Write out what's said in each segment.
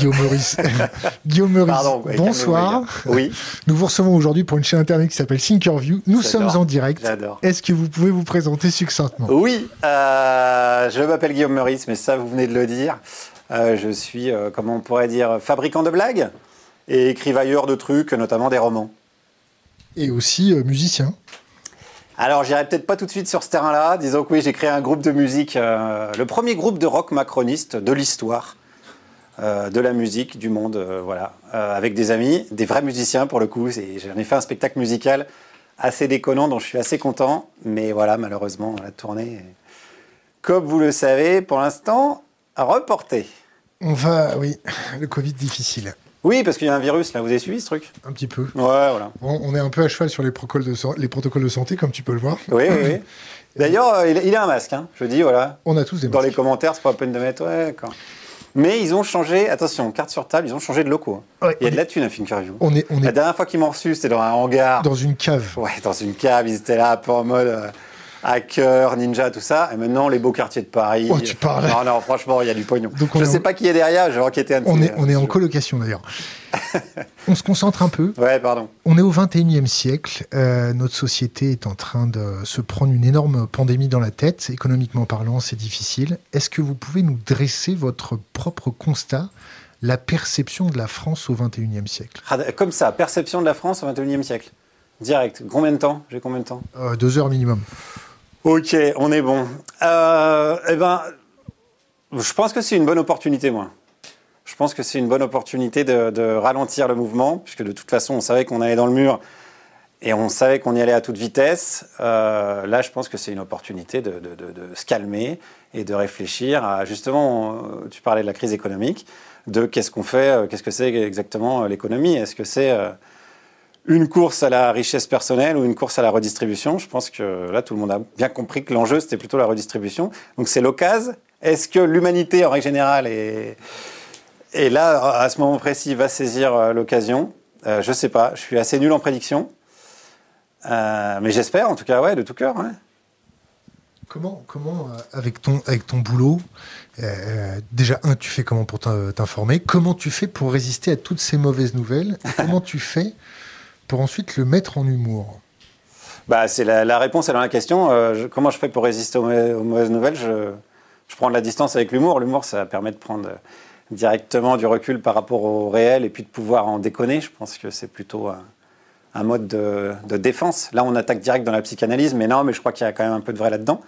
Guillaume Meurice. Guillaume Meurice, Pardon, bonsoir. Oui, Nous vous recevons aujourd'hui pour une chaîne internet qui s'appelle Thinkerview. Nous sommes en direct. j'adore. Est-ce que vous pouvez vous présenter succinctement? Oui, euh, je m'appelle Guillaume Meurice, mais ça, vous venez de le dire. Euh, je suis, euh, comment on pourrait dire, fabricant de blagues et écrivailleur de trucs, notamment des romans. Et aussi musicien. Alors, j'irai peut-être pas tout de suite sur ce terrain-là. Disons que oui, j'ai créé un groupe de musique, euh, le premier groupe de rock macroniste de l'histoire euh, de la musique du monde, euh, voilà, Euh, avec des amis, des vrais musiciens pour le coup. J'en ai fait un spectacle musical assez déconnant dont je suis assez content, mais voilà, malheureusement, la tournée, est, comme vous le savez, pour l'instant, reportée. On va, oui, le Covid difficile. Oui, parce qu'il y a un virus là. Vous avez suivi ce truc? Un petit peu. Ouais, voilà. Bon, on est un peu à cheval sur les protocoles de, san- les protocoles de santé, comme tu peux le voir. Oui, oui, oui. D'ailleurs, il, a un masque. Hein. Je dis, voilà. On a tous des Dans les masques. commentaires, c'est pas la peine de mettre. Ouais. Mais ils ont changé, attention, carte sur table, ils ont changé de locaux. hein. Ouais, Il y a de la thune à. On est, on La dernière fois qu'ils m'ont reçu, c'était dans un hangar. dans une cave. Ouais, dans une cave, ils étaient là un peu en mode euh, hacker, ninja, tout ça. Et maintenant, les beaux quartiers de Paris. Oh, tu parles. Non, non, franchement, il y a du pognon. Donc, je est sais en- pas qui est derrière, je vais enquêter un petit On est, on est en colocation d'ailleurs. on se concentre un peu. Ouais, pardon. On est au 21e siècle. Euh, notre société est en train de se prendre une énorme pandémie dans la tête. Économiquement parlant, c'est difficile. Est-ce que vous pouvez nous dresser votre propre constat, la perception de la France au 21e siècle? Rad- Comme ça, perception de la France au 21e siècle. Direct. Combien de temps? J'ai combien de temps? Euh, Deux heures minimum. Ok, on est bon. Euh, eh ben, je pense que c'est une bonne opportunité, moi. Je pense que c'est une bonne opportunité de, ralentir le mouvement, puisque de toute façon, on savait qu'on allait dans le mur et on savait qu'on y allait à toute vitesse. Euh, là, je pense que c'est une opportunité de, se calmer et de réfléchir à, justement, euh, tu parlais de la crise économique, de qu'est-ce qu'on fait, qu'est-ce que c'est exactement l'économie? Est-ce que c'est une course à la richesse personnelle ou une course à la redistribution. Je pense que là, tout le monde a bien compris que l'enjeu, c'était plutôt la redistribution. Donc c'est l'occasion. Est-ce que l'humanité, en règle générale, est, là, à ce moment précis, va saisir euh, l'occasion? Euh, Je sais pas. Je suis assez nul en prédiction. Euh, mais j'espère, en tout cas, ouais, de tout cœur. ouais. Comment, comment euh, avec, ton, avec ton boulot, euh, déjà, un, tu fais comment pour t'in- t'informer? Comment tu fais pour résister à toutes ces mauvaises nouvelles? Et Comment tu fais pour ensuite le mettre en humour Bah, c'est la, la réponse dans la question. Euh, comment je fais pour résister aux, mau- aux mauvaises nouvelles? Je, prends de la distance avec l'humour. L'humour, ça permet de prendre euh, directement du recul par rapport au réel et puis de pouvoir en déconner. Je pense que c'est plutôt un, mode de, défense. Là, on attaque direct dans la psychanalyse, mais non, mais je crois qu'il y a quand même un peu de vrai là-dedans.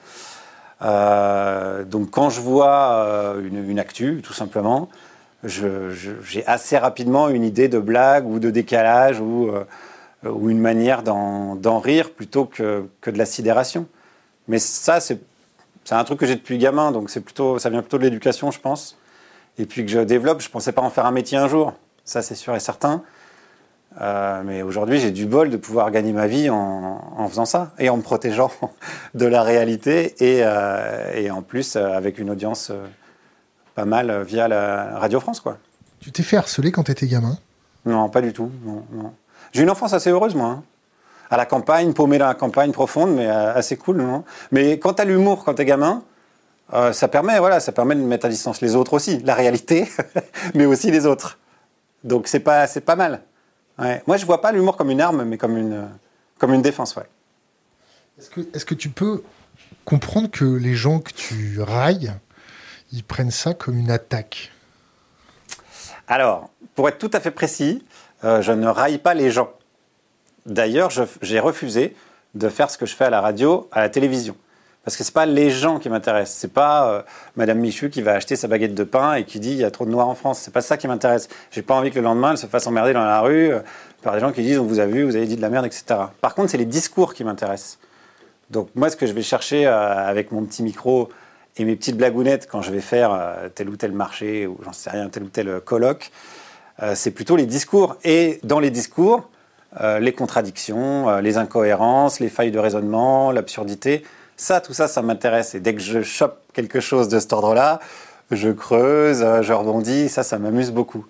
Euh, donc, quand je vois une, une actu, tout simplement, j'ai assez rapidement une idée de blague ou de décalage ou, ou une manière d'en rire plutôt que, que de la sidération. Mais ça, c'est un truc que j'ai depuis gamin, donc plutôt, ça vient plutôt de l'éducation, je pense. Et puis que je développe, je pensais pas en faire un métier un jour, ça c'est sûr et certain. Euh, mais aujourd'hui, j'ai du bol de pouvoir gagner ma vie en, en faisant ça et en me protégeant de la réalité et, euh, et en plus euh, avec une audience euh, pas mal euh, via la Radio France, quoi. Tu t'es fait harceler quand t'étais gamin? Non, pas du tout. Non, non. J'ai une enfance assez heureuse, moi. hein. À la campagne, paumé dans la campagne profonde, mais euh, assez cool, non? Mais quand t'as l'humour, quand t'es gamin, euh, ça permet, voilà, ça permet de mettre à distance les autres aussi, la réalité, mais aussi les autres. Donc c'est pas, c'est pas mal. Ouais. Moi, je vois pas l'humour comme une arme, mais comme une, euh, comme une défense, ouais. Est-ce que, est-ce que tu peux comprendre que les gens que tu railles, ils prennent ça comme une attaque? Alors, pour être tout à fait précis, euh, je ne raille pas les gens. D'ailleurs, j'ai refusé de faire ce que je fais à la radio, à la télévision. Parce que c'est pas les gens qui m'intéressent. C'est pas euh, Madame Michu qui va acheter sa baguette de pain et qui dit il y a trop de noirs en France. C'est pas ça qui m'intéresse. J'ai pas envie que le lendemain elle se fasse emmerder dans la rue euh, par des gens qui disent on vous a vu, vous avez dit de la merde, etc. Par contre, c'est les discours qui m'intéressent. Donc moi, ce que je vais chercher euh, avec mon petit micro et mes petites blagounettes quand je vais faire tel ou tel marché ou j'en sais rien, tel ou tel colloque, c'est plutôt les discours. Et dans les discours, euh, les contradictions, euh, les incohérences, les failles de raisonnement, l'absurdité, ça, tout ça, ça m'intéresse. Et dès que je chope quelque chose de cet ordre-là, je creuse, euh, je rebondis, ça, ça m'amuse beaucoup.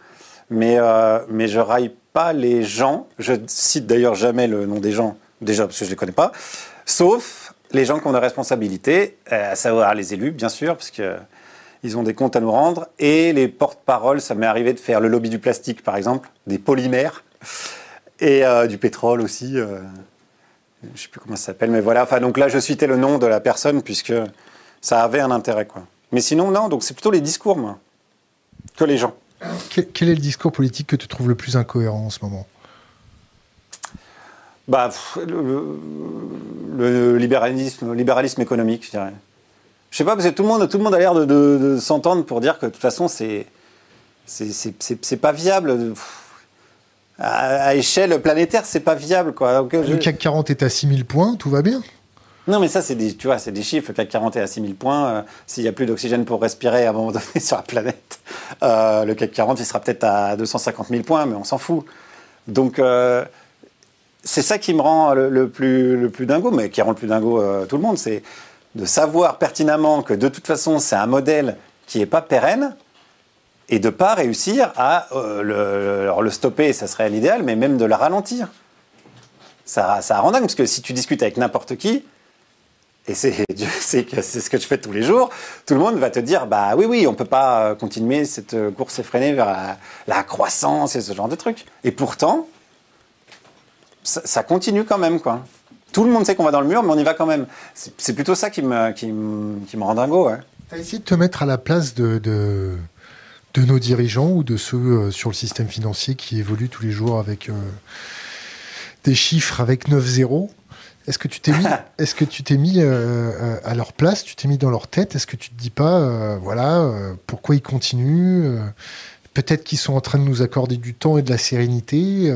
Mais, euh, mais je raille pas les gens. Je cite d'ailleurs jamais le nom des gens, déjà parce que je les connais pas, sauf les gens qui ont des responsabilités, euh, à savoir les élus, bien sûr, parce que ils ont des comptes à nous rendre. Et les porte-paroles, ça m'est arrivé de faire le lobby du plastique, par exemple, des polymères, et euh, du pétrole aussi. Euh, je ne sais plus comment ça s'appelle, mais voilà. Enfin, donc là, je citais le nom de la personne, puisque ça avait un intérêt, quoi. Mais sinon, non, donc c'est plutôt les discours, moi, que les gens. Quel, est le discours politique que tu trouves le plus incohérent en ce moment? Bah, le, libéralisme, libéralisme économique, je dirais. Je sais pas, parce que tout le monde, tout le monde a l'air de, s'entendre pour dire que de toute façon, c'est c'est pas viable. À, échelle planétaire, c'est pas viable. Quoi. le CAC 40 est à 6000 points, tout va bien non, mais ça, c'est des, tu vois, c'est des chiffres. Le CAC 40 est à 6000 points. Euh, s'il n'y a plus d'oxygène pour respirer à un moment donné sur la planète, euh, le CAC 40, il sera peut-être à 250 000 points, mais on s'en fout. Donc, euh, c'est ça qui me rend le, plus, le plus dingo, mais qui rend le plus dingo tout le monde. C'est de savoir pertinemment que de toute façon, c'est un modèle qui n'est pas pérenne et de ne pas réussir à le, le, stopper, ça serait l'idéal, mais même de la ralentir. Ça, rend dingue, parce que si tu discutes avec n'importe qui, et c'est, ce que je fais tous les jours, tout le monde va te dire, bah oui, oui, on peut pas euh, continuer cette euh, course effrénée vers la, croissance et ce genre de trucs. Et pourtant, ça, continue quand même, quoi. Tout le monde sait qu'on va dans le mur, mais on y va quand même. C'est, plutôt ça qui me, qui me, rend dingo, ouais. Tu as essayé de te mettre à la place de, de, nos dirigeants ou de ceux euh, sur le système financier qui évoluent tous les jours avec des chiffres avec 9 zéros est-ce que tu t'es mis, est-ce que tu t'es mis euh, euh, à leur place, tu t'es mis dans leur tête? Est-ce que tu te dis pas, euh, voilà, pourquoi ils continuent Peut-être qu'ils sont en train de nous accorder du temps et de la sérénité.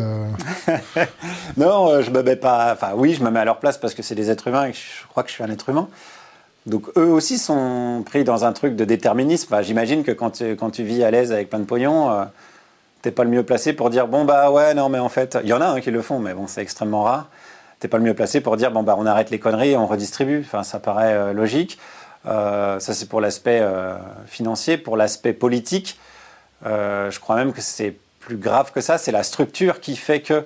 non, je me mets pas. Enfin, oui, je me mets à leur place parce que c'est des êtres humains et je crois que je suis un être humain. Donc eux aussi sont pris dans un truc de déterminisme. J'imagine que quand tu, quand tu vis à l'aise avec plein de pognon, tu t'es pas le mieux placé pour dire bon bah ouais non mais en fait il y en a qui le font mais bon c'est extrêmement rare t'es pas le mieux placé pour dire bon bah on arrête les conneries et on redistribue. Enfin, ça paraît euh, logique. Euh, ça c'est pour l'aspect euh, financier, pour l'aspect politique. Je crois même que c'est plus grave que ça. C'est la structure qui fait que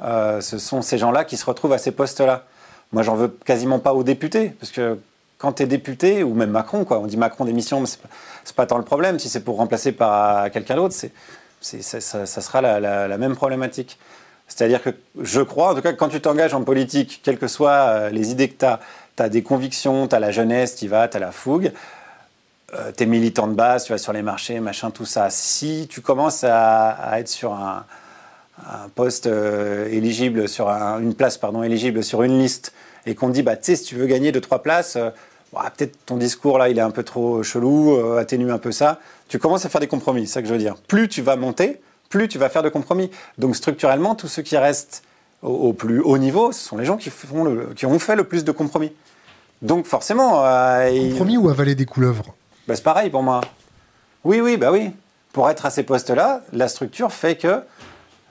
ce sont ces gens-là qui se retrouvent à ces postes-là. Moi, j'en veux quasiment pas aux députés, parce que quand tu es député, ou même Macron, quoi, on dit Macron démission, mais c'est pas, pas tant le problème. Si c'est pour remplacer par quelqu'un d'autre, c'est, ça, ça, sera la, même problématique. C'est-à-dire que je crois, en tout cas, quand tu t'engages en politique, quelles que soient euh, les idées que tu as, tu as des convictions, tu as la jeunesse qui va, tu as la fougue, euh, tu es militant de base, tu vas sur les marchés, machin, tout ça. Si tu commences à, être sur un, poste euh, éligible, sur une place pardon, éligible sur une liste, et qu'on te dit, bah, tu sais, si tu veux gagner deux, trois places, peut-être ton discours là, il est un peu trop chelou, atténue un peu ça, tu commences à faire des compromis, c'est ça que je veux dire. Plus tu vas monter, plus tu vas faire de compromis. Donc structurellement, tous ceux qui restent au, plus haut niveau, ce sont les gens qui, font le, qui ont fait le plus de compromis. Donc forcément... Euh, compromis ou avaler des couleuvres? Bah, C'est pareil pour moi. Oui, oui, bah oui. Pour être à ces postes-là, la structure fait que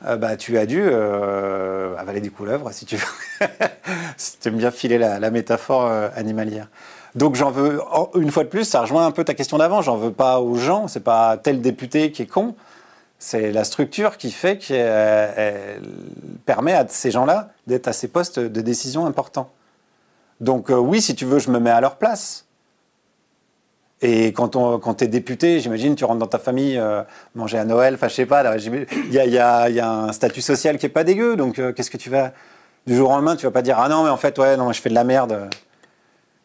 euh, bah, tu as dû euh, avaler des couleuvres, si tu veux. si tu aimes bien filer la, métaphore animalière. Donc j'en veux, une fois de plus, ça rejoint un peu ta question d'avant, j'en veux pas aux gens, c'est pas tel député qui est con, c'est la structure qui fait qu'elle permet à ces gens-là d'être à ces postes de décision importants. Donc euh, oui, si tu veux, je me mets à leur place. Et quand, on, quand tu es député, j'imagine, tu rentres dans ta famille, euh, manger à Noël, enfin je sais pas, il y a, y, a, y a, un statut social qui est pas dégueu, donc euh, qu'est-ce que tu vas... Du jour au lendemain, tu vas pas dire « Ah non, mais en fait, ouais, non, je fais de la merde ».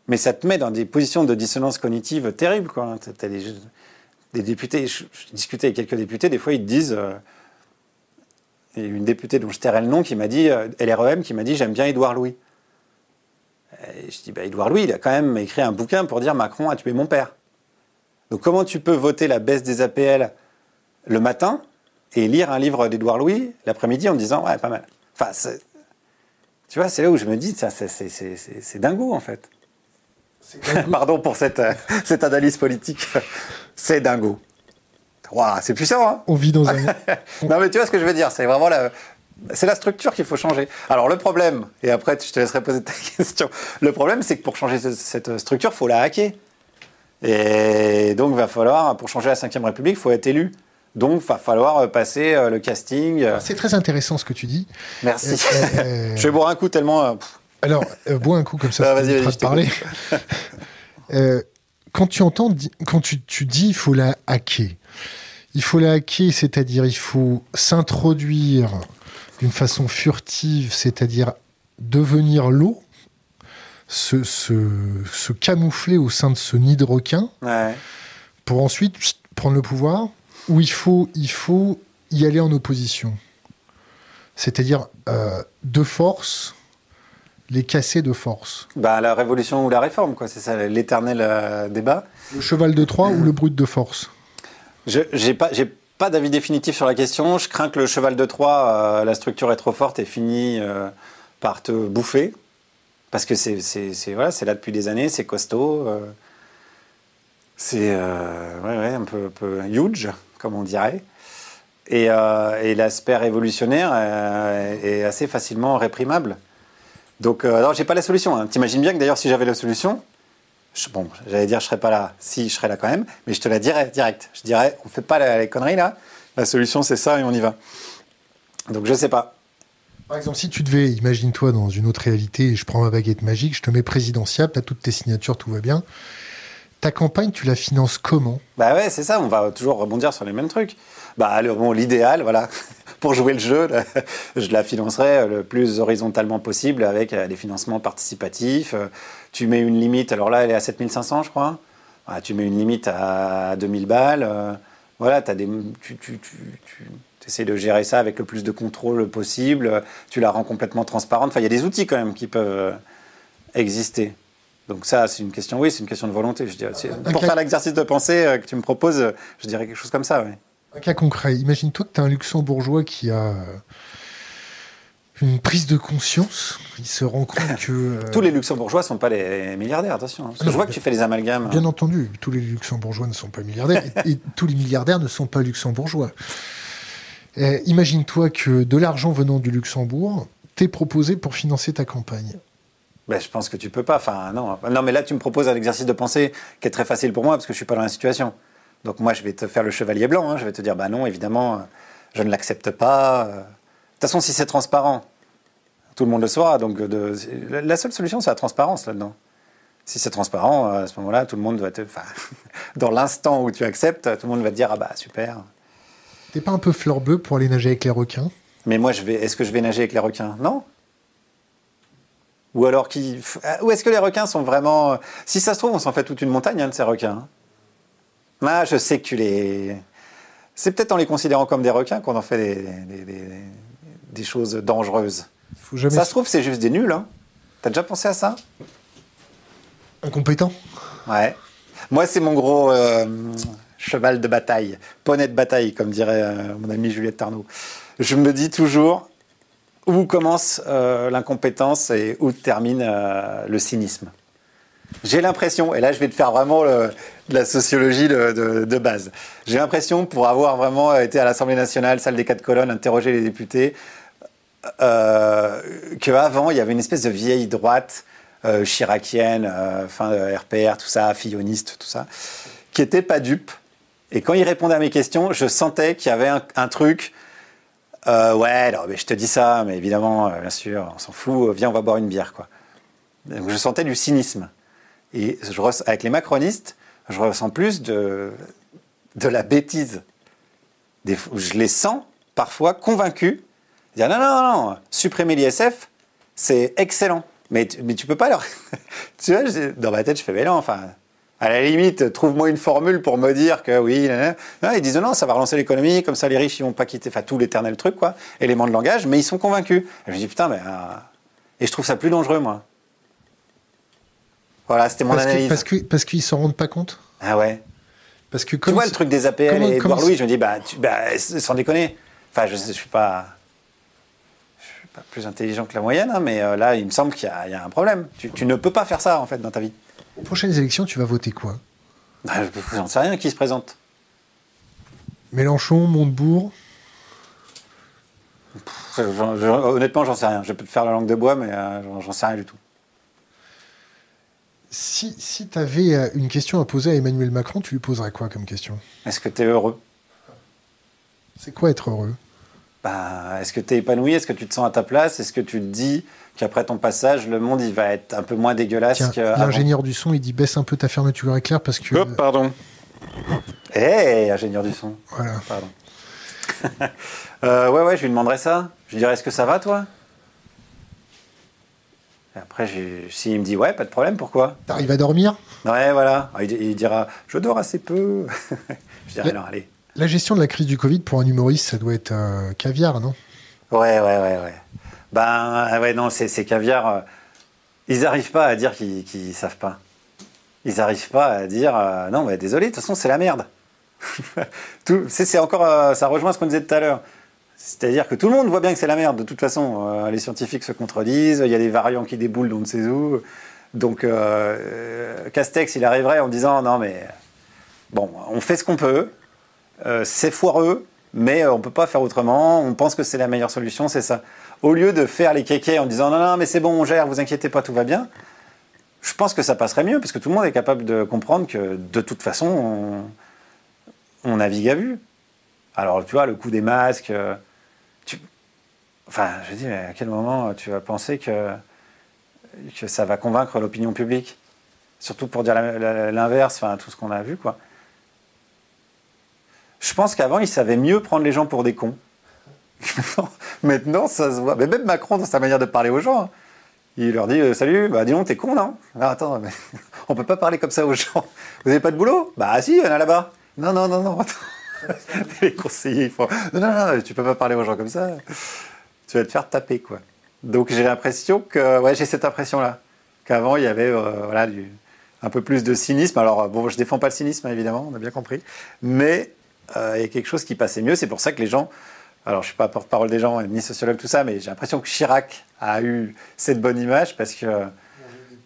Mais ça te met dans des positions de dissonance cognitive terribles, quoi. As des, députés, je, avec quelques députés, des fois ils te disent, il y a une députée dont je tairai le nom qui m'a dit, euh, LREM, qui m'a dit j'aime bien Édouard Louis. Je dis, bah, Édouard Louis, il a quand même écrit un bouquin pour dire Macron a tué mon père. Donc comment tu peux voter la baisse des APL le matin et lire un livre d'Édouard Louis l'après-midi en disant ouais, pas mal. Enfin, tu vois, c'est là où je me dis, ça, c'est dingo en fait. Pardon pour cette, euh, cette analyse politique. C'est dingo. c'est puissant, hein On vit dans un... non, mais tu vois ce que je veux dire C'est vraiment la... C'est la structure qu'il faut changer. Alors le problème, et après je te laisserai poser ta question, le problème c'est que pour changer cette structure, il faut la hacker. Et donc va falloir, pour changer la 5ème République, il faut être élu. Donc, il va falloir passer euh, le casting. Euh. C'est très intéressant ce que tu dis. Merci. je vais boire un coup tellement. Alors, bois un coup comme ça, ah, vas-y, vas-y, parler. quand tu entends, quand tu, tu dis il faut la hacker, il faut la hacker, c'est-à-dire il faut s'introduire d'une façon furtive, c'est-à-dire devenir l'eau, se, se, camoufler au sein de ce nid de requin, pour ensuite prendre le pouvoir, ou il faut, il faut y aller en opposition. C'est-à-dire euh, de force, les casser de force. Bah, la révolution ou la réforme, quoi. C'est ça l'éternel euh, débat. Le cheval de Troie ou le brut de force? Je n'ai pas, pas d'avis définitif sur la question. Je crains que le cheval de Troie, euh, la structure est trop forte et finit par te bouffer. Parce que c'est voilà, là depuis des années, c'est costaud. c'est ouais, ouais, un, peu, peu huge, comme on dirait. Euh, et, l'aspect révolutionnaire euh, est assez facilement réprimable. Donc, euh, alors, j'ai pas la solution. Hein. T'imagines bien que d'ailleurs, si j'avais la solution, bon, j'allais dire, je serais pas là. Si, je serais là quand même, mais je te la dirais direct. Je dirais, on fait pas les conneries là. La solution, c'est ça et on y va. Donc, je sais pas. Par exemple, si tu devais, imagine-toi dans une autre réalité, je prends ma baguette magique, je te mets présidentiable, tu as toutes tes signatures, tout va bien. Ta campagne, tu la finances comment? Bah ouais, c'est ça, on va toujours rebondir sur les mêmes trucs. Bah, bon, l'idéal, voilà, pour jouer le jeu, je la financerai le plus horizontalement possible avec euh, des financements participatifs. Euh, tu mets une limite, alors là, elle est à 7500, je crois. Bah, tu mets une limite à 2000 balles. Euh, voilà, as des, tu, tu, tu, essaies de gérer ça avec le plus de contrôle possible. Tu la rends complètement transparente. Enfin, il y a des outils quand même qui peuvent exister. Donc ça, c'est une question, oui, c'est une question de volonté. Je dirais. Pour faire l'exercice de pensée que tu me proposes, je dirais quelque chose comme ça. Oui. Un cas concret, imagine-toi que tu as un luxembourgeois qui a euh, une prise de conscience, il se rend compte que... Euh, tous les luxembourgeois ne sont pas les milliardaires, attention. Hein. je vois que tu fais les amalgames. Bien entendu, tous les luxembourgeois ne sont pas milliardaires et, tous les milliardaires ne sont pas luxembourgeois. Imagine-toi que de l'argent venant du Luxembourg t'est proposé pour financer ta campagne. Ben, je pense que tu peux pas. Enfin, non. non, mais là, tu me proposes un exercice de pensée qui est très facile pour moi parce que je suis pas dans la situation. Donc moi, je vais te faire le chevalier blanc. Hein. Je vais te dire, bah non, évidemment, je ne l'accepte pas. De toute façon, si c'est transparent, tout le monde le saura. Donc la seule solution, c'est la transparence là-dedans. Si c'est transparent, à ce moment-là, tout le monde va te... Dans l'instant où tu acceptes, tout le monde va te dire, ah bah super. T'es pas un peu fleur bleue pour aller nager avec les requins? Mais moi, je vais... est-ce que je vais nager avec les requins? Non. Ou alors, qui... Ou est-ce que les requins sont vraiment... Si ça se trouve, on s'en fait toute une montagne hein, de ces requins. Hein. Ah, je sais que tu les. C'est peut-être en les considérant comme des requins qu'on en fait des, des, choses dangereuses. Ça se trouve, c'est juste des nuls. Hein. T'as déjà pensé à ça? Incompétent? Ouais. Moi, c'est mon gros euh, cheval de bataille, poney de bataille, comme dirait euh, mon ami Juliette Tarnot. Je me dis toujours où commence euh, l'incompétence et où termine le cynisme? J'ai l'impression, et là je vais te faire vraiment la sociologie de, base, j'ai l'impression, pour avoir vraiment été à l'Assemblée nationale, salle des quatre colonnes, interroger les députés, euh, qu'avant il y avait une espèce de vieille droite euh, chiracienne, euh, fin de RPR, tout ça, filloniste, tout ça, qui était pas dupe. Et quand ils répondaient à mes questions, je sentais qu'il y avait un, truc. Euh, ouais, mais je te dis ça, mais évidemment, bien sûr, on s'en fout. Viens, on va boire une bière, quoi. Donc, je sentais du cynisme. Et avec les macronistes, je ressens plus de, de la bêtise. Je les sens parfois convaincus. Dire non, non, non, supprimer l'ISF, c'est excellent. Mais, mais tu peux pas leur. tu vois, dans ma tête, je fais, mais enfin, à la limite, trouve-moi une formule pour me dire que oui. Ils disent non, ça va relancer l'économie, comme ça les riches, ils vont pas quitter, enfin, tout l'éternel truc, quoi, élément de langage, mais ils sont convaincus. Et je me dis, putain, mais. Euh, et je trouve ça plus dangereux, moi. Voilà, c'était mon analyse. parce qu'ils parce qu'ils s'en rendent pas compte Ah ouais parce que comme tu vois le truc des APL et Edouard Louis, je me dis, bah, bah sans déconner. Enfin, je ne suis pas, je suis pas plus intelligent que la moyenne, hein, mais euh, là, il me semble qu'il y, a un problème. Tu, ne peux pas faire ça, en fait, dans ta vie. Aux prochaines élections, tu vas voter quoi? Bah, J'en sais rien qui se présente. Mélenchon, Montebourg? Honnêtement, j'en sais rien. Je peux te faire la langue de bois, mais euh, j'en sais rien du tout. Si, si tu avais euh, une question à poser à Emmanuel Macron, tu lui poserais quoi comme question? Est-ce que tu es heureux? C'est quoi être heureux? Bah, est-ce que tu es épanoui? Est-ce que tu te sens à ta place? Est-ce que tu te dis qu'après ton passage, le monde il va être un peu moins dégueulasse L'ingénieur du son, il dit baisse un peu ta fermeture éclair parce que. Hop, pardon. Hé, hey, ingénieur du son. Voilà. Pardon. euh, ouais, ouais, je lui demanderai ça. Je lui dirais est-ce que ça va toi? Et après, s'il me dit ouais, pas de problème, pourquoi? T'arrives à dormir? Ouais, voilà. Il, dira je dors assez peu. je dirais non, allez. La gestion de la crise du Covid pour un humoriste, ça doit être euh, caviar, non? Ouais, ouais, ouais, ouais. Ben, ouais, non, c'est caviar. Euh, ils n'arrivent pas à dire qu'ils ne savent pas. Ils n'arrivent pas à dire euh, non, mais désolé, de toute façon, c'est la merde. c'est encore, ça rejoint ce qu'on disait tout à l'heure. C'est-à-dire que tout le monde voit bien que c'est la merde. De toute façon, les scientifiques se contredisent. Il y a des variants qui déboulent d'on ne sait où. Donc, Castex, il arriverait en disant non, mais bon, on fait ce qu'on peut. Euh, c'est foireux, mais euh, on ne peut pas faire autrement, on pense que c'est la meilleure solution, c'est ça. Au lieu de faire les kékés en disant non, non, mais c'est bon, on gère, vous inquiétez pas, tout va bien, je pense que ça passerait mieux, parce que tout le monde est capable de comprendre que de toute façon, on, navigue à vue. Alors, tu vois, le coup des masques, euh, enfin, je dis, mais à quel moment tu vas penser que, ça va convaincre l'opinion publique? Surtout pour dire l'inverse, enfin, tout ce qu'on a vu, quoi. Je pense qu'avant, il savait mieux prendre les gens pour des cons. Maintenant, ça se voit. Mais même Macron, dans sa manière de parler aux gens, hein, il leur dit euh, Salut, bah dis donc, t'es con, non ah, Attends, mais on peut pas parler comme ça aux gens. Vous avez pas de boulot? Bah si, il y en a là-bas. Non, non, non, non. les conseillers, ils font Non, non, non, tu peux pas parler aux gens comme ça. Tu vas te faire taper, quoi. Donc j'ai l'impression que. Ouais, j'ai cette impression-là. Qu'avant, il y avait euh, voilà, un peu plus de cynisme. Alors, bon, je défends pas le cynisme, évidemment, on a bien compris. Mais euh, il y a quelque chose qui passait mieux. C'est pour ça que les gens, alors je ne suis pas porte-parole des gens, ni sociologue, tout ça, mais j'ai l'impression que Chirac a eu cette bonne image parce que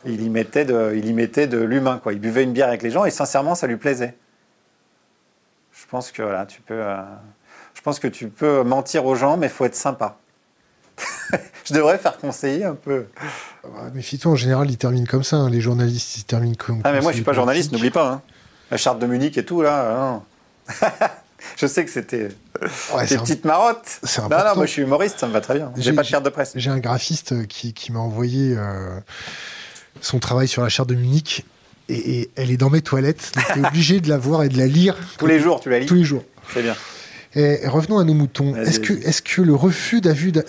il y mettait de, il y mettait de l'humain, quoi. Il buvait une bière avec les gens et sincèrement, ça lui plaisait. Je pense que voilà, tu peux, euh, je pense que tu peux mentir aux gens, mais il faut être sympa. je devrais faire conseiller un peu. Mais Fito, en général, il termine comme ça. Hein. Les journalistes, ils terminent comme. Ah, mais moi, je suis pas journaliste, n'oublie pas. Hein. La charte de Munich et tout, là. je sais que c'était des petites marottes. Non, non, moi je suis humoriste, ça me va très bien. J'ai pas de charte de presse. J'ai un graphiste qui, qui m'a envoyé euh, son travail sur la charte de Munich. Et, elle est dans mes toilettes. Tu es obligé de la voir et de la lire. Tous les jours, tu la lis Tous les jours. C'est bien. Et revenons à nos moutons. Est-ce que, est que le refus d'avis de,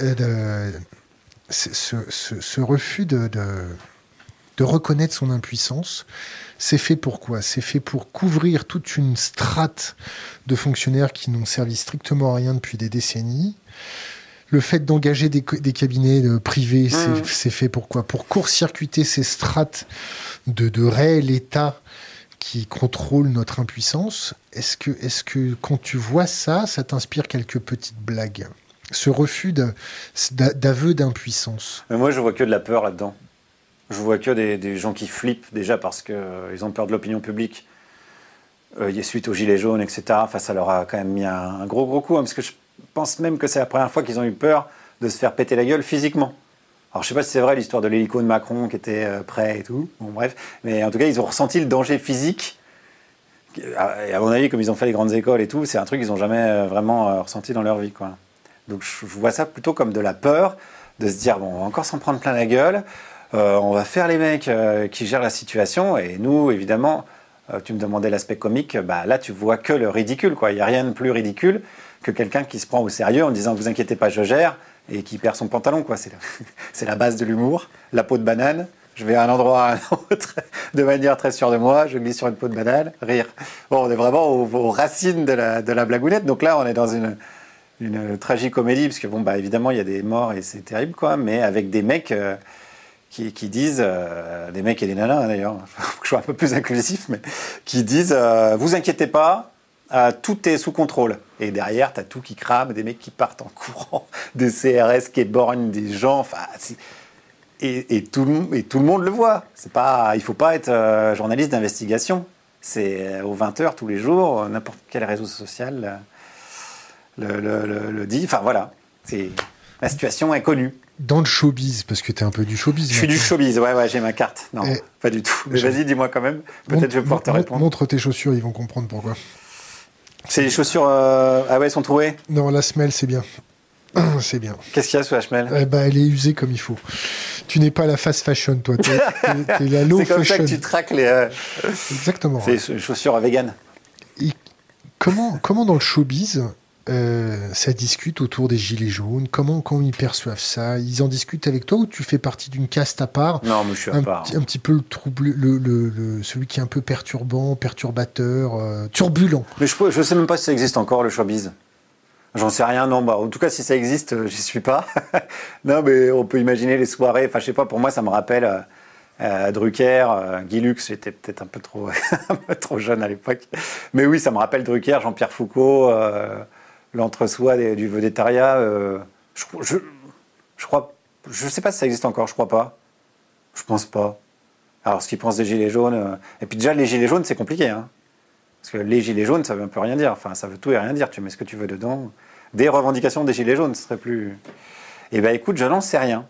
ce, ce, ce, refus de, de, de reconnaître son impuissance c'est fait pour quoi? C'est fait pour couvrir toute une strate de fonctionnaires qui n'ont servi strictement à rien depuis des décennies. Le fait d'engager des, cabinets privés, mmh. c'est fait pour quoi? Pour court-circuiter ces strates de, de réel État qui contrôlent notre impuissance. Est-ce que, est que quand tu vois ça, ça t'inspire quelques petites blagues? Ce refus d'aveu d'impuissance. Moi, je vois que de la peur là-dedans. Je vois que des, gens qui flippent déjà parce qu'ils euh, ont peur de l'opinion publique. Euh, suite aux gilets jaunes, etc. Enfin, ça leur a quand même mis un, gros gros coup, hein, parce que je pense même que c'est la première fois qu'ils ont eu peur de se faire péter la gueule physiquement. Alors je sais pas si c'est vrai l'histoire de l'hélico de Macron qui était euh, prêt et tout. Bon bref, mais en tout cas ils ont ressenti le danger physique. Et à mon avis, comme ils ont fait les grandes écoles et tout, c'est un truc qu'ils n'ont jamais euh, vraiment ressenti dans leur vie, quoi. Donc je vois ça plutôt comme de la peur, de se dire bon, on va encore s'en prendre plein la gueule. Euh, on va faire les mecs euh, qui gèrent la situation. Et nous, évidemment, euh, tu me demandais l'aspect comique, bah, là, tu vois que le ridicule. Il n'y a rien de plus ridicule que quelqu'un qui se prend au sérieux en disant Vous inquiétez pas, je gère, et qui perd son pantalon. C'est la, base de l'humour. La peau de banane. Je vais à un endroit à un autre de manière très sûre de moi, je glisse sur une peau de banane, rire. Bon, on est vraiment aux, racines de la, de la, blagounette. Donc là, on est dans une, une tragique-comédie, parce que, bon, bah, évidemment, il y a des morts et c'est terrible, quoi, mais avec des mecs qui, disent, euh, des mecs et des nanas hein, d'ailleurs, je sois un peu plus inclusif, mais qui disent euh, Vous inquiétez pas, euh, tout est sous contrôle. Et derrière, tu as tout qui crame, des mecs qui partent en courant, des CRS qui éborgnent des gens. Enfin, et, tout, le monde le voit. C'est pas, il faut pas être journaliste d'investigation. C'est aux 20h tous les jours, n'importe quel réseau social le, le, le dit. Enfin voilà, la situation est connue dans le showbiz, parce que tu es un peu du showbiz. Je suis du showbiz, ouais, ouais, j'ai ma carte. Non, pas du tout. Mais vas-y, dis-moi quand même. Peut-être je vais pouvoir te répondre. Montre tes chaussures, ils vont comprendre pourquoi. C'est les chaussures. Euh... Ah ouais, elles sont trouées? Non, la semelle, c'est bien. C'est bien. Qu'est-ce qu'il y a sous la semelle? Eh ben, Elle est usée comme il faut. Tu n'es pas la fast fashion, toi. Tu es, la low fashion. C'est comme ça que tu traques les. Euh, Exactement. C'est les chaussures vegan. Et comment, comment dans le showbiz, euh, ça discute autour des gilets jaunes Comment, comment ils perçoivent ça? Ils en discutent avec toi ou tu fais partie d'une caste à part? Non, mais je suis à un, part. Un petit peu le trouble, le, le, celui qui est un peu perturbant, perturbateur, euh, turbulent. Mais je, je sais même pas si ça existe encore le showbiz. J'en sais rien, non. Bah, en tout cas, si ça existe, euh, j'y suis pas. non, mais on peut imaginer les soirées. Enfin, je sais pas, pour moi, ça me rappelle euh, Drucker, euh, Guy Lux, j'étais peut-être un peu trop, un peu trop jeune à l'époque. Mais oui, ça me rappelle Drucker, Jean-Pierre Foucault, l'entre-soi du végétariat. je, je, je, crois, sais pas si ça existe encore, je crois pas. Je pense pas. Alors, ce qu'ils pensent des gilets jaunes. et puis déjà, les gilets jaunes, c'est compliqué. Hein. Parce que les gilets jaunes, ça veut un peu rien dire. Enfin, ça veut tout et rien dire. Tu mets ce que tu veux dedans. Des revendications des gilets jaunes, ce serait plus. Eh bien, écoute, je n'en sais rien.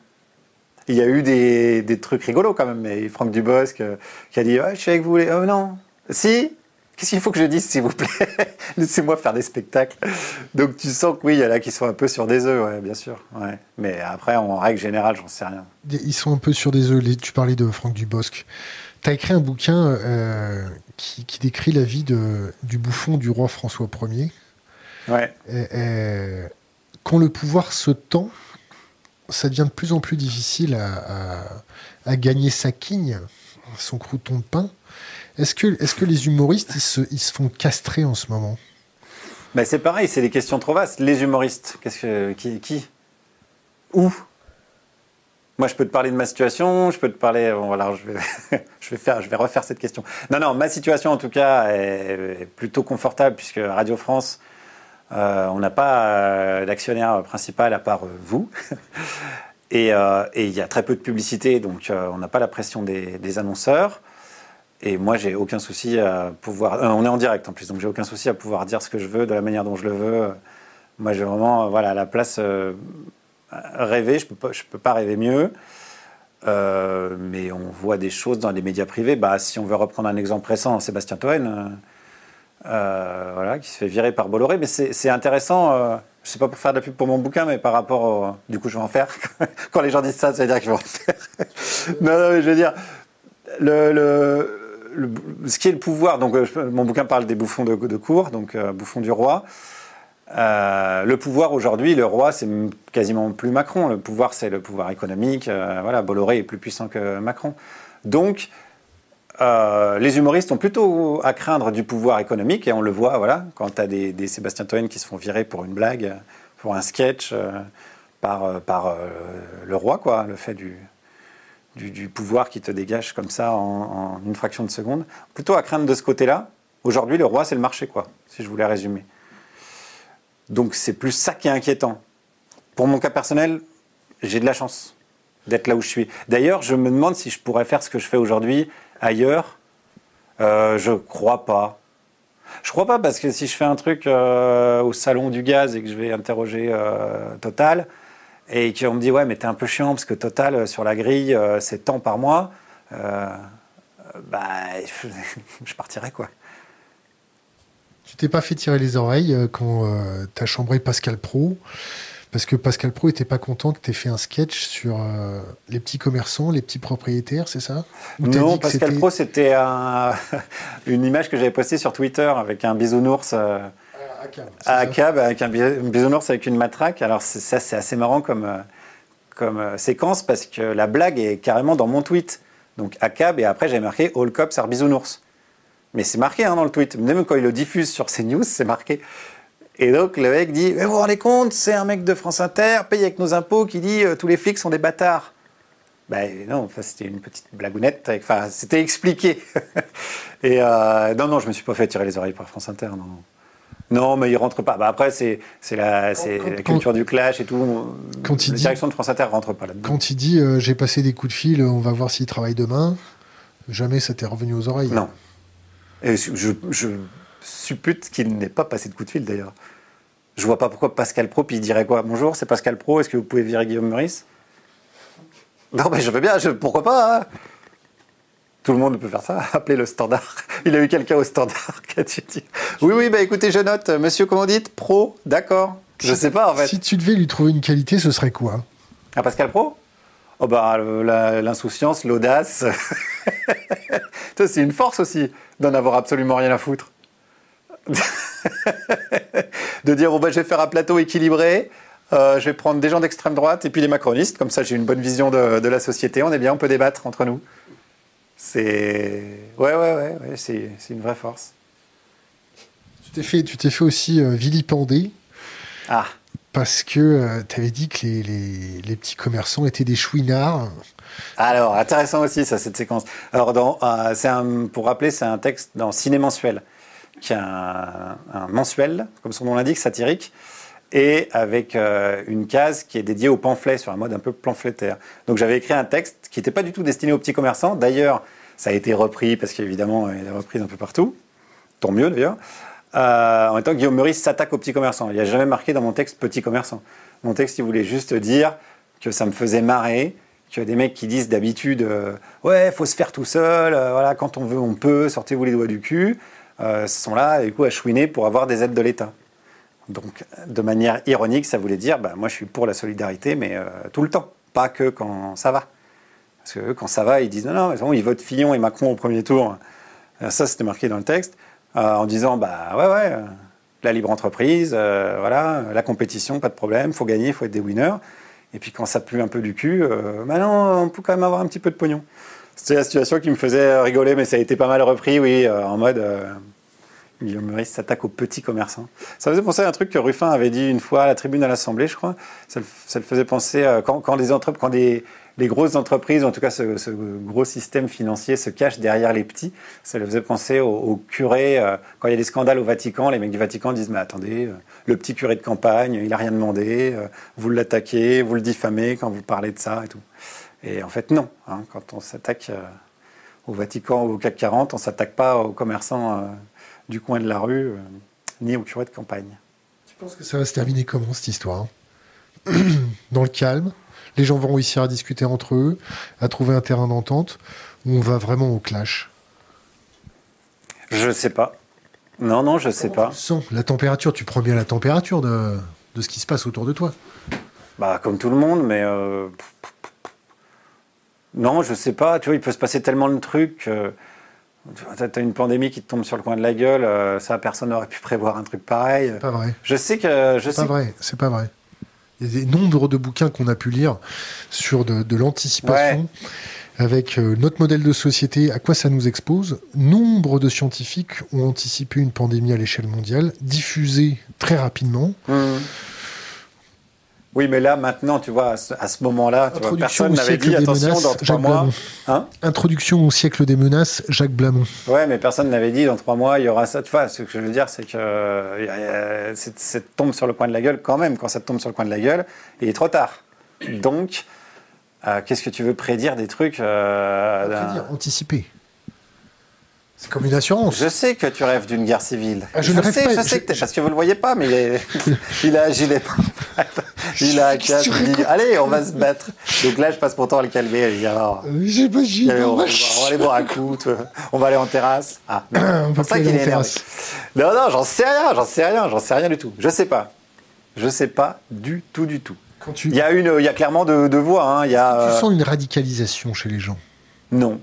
Il y a eu des, trucs rigolos quand même. Mais Franck Dubosc euh, qui a dit Je suis avec vous. Les... Oh non Si Qu'est-ce qu'il faut que je dise, s'il vous plaît Laissez-moi faire des spectacles. Donc tu sens que oui, il y en a qui sont un peu sur des œufs, ouais, bien sûr. Ouais. Mais après, en règle générale, j'en sais rien. Ils sont un peu sur des œufs. Tu parlais de Franck Dubosc. Tu as écrit un bouquin euh, qui, décrit la vie de, du bouffon du roi François Ier. Ouais. quand le pouvoir se tend, ça devient de plus en plus difficile à, gagner sa quigne, son crouton de pain. Est-ce que, les humoristes, ils se, font castrer en ce moment? Ben C'est pareil, c'est des questions trop vastes. Les humoristes, qu'est-ce que, qui, Où? Moi, je peux te parler de ma situation, je peux te parler. Bon, voilà, je vais, refaire cette question. Non, non, ma situation en tout cas est plutôt confortable puisque Radio France, euh, on n'a pas euh, d'actionnaire principal à part euh, vous. Et il y a très peu de publicité, donc on n'a pas la pression des annonceurs. Et moi, j'ai aucun souci à pouvoir. on est en direct en plus, donc j'ai aucun souci à pouvoir dire ce que je veux de la manière dont je le veux. Moi, j'ai vraiment, voilà, la place rêver, je peux, peux, pas rêver mieux. Euh, mais on voit des choses dans les médias privés. Bah, si on veut reprendre un exemple récent, Sébastien Toen, euh, euh, voilà, qui se fait virer par Bolloré. Mais c'est intéressant, je sais pas pour faire de la pub pour mon bouquin, mais par rapport au... Du coup, je vais en faire. Quand les gens disent ça, ça veut dire je vais en faire. non, non, mais je veux dire, le, le, ce qui est le pouvoir, donc mon bouquin parle des bouffons de, de cour, donc bouffons du roi. Euh, le pouvoir aujourd'hui, le roi, c'est quasiment plus Macron. Le pouvoir, c'est le pouvoir économique. Euh, voilà, Bolloré est plus puissant que Macron. Donc, euh, les humoristes ont plutôt à craindre du pouvoir économique, et on le voit, voilà, quand tu as des, Sébastien Toen qui se font virer pour une blague, pour un sketch, par, par le roi, quoi, le fait du, du, pouvoir qui te dégage comme ça en, une fraction de seconde. Plutôt à craindre de ce côté-là. Aujourd'hui, le roi, c'est le marché, quoi, si je voulais résumer. Donc c'est plus ça qui est inquiétant. Pour mon cas personnel, j'ai de la chance d'être là où je suis. D'ailleurs, je me demande si je pourrais faire ce que je fais aujourd'hui ailleurs. Euh, je crois pas. Je crois pas parce que si je fais un truc euh, au salon du gaz et que je vais interroger euh, Total et qu'on me dit ouais mais t'es un peu chiant parce que Total euh, sur la grille c'est tant par mois, bah je partirais quoi. Tu t'es pas fait tirer les oreilles euh, quand euh, tu as chambré Pascal Pro parce que Pascal Pro était pas content que tu aies fait un sketch sur euh, les petits commerçants, les petits propriétaires, c'est ça? Non, Pascal Pro, c'était une image que j'avais postée sur Twitter avec un bisounours à Cab, avec un bisounours avec une matraque. Alors ça, c'est assez marrant comme, comme séquence parce que la blague est carrément dans mon tweet. Donc à Cab, et après j'ai marqué All Cops are bisounours. Mais c'est marqué hein, dans le tweet. Même quand il le diffuse sur CNews, c'est marqué. Et donc le mec dit Mais vous vous rendez compte, c'est un mec de France Inter, payé avec nos impôts, qui dit euh, Tous les flics sont des bâtards. Ben non, enfin, c'était une petite blagounette. Enfin, c'était expliqué. et euh, non, non, je me suis pas fait tirer les oreilles par France Inter. Non, non mais il rentre pas. Bah, après, c'est la, la culture du clash et tout. Quand la direction de France Inter rentre pas là-dedans. Quand il dit euh, J'ai passé des coups de fil, on va voir s'il travaille demain, jamais ça t'est revenu aux oreilles. Non. Et je, suppute qu'il n'ait pas passé de coup de fil d'ailleurs. Je vois pas pourquoi Pascal Pro, puis il dirait quoi? Bonjour, c'est Pascal Pro, est-ce que vous pouvez virer Guillaume Meurice? Non, mais je veux bien, pourquoi pas hein? Tout le monde peut faire ça, appeler le standard. Il a eu quelqu'un au standard qui a dit? Oui, oui, bah écoutez, je note, monsieur, comment dites? Pro, d'accord. Je sais pas en fait. Si tu devais lui trouver une qualité, ce serait quoi? À Pascal Pro? Oh bah l'insouciance, l'audace. c'est une force aussi d'en avoir absolument rien à foutre. de dire oh bah, je vais faire un plateau équilibré, euh, je vais prendre des gens d'extrême droite et puis des macronistes, comme ça j'ai une bonne vision de, la société, on est bien, on peut débattre entre nous. C'est. Ouais, ouais, ouais, ouais c'est une vraie force. Tu t'es fait, tu t'es fait aussi euh, vilipender. Ah. Parce que euh, tu avais dit que les, les, les, petits commerçants étaient des chouinards. Alors, intéressant aussi, ça, cette séquence. Alors, dans, c'est un, pour rappeler, c'est un texte dans Ciné Mensuel, qui est un, un mensuel, comme son nom l'indique, satirique, et avec euh, une case qui est dédiée au pamphlet, sur un mode un peu pamphlétaire. Donc j'avais écrit un texte qui n'était pas du tout destiné aux petits commerçants. D'ailleurs, ça a été repris, parce qu'évidemment, il est repris un peu partout. Tant mieux d'ailleurs. Euh, en même temps, Guillaume Meurice s'attaque aux petits commerçants. Il n'y a jamais marqué dans mon texte petit commerçant. Mon texte, il voulait juste dire que ça me faisait marrer, que des mecs qui disent d'habitude euh, Ouais, faut se faire tout seul, voilà, quand on veut, on peut, sortez-vous les doigts du cul, sont là, du coup, à chouiner pour avoir des aides de l'État. Donc, de manière ironique, ça voulait dire, bah, moi je suis pour la solidarité, mais euh, tout le temps, pas que quand ça va. Parce que quand ça va, ils disent, non, non, ils votent Fillon et Macron au premier tour. Euh, ça, c'était marqué dans le texte, euh, en disant, bah ouais, ouais, la libre entreprise, voilà, la compétition, pas de problème, faut gagner, faut être des winners. Et puis quand ça pue un peu du cul, bah non, on peut quand même avoir un petit peu de pognon. C'était la situation qui me faisait rigoler, mais ça a été pas mal repris, oui, en mode Guillaume Meurice s'attaque aux petits commerçants. Ça faisait penser à un truc que Ruffin avait dit une fois à la tribune à l'Assemblée, je crois. Ça, le faisait penser euh, quand, les, quand les, grosses entreprises, en tout cas ce, gros système financier, se cache derrière les petits. Ça le faisait penser au, curé. Euh, quand il y a des scandales au Vatican, les mecs du Vatican disent Mais attendez, euh, le petit curé de campagne, il n'a rien demandé, vous l'attaquez, vous le diffamez quand vous parlez de ça et tout. Et en fait, non. Hein, quand on s'attaque au Vatican ou au CAC 40, on ne s'attaque pas aux commerçants du coin de la rue, euh, ni au curé de campagne. Tu penses que ça va se terminer comment cette histoire Dans le calme Les gens vont réussir à discuter entre eux, à trouver un terrain d'entente, ou on va vraiment au clash? Je ne sais pas. Non, non, je ne sais pas. Sens? La température, tu prends bien la température de, de, ce qui se passe autour de toi. Bah, comme tout le monde, mais. Euh, non, je sais pas. Tu vois, il peut se passer tellement de trucs. Tu as une pandémie qui te tombe sur le coin de la gueule, euh, ça, personne n'aurait pu prévoir un truc pareil. Pas vrai. Je sais que. C'est pas vrai, c'est pas vrai. Il y a des nombres de bouquins qu'on a pu lire sur de, l'anticipation. Avec euh, notre modèle de société, à quoi ça nous expose. Nombre de scientifiques ont anticipé une pandémie à l'échelle mondiale, diffusée très rapidement. Mmh. Oui, mais là, maintenant, tu vois, à ce moment-là, personne n'avait dit attention dans trois mois. Hein Introduction au siècle des menaces, Jacques Blamont. Ouais, mais personne n'avait dit dans trois mois, il y aura ça. Tu vois, ce que je veux dire, c'est que euh, ça tombe sur le coin de la gueule quand même. Quand ça tombe sur le coin de la gueule, il est trop tard. Donc, euh, qu'est-ce que tu veux prédire des trucs euh, Prédire, anticiper. C'est comme une assurance. Je sais que tu rêves d'une guerre civile. Ah, je, sais, je sais que parce que vous le voyez pas, mais il, est, il a agi les Il a un casque, il dit Allez, on va se battre. Donc là, je passe mon temps à le calmer. Il dit Alors, j'ai pas on, va, on va aller boire un coup, on va aller en terrasse. Ah, c'est ça qu'il est énervé. Non, non, j'en sais rien, j'en sais rien, j'en sais rien du tout. Je sais pas. Je sais pas du tout, du tout. Il, y a une, il y a clairement de, de voix. Hein. Il y a, tu sens une radicalisation chez les gens Non.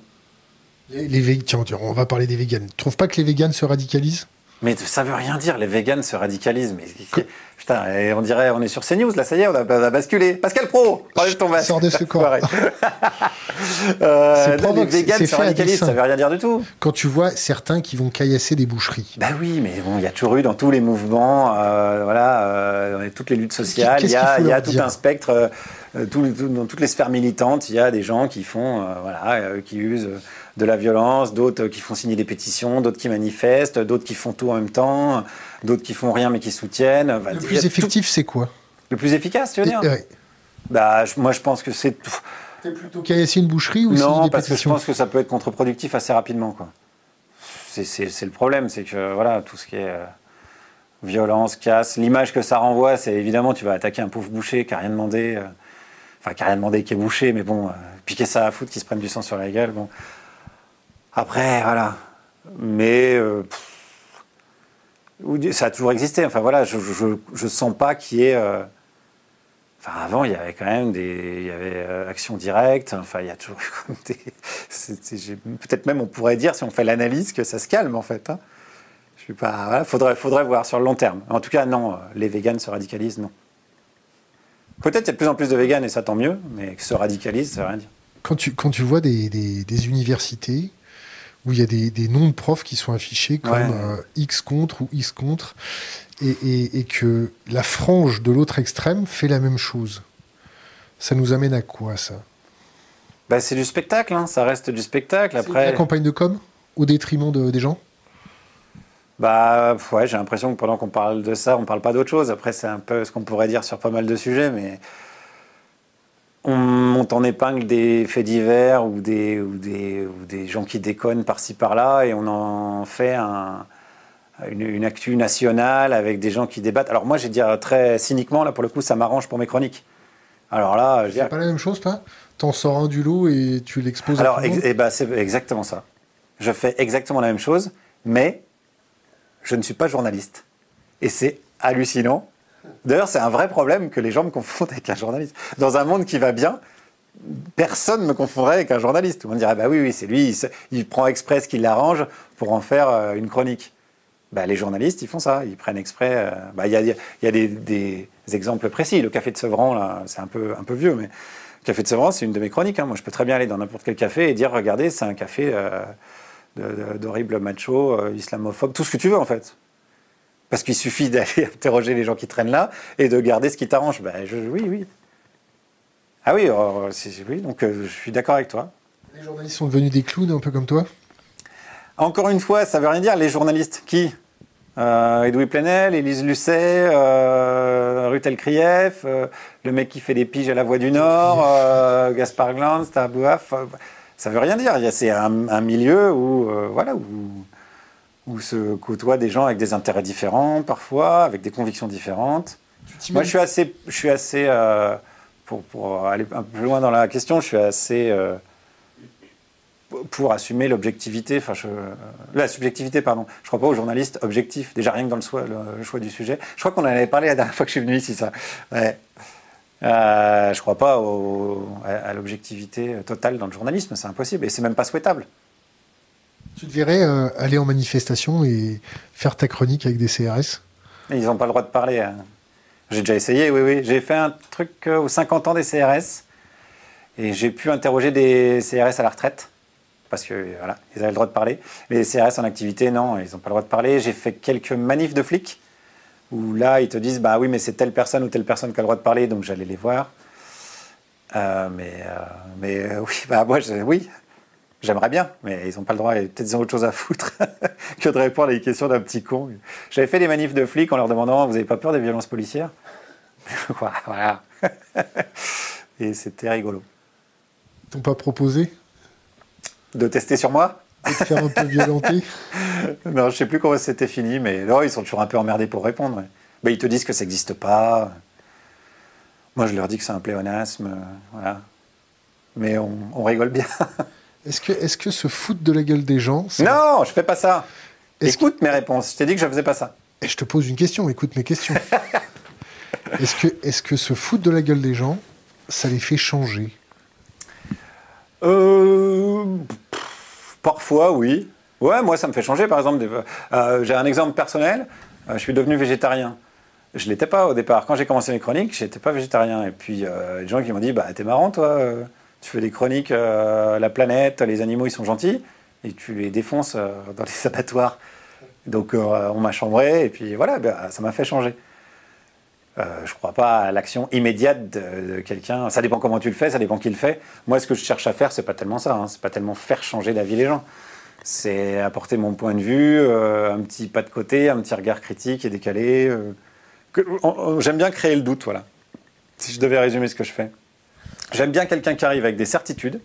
Les, tiens, on va parler des véganes. Tu trouves pas que les véganes se radicalisent? Mais ça veut rien dire, les véganes se radicalisent. Mais putain, on dirait, on est sur CNews, là, ça y est, on a, basculé. Pascal Pro, parlez de ton masque. Sors de ce corps. euh, non, les véganes se radicalisent, ça veut rien dire du tout. Quand tu vois certains qui vont caillasser des boucheries. Bah oui, mais bon, il y a toujours eu dans tous les mouvements, euh, voilà, euh, dans toutes les luttes sociales, il y a, y a tout un spectre. Euh, dans toutes les sphères militantes, il y a des gens qui font, voilà, qui usent de la violence, d'autres qui font signer des pétitions, d'autres qui manifestent, d'autres qui font tout en même temps, d'autres qui font rien mais qui soutiennent. le plus effectif, c'est quoi? Le plus efficace, tu veux dire? Bah, Moi, je pense que c'est. T'es plutôt caillasser une boucherie ou Non, parce que je pense que ça peut être contre-productif assez rapidement. Quoi. C'est, le problème, c'est que voilà, tout ce qui est euh, violence, casse, l'image que ça renvoie, c'est évidemment, tu vas attaquer un pauvre boucher qui n'a rien demandé. Euh, enfin, qui n'a rien demandé, qui est bouché, mais bon, euh, piquer ça à foutre, qui se prenne du sang sur la gueule. Bon. Après, voilà. Mais euh, ça a toujours existé. Enfin voilà, je ne sens pas qu'il y ait. Euh, enfin, avant, il y avait quand même des, il y avait euh, Action Directe. Enfin, il y a toujours des. Peut-être même, on pourrait dire, si on fait l'analyse, que ça se calme en fait. Hein. Je suis pas. Voilà, faudrait, faudrait voir sur le long terme. En tout cas, non, les véganes se radicalisent, non. Peut-être qu'il y a de plus en plus de véganes et ça tant mieux, mais que se radicalisent, ça veut rien dire. Quand tu, quand tu vois des, des universités où il y a des, des, noms de profs qui sont affichés comme euh, X contre ou X contre, et, et, et que la frange de l'autre extrême fait la même chose. Ça nous amène à quoi ça? Bah, C'est du spectacle, hein. ça reste du spectacle. Après... La campagne de com au détriment de, des gens? Bah ouais, j'ai l'impression que pendant qu'on parle de ça, on parle pas d'autre chose. Après, c'est un peu ce qu'on pourrait dire sur pas mal de sujets, mais on monte en épingle des faits divers ou des, ou des, ou des gens qui déconnent par-ci par-là et on en fait un, une, une, actu nationale avec des gens qui débattent. Alors moi, j'ai dire très cyniquement, là pour le coup, ça m'arrange pour mes chroniques. Alors là, c'est pas la même chose, toi? T'en sors un du lot et tu l'exposes. Alors, et eh ben, c'est exactement ça. Je fais exactement la même chose, mais je ne suis pas journaliste. Et c'est hallucinant. D'ailleurs, c'est un vrai problème que les gens me confondent avec un journaliste. Dans un monde qui va bien, personne ne me confondrait avec un journaliste. Tout le monde dirait, bah oui, oui, c'est lui, il, prend exprès ce qui l'arrange pour en faire euh, une chronique. Bah, les journalistes, ils font ça, ils prennent exprès. Euh, bah, il y a, y a des, exemples précis. Le café de Sevran, c'est un peu, un peu vieux, mais le café de Sevran, c'est une de mes chroniques. Hein. Moi, je peux très bien aller dans n'importe quel café et dire, regardez, c'est un café. Euh, d'horribles machos, euh, tout ce que tu veux en fait. Parce qu'il suffit d'aller interroger les gens qui traînent là et de garder ce qui t'arrange. Ben, je, oui, oui. Ah oui, euh, oui donc euh, je suis d'accord avec toi. Les journalistes sont devenus des clowns un peu comme toi? Encore une fois, ça veut rien dire. Les journalistes, qui? Edoui Plenel, Élise Lucet, Rutel Krief, le mec qui fait des piges à la Voix du Nord, Gaspard Glanz, Tabouaf ça veut rien dire. C'est un, milieu où, euh, voilà, où, où, se côtoient des gens avec des intérêts différents, parfois, avec des convictions différentes. Moi, je suis assez, je suis assez euh, pour, pour, aller un peu plus loin dans la question, je suis assez euh, pour assumer l'objectivité, enfin, la subjectivité, pardon. Je crois pas aux journalistes objectifs. Déjà rien que dans le choix, le, choix du sujet. Je crois qu'on en avait parlé la dernière fois que je suis venu ici, ça. Ouais. Euh, je ne crois pas à, l'objectivité totale dans le journalisme, c'est impossible et c'est même pas souhaitable. Tu devrais euh, aller en manifestation et faire ta chronique avec des CRS Ils n'ont pas le droit de parler. Hein. J'ai déjà essayé, oui, oui. J'ai fait un truc euh, aux 50 ans des CRS et j'ai pu interroger des CRS à la retraite parce que voilà, ils avaient le droit de parler. Les CRS en activité, non, ils n'ont pas le droit de parler. J'ai fait quelques manifs de flics où là, ils te disent, bah oui, mais c'est telle personne ou telle personne qui a le droit de parler, donc j'allais les voir. Euh, mais mais oui, bah moi, oui, j'aimerais bien, mais ils n'ont pas le droit, peut-être ils ont autre chose à foutre que de répondre à des questions d'un petit con. J'avais fait des manifs de flics en leur demandant, vous n'avez pas peur des violences policières Voilà. Et c'était rigolo. Ils t'ont pas proposé De tester sur moi de te faire un peu violenter Non, je sais plus comment c'était fini, mais non, ils sont toujours un peu emmerdés pour répondre. Mais ils te disent que ça n'existe pas. Moi, je leur dis que c'est un pléonasme. Euh, voilà. Mais on, rigole bien. Est-ce que, est que se foutre de la gueule des gens Non, je fais pas ça. Écoute mes réponses. Je t'ai dit que je faisais pas ça. Et je te pose une question. Écoute mes questions. est-ce que, est que se foutre de la gueule des gens, ça les fait changer? Euh, Parfois, oui. Ouais, moi, ça me fait changer. Par exemple, euh, j'ai un exemple personnel. Euh, je suis devenu végétarien. Je ne l'étais pas au départ. Quand j'ai commencé mes chroniques, je n'étais pas végétarien. Et puis, euh, les gens qui m'ont dit bah, T'es marrant, toi. Tu fais des chroniques, la planète, les animaux, ils sont gentils. Et tu les défonces dans les abattoirs. Donc, on m'a chambré. Et puis, voilà, bah, ça m'a fait changer. je ne crois pas à l'action immédiate de, quelqu'un. Ça dépend comment tu le fais, ça dépend qui le fait. Moi, ce que je cherche à faire, c'est pas tellement ça. Hein. C'est pas tellement faire changer d'avis les gens c'est apporter mon point de vue, euh, un petit pas de côté, un petit regard critique et décalé. Euh, j'aime bien créer le doute, voilà. Si je devais résumer ce que je fais. J'aime bien quelqu'un qui arrive avec des certitudes,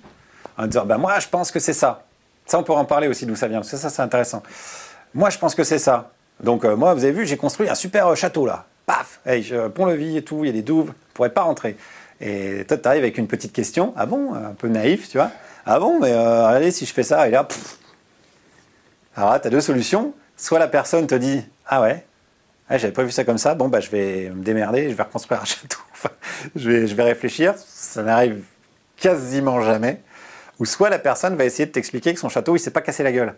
en disant ben moi je pense que c'est ça. Ça on pourra en parler aussi d'où ça vient, parce que ça c'est intéressant. Moi je pense que c'est ça. Donc euh, moi vous avez vu, j'ai construit un super château là. Paf, hey, pont-levis et tout, il y a des douves, on pourrait pas rentrer. Et toi tu arrives avec une petite question, ah bon, un peu naïf, tu vois. Ah bon, mais allez si je fais ça, et là, alors là, as deux solutions. soit la personne te dit Ah ouais, j'avais pas vu ça comme ça, bon, bah, je vais me démerder, je vais reconstruire un château. je, vais, je vais réfléchir, ça n'arrive quasiment jamais. Ou soit la personne va essayer de t'expliquer que son château, il s'est pas cassé la gueule.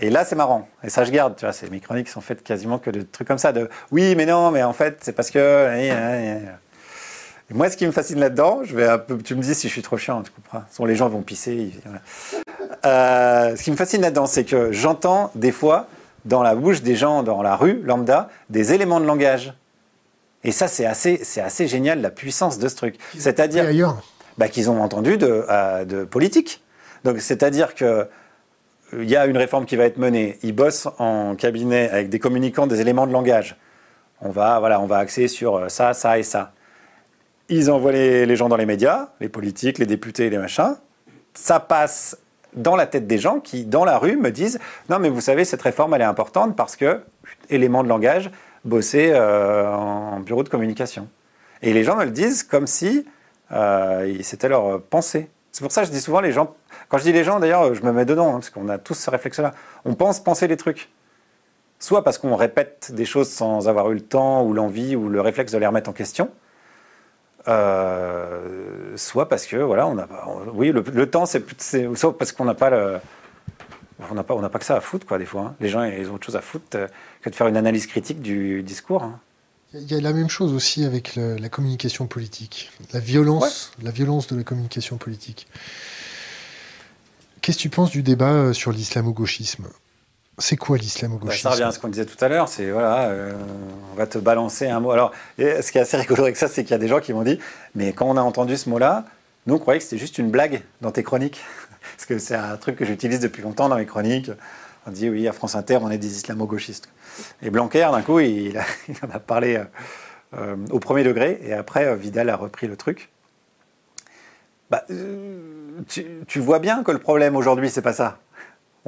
Et là, c'est marrant. Et ça, je garde. Tu vois, mes chroniques sont faites quasiment que de trucs comme ça. De oui, mais non, mais en fait, c'est parce que. Moi, ce qui me fascine là-dedans, je vais un peu, tu me dis si je suis trop chiant, tu comprends. Sont les gens vont pisser. Euh, ce qui me fascine là-dedans, c'est que j'entends des fois dans la bouche des gens dans la rue lambda des éléments de langage. Et ça, c'est assez, c'est assez génial la puissance de ce truc. C'est-à-dire bah, qu'ils ont entendu de, euh, de politique. Donc, c'est-à-dire que il y a une réforme qui va être menée. Ils bossent en cabinet avec des communicants, des éléments de langage. On va, voilà, on va axer sur euh, ça, ça et ça. Ils envoient les, gens dans les médias, les politiques, les députés, les machins. Ça passe dans la tête des gens qui, dans la rue, me disent Non, mais vous savez, cette réforme, elle est importante parce que, élément de langage, bosser euh, en bureau de communication. Et les gens me le disent comme si euh, c'était leur pensée. C'est pour ça que je dis souvent les gens quand je dis les gens, d'ailleurs, je me mets dedans, hein, parce qu'on a tous ce réflexe-là. On pense penser les trucs. Soit parce qu'on répète des choses sans avoir eu le temps ou l'envie ou le réflexe de les remettre en question. Euh, soit parce que voilà, on a, oui, le, temps, c'est, soit parce qu'on n'a pas le, on n'a pas, on n'a pas que ça à foutre quoi des fois. Hein. Les gens ils ont autre chose à foutre euh, que de faire une analyse critique du discours. Hein. Il y a la même chose aussi avec la communication politique, la violence, la violence de la communication politique. Qu'est-ce que tu penses du débat euh, sur l'islamo-gauchisme? C'est quoi l'islamo-gauchisme bah, Ça revient à ce qu'on disait tout à l'heure, c'est voilà, euh, on va te balancer un mot. Alors, ce qui est assez rigolo avec ça, c'est qu'il y a des gens qui m'ont dit, mais quand on a entendu ce mot-là, nous on croyait que c'était juste une blague dans tes chroniques, parce que c'est un truc que j'utilise depuis longtemps dans mes chroniques. On dit oui, à France Inter, on est des islamo-gauchistes. Et Blanquer, d'un coup, il, en a parlé euh, au premier degré, et après, Vidal a repris le truc. Bah, tu, vois bien que le problème aujourd'hui, c'est pas ça.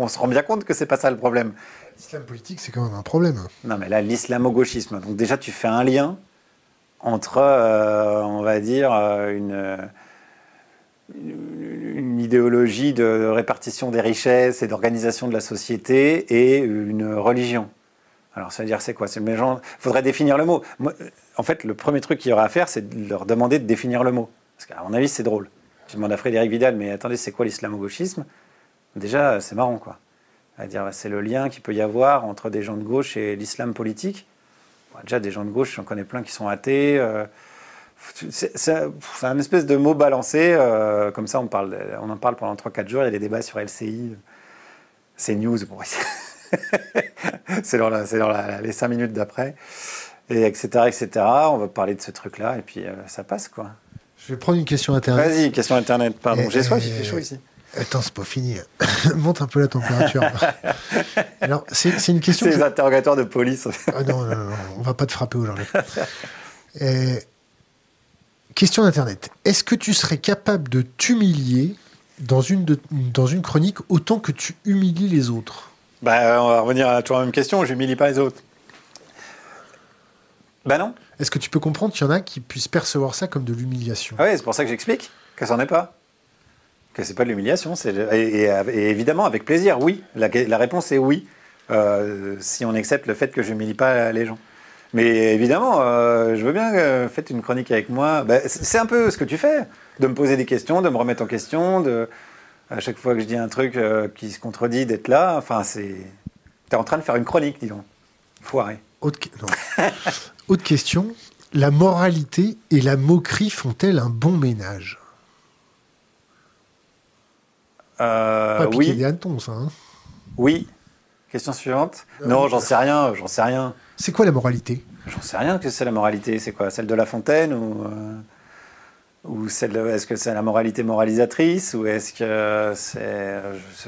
On se rend bien compte que c'est pas ça le problème. L'islam politique, c'est quand même un problème. Non, mais là, l'islamo-gauchisme. Donc déjà, tu fais un lien entre, euh, on va dire, euh, une, une, idéologie de répartition des richesses et d'organisation de la société et une religion. Alors, ça veut dire c'est quoi? C'est Il faudrait définir le mot. en fait, le premier truc qu'il y aura à faire, c'est de leur demander de définir le mot. Parce qu'à mon avis, c'est drôle. Tu demandes à Frédéric Vidal, mais attendez, c'est quoi l'islamo-gauchisme? Déjà, c'est marrant, quoi. À dire, c'est le lien qu'il peut y avoir entre des gens de gauche et l'islam politique. déjà, des gens de gauche, j'en connais plein qui sont athées. Euh, c'est un espèce de mot balancé. Euh, comme ça, on, parle, on en parle pendant 3-4 jours. Il y a des débats sur LCI. C'est news. Bon, c'est dans, dans les 5 minutes d'après. Et etc., etc. On va parler de ce truc-là. Et puis, euh, ça passe, quoi. Je vais prendre une question Internet. Vas-y, question Internet, pardon. J'ai soif, il fait chaud ici. Attends, c'est pas fini. Monte un peu la température. Alors, c'est une question. C'est les interrogatoires de police. ah non, non, non, on va pas te frapper aujourd'hui. question d'Internet. Est-ce que tu serais capable de t'humilier dans une, dans une chronique autant que tu humilies les autres? Bah, On va revenir à toujours la même question. Je n'humilie pas les autres. Bah non. Est-ce que tu peux comprendre qu'il y en a qui puissent percevoir ça comme de l'humiliation? Ah Oui, c'est pour ça que j'explique que ça n'en est pas. Que c'est pas de l'humiliation. Et, et, évidemment, avec plaisir, oui. La, réponse est oui. Euh, si on accepte le fait que je n'humilie pas les gens. Mais évidemment, euh, je veux bien que faites une chronique avec moi. Bah, c'est un peu ce que tu fais, de me poser des questions, de me remettre en question, de à chaque fois que je dis un truc euh, qui se contredit, d'être là. Enfin, c'est. es en train de faire une chronique, dis donc. Foiré. Autre question. La moralité et la moquerie font-elles un bon ménage? Euh, Oui. Des hannetons, ça. Hein oui. Question suivante. Euh, non, j'en sais rien. J'en sais rien. C'est quoi la moralité? J'en sais rien que c'est la moralité. C'est quoi? Celle de La Fontaine ou euh, ou celle est-ce que c'est la moralité moralisatrice ou est-ce que c'est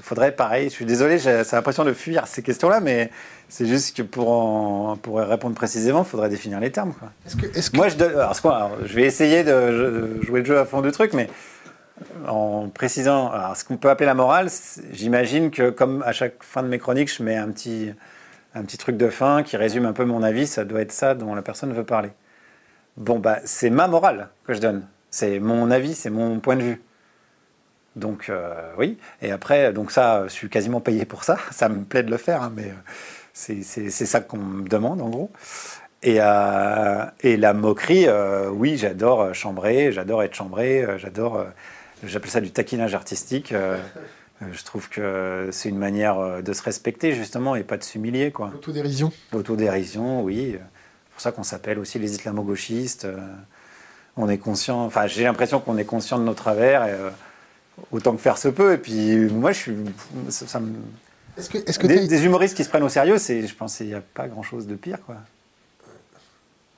faudrait pareil je suis désolé j'ai l'impression de fuir ces questions là mais c'est juste que pour en, pour répondre précisément il faudrait définir les termes quoi. moi je, alors, quoi, je vais essayer de jouer le jeu à fond du truc mais en précisant ce qu'on peut appeler la morale j'imagine que comme à chaque fin de mes chroniques je mets un petit un petit truc de fin qui résume un peu mon avis ça doit être ça dont la personne veut parler bon bah c'est ma morale que je donne c'est mon avis, c'est mon point de vue. Donc euh, oui. Et après, donc ça, je suis quasiment payé pour ça. Ça me plaît de le faire, hein, mais C'est ça qu'on me demande, en gros. Et, euh, la moquerie, euh, oui, j'adore chambrer, j'adore être chambré, j'adore. J'appelle ça du taquinage artistique. je trouve que c'est une manière de se respecter, justement, et pas de s'humilier. L'autodérision L'autodérision, oui. C'est pour ça qu'on s'appelle aussi les islamo-gauchistes. On est conscient, enfin, j'ai l'impression qu'on est conscient de nos travers, et, autant que faire se peut. Et puis, moi, je suis. Ça, me est-ce que, des, humoristes qui se prennent au sérieux, c'est, je pense qu'il n'y a pas grand-chose de pire. Quoi.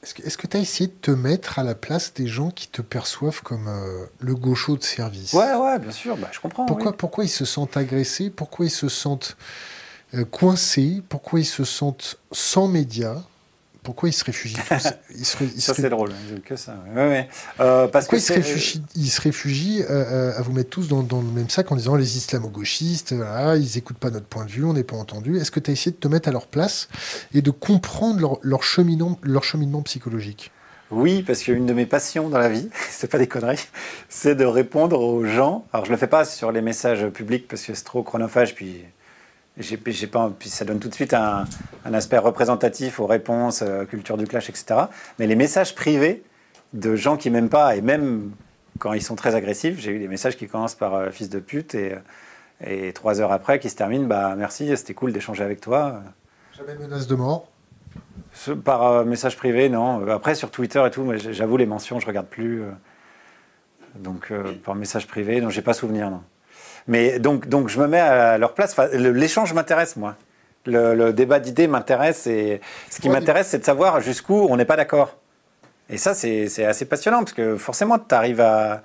Est-ce que tu as essayé de te mettre à la place des gens qui te perçoivent comme euh, le gaucho de service? Ouais, ouais, bien sûr, bah, je comprends. Pourquoi, pourquoi ils se sentent agressés? Pourquoi ils se sentent euh, coincés? Pourquoi ils se sentent sans médias? Pourquoi il se réfugie il se, Ça, c'est drôle, que ça. Euh, parce pourquoi que il, se réfugie, euh, euh, à vous mettre tous dans, le même sac en disant les islamo-gauchistes, ils n'écoutent pas notre point de vue, on n'est pas entendu Est-ce que tu as essayé de te mettre à leur place et de comprendre leur, cheminement, leur cheminement psychologique? Oui, parce qu'une de mes passions dans la vie, c'est pas des conneries, c'est de répondre aux gens. Alors je le fais pas sur les messages publics parce que c'est trop chronophage, puis j'ai, pas, puis ça donne tout de suite un, aspect représentatif aux réponses, euh, culture du clash, etc. Mais les messages privés de gens qui m'aiment pas, et même quand ils sont très agressifs, j'ai eu des messages qui commencent par euh, fils de pute et, et, trois heures après qui se terminent bah merci, c'était cool d'échanger avec toi. Jamais menace de mort Par euh, message privé, non. Après sur Twitter et tout, j'avoue les mentions, je regarde plus. donc par message privé, non, j'ai pas souvenir, non. Mais donc, donc je me mets à leur place. L'échange m'intéresse, moi. Le, débat d'idées m'intéresse. Et ce qui m'intéresse, c'est de savoir jusqu'où on n'est pas d'accord. Et ça, c'est assez passionnant, parce que forcément, tu arrives à,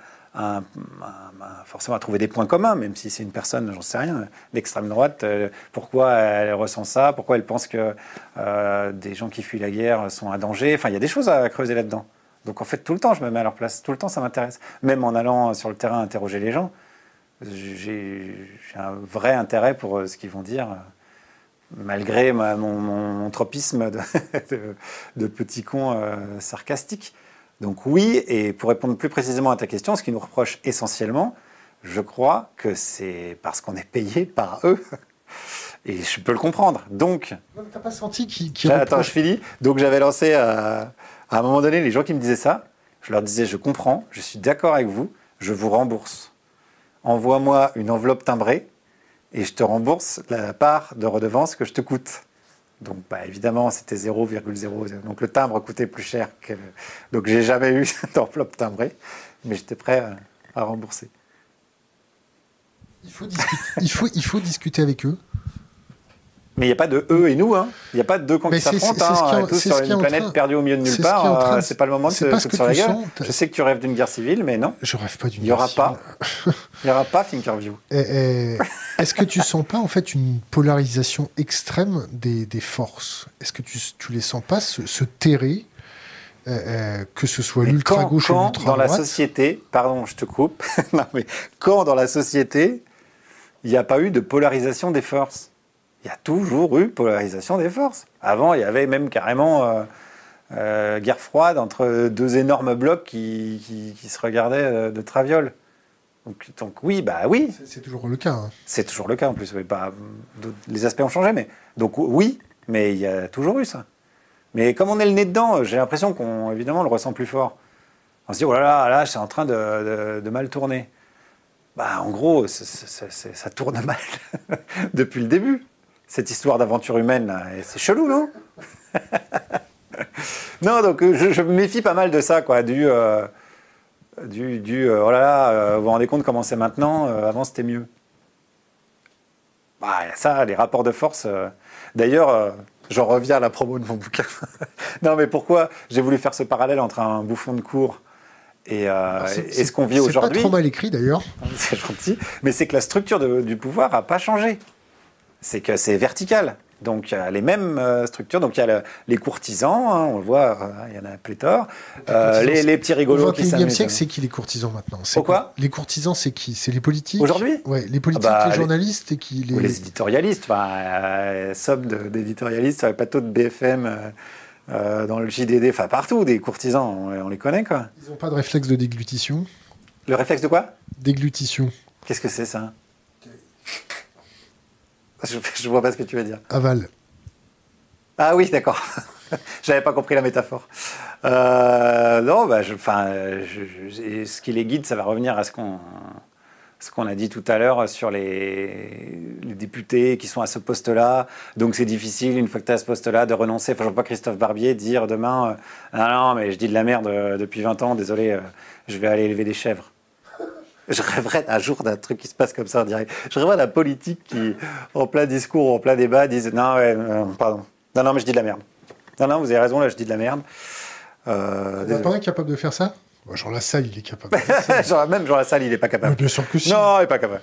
forcément à trouver des points communs, même si c'est une personne, j'en sais rien, d'extrême droite. Euh, pourquoi elle ressent ça Pourquoi elle pense que euh, des gens qui fuient la guerre sont un danger Enfin, il y a des choses à creuser là-dedans. Donc en fait, tout le temps, je me mets à leur place. Tout le temps, ça m'intéresse. Même en allant sur le terrain interroger les gens j'ai un vrai intérêt pour euh, ce qu'ils vont dire, malgré mon, tropisme de, petit con euh, sarcastique. Donc oui, et pour répondre plus précisément à ta question, ce qu'ils nous reprochent essentiellement, je crois que c'est parce qu'on est payé par eux. Et je peux le comprendre. Donc. T'as pas senti qu'ils. Attends, je finis. Donc j'avais lancé à un moment donné les gens qui me disaient ça. Je leur disais, je comprends, je suis d'accord avec vous, je vous rembourse envoie-moi une enveloppe timbrée et je te rembourse la part de redevance que je te coûte. Donc, bah, évidemment, c'était 0,0. Donc, le timbre coûtait plus cher que. Donc, j'ai jamais eu d'enveloppe timbrée, mais j'étais prêt à, rembourser. Il faut discuter avec eux. Mais il n'y a pas de eux et nous, hein. Il n'y a pas de deux camps qui s'affrontent, hein, tous sur une planète perdue au milieu de nulle part. Euh, c'est pas le moment de se foutre sur la gueule. Je sais que tu rêves d'une guerre civile, mais non. Je rêve pas d'une guerre civile. Il n'y aura pas Thinkerview. Est-ce que tu sens pas en fait une polarisation extrême des, des forces? Est-ce que tu, tu les sens pas se, se terrer euh, euh, que ce soit l'ultra gauche ou l'ultra droite. dans la société, pardon, je te coupe, non, mais quand dans la société, il n'y a pas eu de polarisation des forces? Il y a toujours eu polarisation des forces. Avant, il y avait même carrément euh, euh, guerre froide entre deux énormes blocs qui, qui, se regardaient euh, de traviole. Donc, donc, oui, bah oui. C'est toujours le cas. Hein. C'est toujours le cas en plus. Bah, les aspects ont changé, mais donc oui, mais il y a toujours eu ça. Mais comme on est le nez dedans, j'ai l'impression qu'on évidemment le ressent plus fort. On se dit oh là là, là, c'est en train de, de, mal tourner. Bah, en gros, ça tourne mal depuis le début cette histoire d'aventure humaine, c'est chelou, non Non, donc je, je, me méfie pas mal de ça, quoi, du, euh, du, du euh, oh là là, euh, vous vous rendez compte comment c'est maintenant, avant c'était mieux. Bah, ça, les rapports de force. D'ailleurs, j'en reviens à la promo de mon bouquin. non, mais pourquoi j'ai voulu faire ce parallèle entre un bouffon de cour et, ah, ce qu'on vit aujourd'hui C'est pas trop mal écrit d'ailleurs. C'est gentil, mais c'est que la structure du pouvoir n'a pas changé c'est que c'est vertical. Donc il y a les mêmes euh, structures. Donc il y a les courtisans, hein, on le voit, euh, il y en a pléthore. Euh, les, les, petits rigolos. Au siècle, c'est qui les courtisans maintenant? Pourquoi? Les courtisans, c'est qui? C'est les politiques? Aujourd'hui? Ouais, les politiques, ah bah, les journalistes et qui les... les éditorialistes. Enfin, somme d'éditorialistes sur les plateaux de BFM. dans le JDD, enfin partout, des courtisans, on, les connaît quoi. Ils n'ont pas de réflexe de déglutition? Le réflexe de quoi? Déglutition. Qu'est-ce que c'est ça? Je, ne vois pas ce que tu veux dire. Aval. Ah oui, d'accord. J'avais pas compris la métaphore. Euh, non, bah, je, ce qui les guide, ça va revenir à ce qu'on ce qu'on a dit tout à l'heure sur les, les, députés qui sont à ce poste-là. Donc c'est difficile, une fois que tu es à ce poste-là, de renoncer. Enfin, je vois pas Christophe Barbier dire demain euh, Ah non, mais je dis de la merde euh, depuis 20 ans, désolé, euh, je vais aller élever des chèvres. Je rêverais un jour d'un truc qui se passe comme ça en direct. Je rêverais d'un politique qui, en plein discours, en plein débat, dise Non, ouais, pardon. Non, non, mais je dis de la merde. Non, non, vous avez raison, là, je dis de la merde. Euh, Il n'y a pas un capable de faire ça? Jean Lassalle, il est capable. De faire ça. Même Jean Lassalle, il n'est pas capable. bien sûr que si. Non, il n'est pas capable.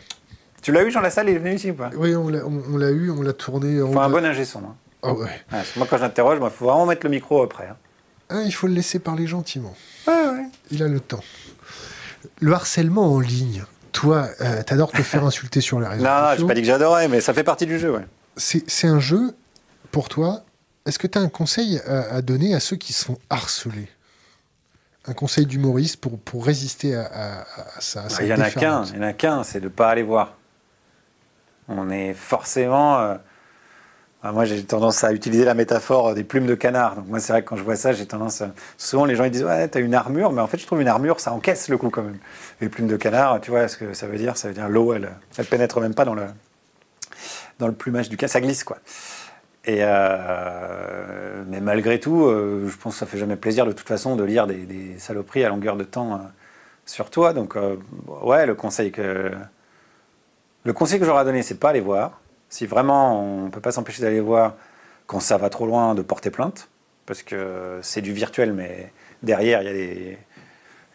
Tu l'as eu, Jean Lassalle, il est venu ici ou pas? Oui, on l'a eu, on l'a tourné. Il faut un bon ingé son. Hein. Ah ouais. moi, quand j'interroge, il faut vraiment mettre le micro après. Hein. Ah, il faut le laisser parler gentiment. Ouais, ouais. Il a le temps. Le harcèlement en ligne, toi, euh, t'adores te faire insulter sur les réseaux non, sociaux. Non, j'ai pas dit que j'adorais, mais ça fait partie du jeu, ouais. C'est un jeu, pour toi, est-ce que tu as un conseil à, donner à ceux qui se font harceler? Un conseil d'humoriste pour, pour résister à, ça bah, Il n'y en a qu'un, il y en a qu'un, c'est de ne pas aller voir. On est forcément. Euh, moi, j'ai tendance à utiliser la métaphore des plumes de canard. Donc, moi, c'est vrai que quand je vois ça, j'ai tendance. Souvent, les gens ils disent Ouais, t'as une armure, mais en fait, je trouve une armure, ça encaisse le coup quand même. Les plumes de canard, tu vois ce que ça veut dire? Ça veut dire l'eau, elle, elle pénètre même pas dans le, dans le plumage du cas, ça glisse, quoi. Et euh, mais malgré tout, euh, je pense que ça fait jamais plaisir de toute façon de lire des, saloperies à longueur de temps euh, sur toi. Donc ouais, le conseil que le conseil que j'aurais donné, c'est pas aller voir. Si vraiment on peut pas s'empêcher d'aller voir quand ça va trop loin, de porter plainte, parce que c'est du virtuel, mais derrière il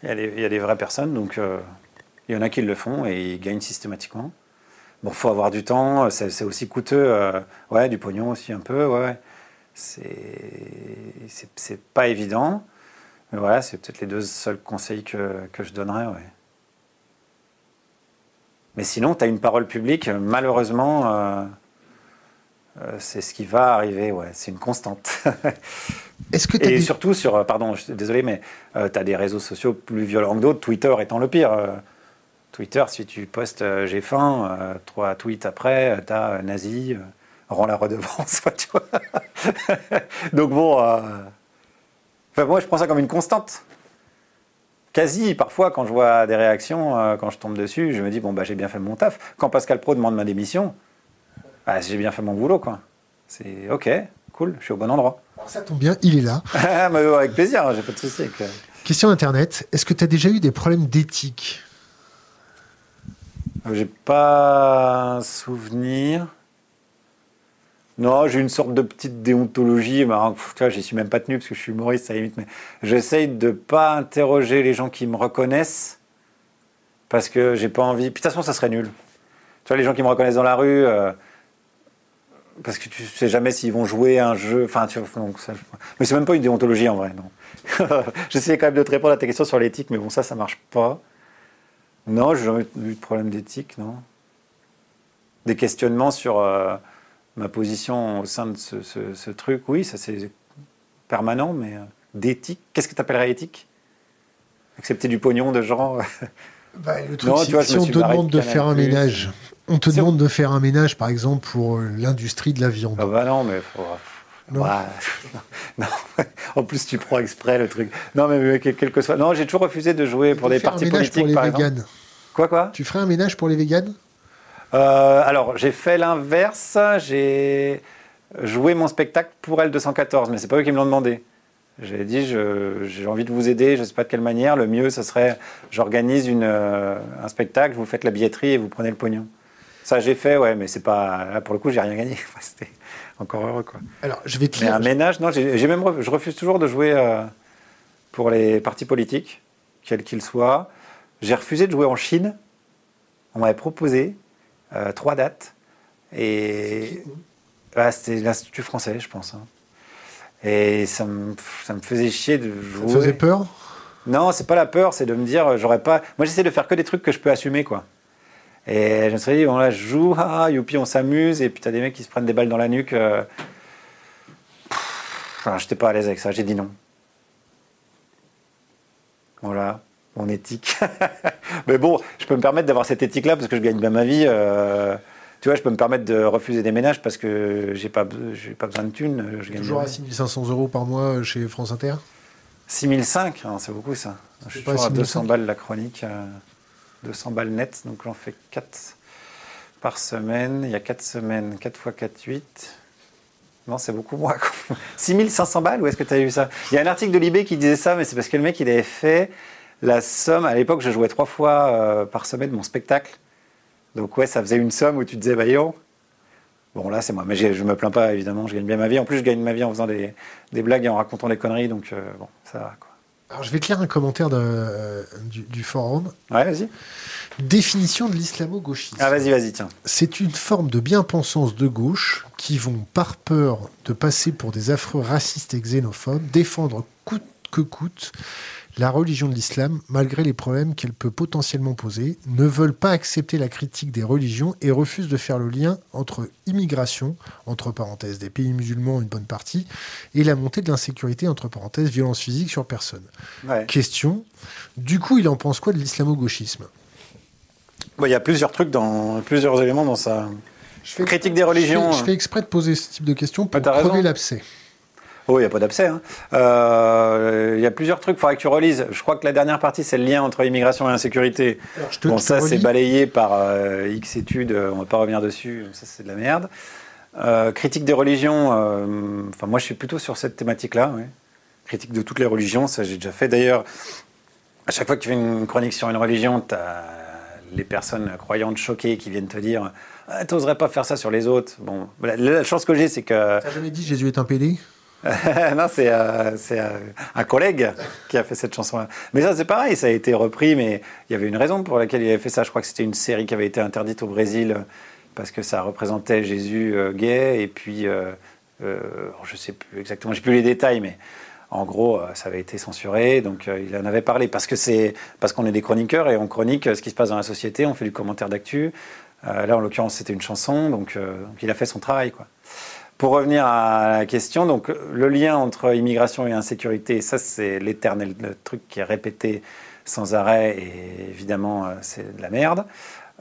y a des y vraies personnes. Donc il y en a qui le font et ils gagnent systématiquement. Bon, faut avoir du temps, c'est aussi coûteux. Euh, ouais, du pognon aussi un peu, ouais. C'est pas évident. Mais voilà, c'est peut-être les deux seuls conseils que, que je donnerais, ouais. Mais sinon, tu as une parole publique, malheureusement, euh, euh, c'est ce qui va arriver, ouais. C'est une constante. Est-ce que Et surtout sur, pardon, je suis désolé, mais tu as des réseaux sociaux plus violents que d'autres, Twitter étant le pire. Twitter, si tu postes euh, j'ai faim, euh, trois tweets après, euh, tu as nazi, rend la redevance, tu vois. Donc bon, enfin, moi je prends ça comme une constante. Quasi, parfois, quand je vois des réactions, quand je tombe dessus, je me dis, bon, bah, j'ai bien fait mon taf. Quand Pascal Pro demande ma démission, bah, j'ai bien fait mon boulot, quoi. C'est OK, cool, je suis au bon endroit. Alors ça tombe bien, il est là. avec plaisir, j'ai pas de souci. Question Internet, est-ce que tu as déjà eu des problèmes d'éthique? J'ai pas un souvenir. Non, j'ai une sorte de petite déontologie. Vois, j'y suis même pas tenu parce que je suis humoriste, à la limite. Mais j'essaye de pas interroger les gens qui me reconnaissent parce que j'ai pas envie. Puis de toute façon, ça serait nul. Tu vois, les gens qui me reconnaissent dans la rue, euh, parce que tu sais jamais s'ils vont jouer un jeu. Enfin, tu vois, mais c'est même pas une déontologie en vrai, non. J'essaie quand même de te répondre à ta question sur l'éthique, mais bon, ça, ça marche pas. Non, j'ai jamais eu de problème d'éthique, non. Des questionnements sur euh, ma position au sein de ce, truc, oui, ça c'est permanent, mais euh, d'éthique, qu'est-ce que tu appellerais éthique? Accepter du pognon de gens bah, Le truc, si on te demande de faire un ménage, on te demande de faire un ménage, par exemple, pour euh, l'industrie de la viande. Ah bah non, mais faut, non. non. En plus, tu prends exprès le truc. Non, mais quel que soit. Non, j'ai toujours refusé de jouer pour des partis politiques. Pour les par véganes. Quoi, quoi? Tu ferais un ménage pour les véganes? Euh, Alors, j'ai fait l'inverse. J'ai joué mon spectacle pour L214, mais c'est pas eux qui me l'ont demandé. J'ai dit, j'ai envie de vous aider, je ne sais pas de quelle manière. Le mieux, ce serait, j'organise euh, un spectacle, vous faites la billetterie et vous prenez le pognon. Ça, j'ai fait, ouais, mais c'est pas. Là, pour le coup, j'ai rien gagné. C'était encore heureux, quoi. Alors, je vais te Mais un ménage, non, j'ai même, je refuse toujours de jouer euh, pour les partis politiques, quels qu'ils soient. J'ai refusé de jouer en Chine. On m'avait proposé euh, trois dates. Et ah, c'était l'Institut français, je pense. Hein. Et ça me, ça me, faisait chier de jouer. Ça faisait peur? Non, c'est pas la peur, c'est de me dire, j'aurais pas. Moi, j'essaie de faire que des trucs que je peux assumer, quoi. Et je me suis dit, bon là, je joue, ah, youpi, on s'amuse, et puis t'as des mecs qui se prennent des balles dans la nuque. Euh... Enfin, j'étais pas à l'aise avec ça, j'ai dit non. Voilà, mon éthique. Mais bon, je peux me permettre d'avoir cette éthique-là parce que je gagne bien ma vie. Euh... tu vois, je peux me permettre de refuser des ménages parce que j'ai pas, j'ai pas besoin de thunes. Je gagne Toujours à bien. 6500 euros par mois chez France Inter? 6005, hein, c'est beaucoup ça. Je suis toujours à 6500. 200 balles la chronique, euh, 200 balles net, donc j'en fais 4 par semaine. Il y a 4 semaines, 4 fois 4, 8. Non, c'est beaucoup moins. quoi. 6500 balles, où est-ce que tu as eu ça? Il y a un article de Libé qui disait ça, mais c'est parce que le mec, il avait fait la somme. À l'époque, je jouais trois fois euh, par semaine mon spectacle. Donc, ouais, ça faisait une somme où tu te disais, bah, yo. Bon, là, c'est moi. Mais je me plains pas, évidemment. Je gagne bien ma vie. En plus, je gagne ma vie en faisant des, des blagues et en racontant des conneries. Donc, euh, bon, ça va, quoi. Alors, je vais te lire un commentaire de, euh, du, du forum. Ouais, vas-y. Définition de l'islamo-gauchisme. Ah, vas-y, vas-y, tiens. C'est une forme de bien-pensance de gauche qui vont, par peur de passer pour des affreux racistes et xénophobes, défendre coûte que coûte la religion de l'islam, malgré les problèmes qu'elle peut potentiellement poser, ne veulent pas accepter la critique des religions et refusent de faire le lien entre immigration, entre parenthèses des pays musulmans une bonne partie, et la montée de l'insécurité, entre parenthèses violence physique sur personne. Ouais. Question, du coup il en pense quoi de l'islamo-gauchisme? Bon, Il y a plusieurs trucs, dans, plusieurs éléments dans je fais, Critique des religions. je fais, je fais exprès de poser ce type de questions pour crever l'abcès. Oh, il n'y a pas d'abcès. hein. Euh, Il y a plusieurs trucs, il faudrait que tu relises. Je crois que la dernière partie, c'est le lien entre immigration et insécurité. Alors, je te- bon, te ça, c'est balayé par euh, X études, euh, on ne va pas revenir dessus, ça, c'est de la merde. Euh, critique des religions, enfin, moi, je suis plutôt sur cette thématique-là. Critique de toutes les religions, ça, j'ai déjà fait. D'ailleurs, à chaque fois que tu fais une chronique sur une religion, tu as les personnes croyantes choquées qui viennent te dire ah, T'oserais pas faire ça sur les autres. Bon, la, la chance que j'ai, c'est que. T'as jamais dit Jésus est un pédé non, c'est euh, euh, un collègue qui a fait cette chanson-là. Mais ça, c'est pareil, ça a été repris, mais il y avait une raison pour laquelle il avait fait ça. Je crois que c'était une série qui avait été interdite au Brésil parce que ça représentait Jésus euh, gay, et puis, euh, euh, je sais plus exactement, j'ai plus les détails, mais en gros, euh, ça avait été censuré, donc euh, il en avait parlé parce que c'est parce qu'on est des chroniqueurs et on chronique euh, ce qui se passe dans la société, on fait du commentaire d'actu. Euh, là, en l'occurrence, c'était une chanson, donc, euh, donc il a fait son travail, quoi. Pour revenir à la question, donc le lien entre immigration et insécurité, ça c'est l'éternel truc qui est répété sans arrêt et évidemment euh, c'est de la merde.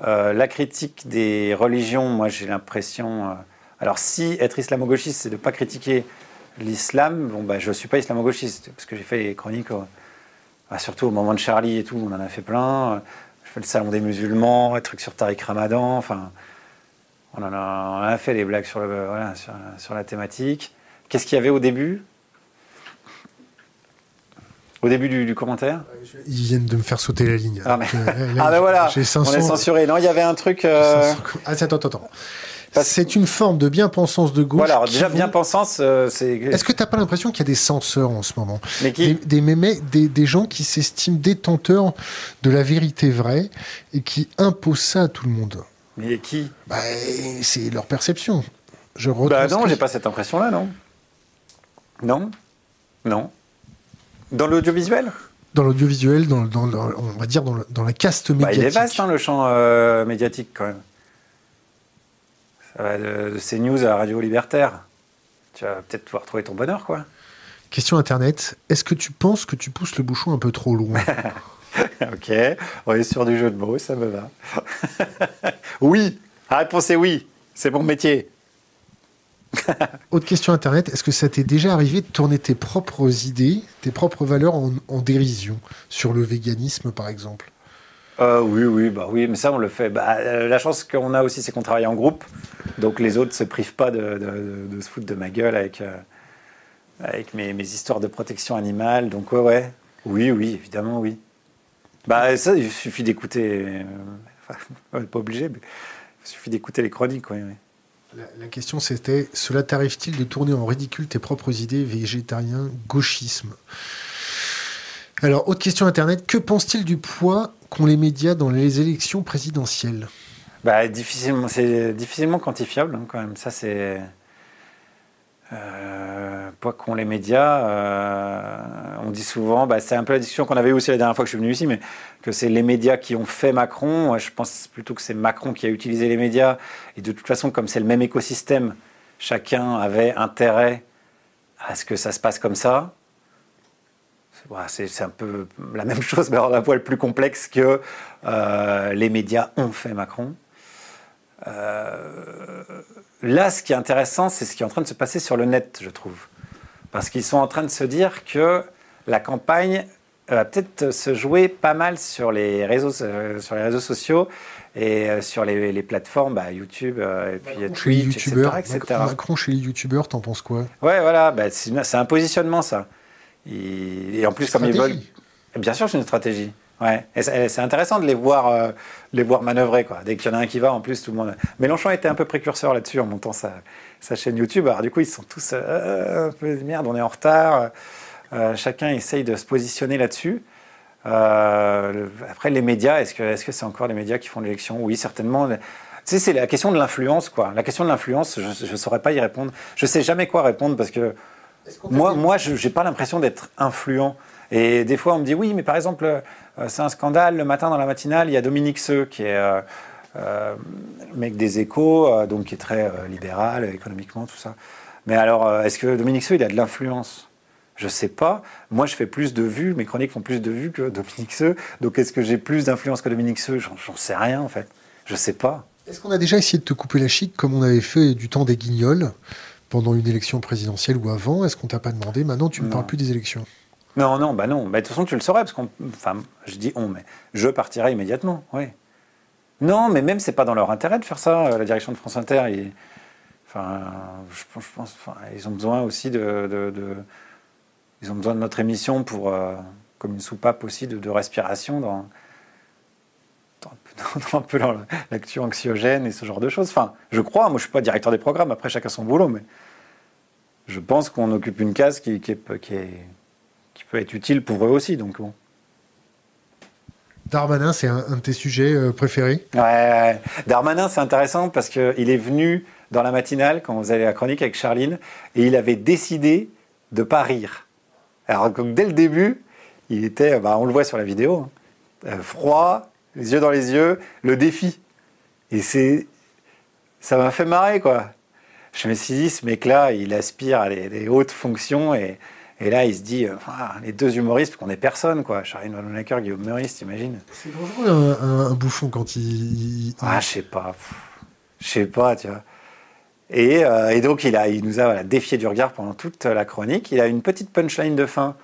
Euh, la critique des religions, moi j'ai l'impression. euh, alors si être islamo-gauchiste c'est de ne pas critiquer l'islam, bon bah je ne suis pas islamo-gauchiste parce que j'ai fait les chroniques, bah, surtout au moment de Charlie et tout, on en a fait plein. Je fais le salon des musulmans, les trucs sur Tariq Ramadan, enfin. On en a, on en a fait des blagues sur, le, voilà, sur, sur la thématique. Qu'est-ce qu'il y avait au début? Au début du, du commentaire? Ils viennent de me faire sauter la ligne. Ah, mais- euh, là, Ah ben voilà, J'ai on 500. est censuré. Non, il y avait un truc... euh, 500 Ah, attends, attends, attends. Parce- C'est une forme de bien-pensance de gauche. Voilà, alors déjà, vont- bien pensance, euh, c'est... Est-ce que t'as pas l'impression qu'il y a des censeurs en ce moment? Mais des, mémés- des, des gens qui s'estiment détenteurs de la vérité vraie et qui imposent ça à tout le monde Mais qui? Bah, C'est leur perception. Je Bah non, j'ai pas cette impression-là, non. Non Non. Dans l'audiovisuel? Dans l'audiovisuel, dans, dans, dans- on va dire dans, le- dans la caste bah, Il médiatique. est vaste, hein, le champ euh, médiatique, quand même. Ça va de, de CNews à Radio Libertaire. Tu vas peut-être pouvoir trouver ton bonheur, quoi. Question Internet. Est-ce que tu penses que tu pousses le bouchon un peu trop loin? ok, on est sur du jeu de mots, ça me va. oui, la réponse est oui, c'est mon métier. Autre question Internet. Est-ce que ça t'est déjà arrivé de tourner tes propres idées, tes propres valeurs en, en dérision Sur le véganisme, par exemple? Euh, oui, oui, bah oui, mais ça on le fait. Bah, euh, la chance qu'on a aussi, c'est qu'on travaille en groupe, donc les autres se privent pas de, de- de- de se foutre de ma gueule avec, euh, avec mes, mes histoires de protection animale. Donc ouais, ouais, oui, oui, évidemment, oui. Bah ça, il suffit d'écouter. euh, enfin, on pas obligé, mais il suffit d'écouter les chroniques, oui. La, la question c'était cela t'arrive-t-il de tourner en ridicule tes propres idées végétarien, gauchisme? Alors, autre question Internet. Que pense-t-il du poids qu'ont les médias dans les élections présidentielles? Bah, difficilement, c'est difficilement quantifiable hein, quand même. Ça, c'est. Euh, pas qu'ont les médias, euh, on dit souvent, bah, c'est un peu la discussion qu'on avait eue aussi la dernière fois que je suis venu ici, mais que c'est les médias qui ont fait Macron. Je pense plutôt que c'est Macron qui a utilisé les médias. Et de toute façon, comme c'est le même écosystème, chacun avait intérêt à ce que ça se passe comme ça. C'est c'est un peu la même chose, mais alors un poil plus complexe que euh, les médias ont fait Macron. Là, ce qui est intéressant, c'est ce qui est en train de se passer sur le net, je trouve. Parce qu'ils sont en train de se dire que la campagne va peut-être se jouer pas mal sur les réseaux, sur les réseaux sociaux et euh, sur les, plateformes, bah, YouTube, euh, et puis Macron Twitch, etc., etc. Macron chez les youtubeurs, t'en penses quoi? Ouais, voilà, bah, c'est un positionnement ça. Et, en plus, comme ils veulent. Bien sûr, c'est une stratégie. Ouais. c'est intéressant de les voir, euh, les voir manœuvrer. Quoi. Dès qu'il y en a un qui va, en plus, tout le monde. Mélenchon était un peu précurseur là-dessus en montant sa, sa, chaîne YouTube. Alors, du coup, ils sont tous un peu merde, on est en retard. chacun essaye de se positionner là-dessus. Euh, après, les médias, est-ce que c'est -ce c'est encore les médias qui font l'élection? Oui, certainement. Tu sais, c'est la question de l'influence, quoi. La question de l'influence, je ne saurais pas y répondre. Je ne sais jamais quoi répondre parce que moi, moi je n'ai pas l'impression d'être influent. Et des fois, on me dit oui, mais par exemple, euh, c'est un scandale. Le matin, dans la matinale, il y a Dominique Seux, qui est euh, euh mec des échos, donc qui est très libéral économiquement, tout ça. Mais alors, est-ce que Dominique Seux, il a de l'influence? Je sais pas. Moi, je fais plus de vues, mes chroniques font plus de vues que Dominique Seux. Donc, est-ce que j'ai plus d'influence que Dominique Seux? J'en sais rien, en fait. Je sais pas. Est-ce qu'on a déjà essayé de te couper la chic comme on avait fait du temps des guignols pendant une élection présidentielle ou avant? Est-ce qu'on t'a pas demandé? Maintenant, tu ne me parles plus des élections. Non, non, bah non. Bah, de toute façon, tu le saurais, parce qu'on. Enfin, je dis on, mais je partirai immédiatement, oui. Non, mais même, c'est pas dans leur intérêt de faire ça, euh, la direction de France Inter. Enfin, je, pense, ils ont besoin aussi de ils ont besoin de notre émission pour, euh, comme une soupape aussi de, respiration dans, un peu dans l'actu anxiogène et ce genre de choses. Enfin, je crois, moi je suis pas directeur des programmes, après chacun son boulot, mais je pense qu'on occupe une case qui, est, qui, peut être utile pour eux aussi. Donc bon. Darmanin, c'est un, de tes sujets euh, préférés? Ouais, Darmanin, c'est intéressant parce qu'il est venu dans la matinale, quand vous allez à la chronique avec Charline, et il avait décidé de ne pas rire. Alors dès le début, il était, bah, on le voit sur la vidéo, hein, euh, froid, les yeux dans les yeux, le défi. Et c'est, ça m'a fait marrer quoi. Je me suis dit, ce mec-là, il aspire à des hautes fonctions et, là, il se dit, euh, ah, les deux humoristes, qu'on est personne, quoi. Charline Wallonnecker, Guillaume Meurice, t'imagines C'est dangereux un, bouffon quand il. Ah, je sais pas. Je sais pas, tu vois. Euh, et, donc, il, a, il nous a défié du regard pendant toute la chronique. Il a une petite punchline de fin,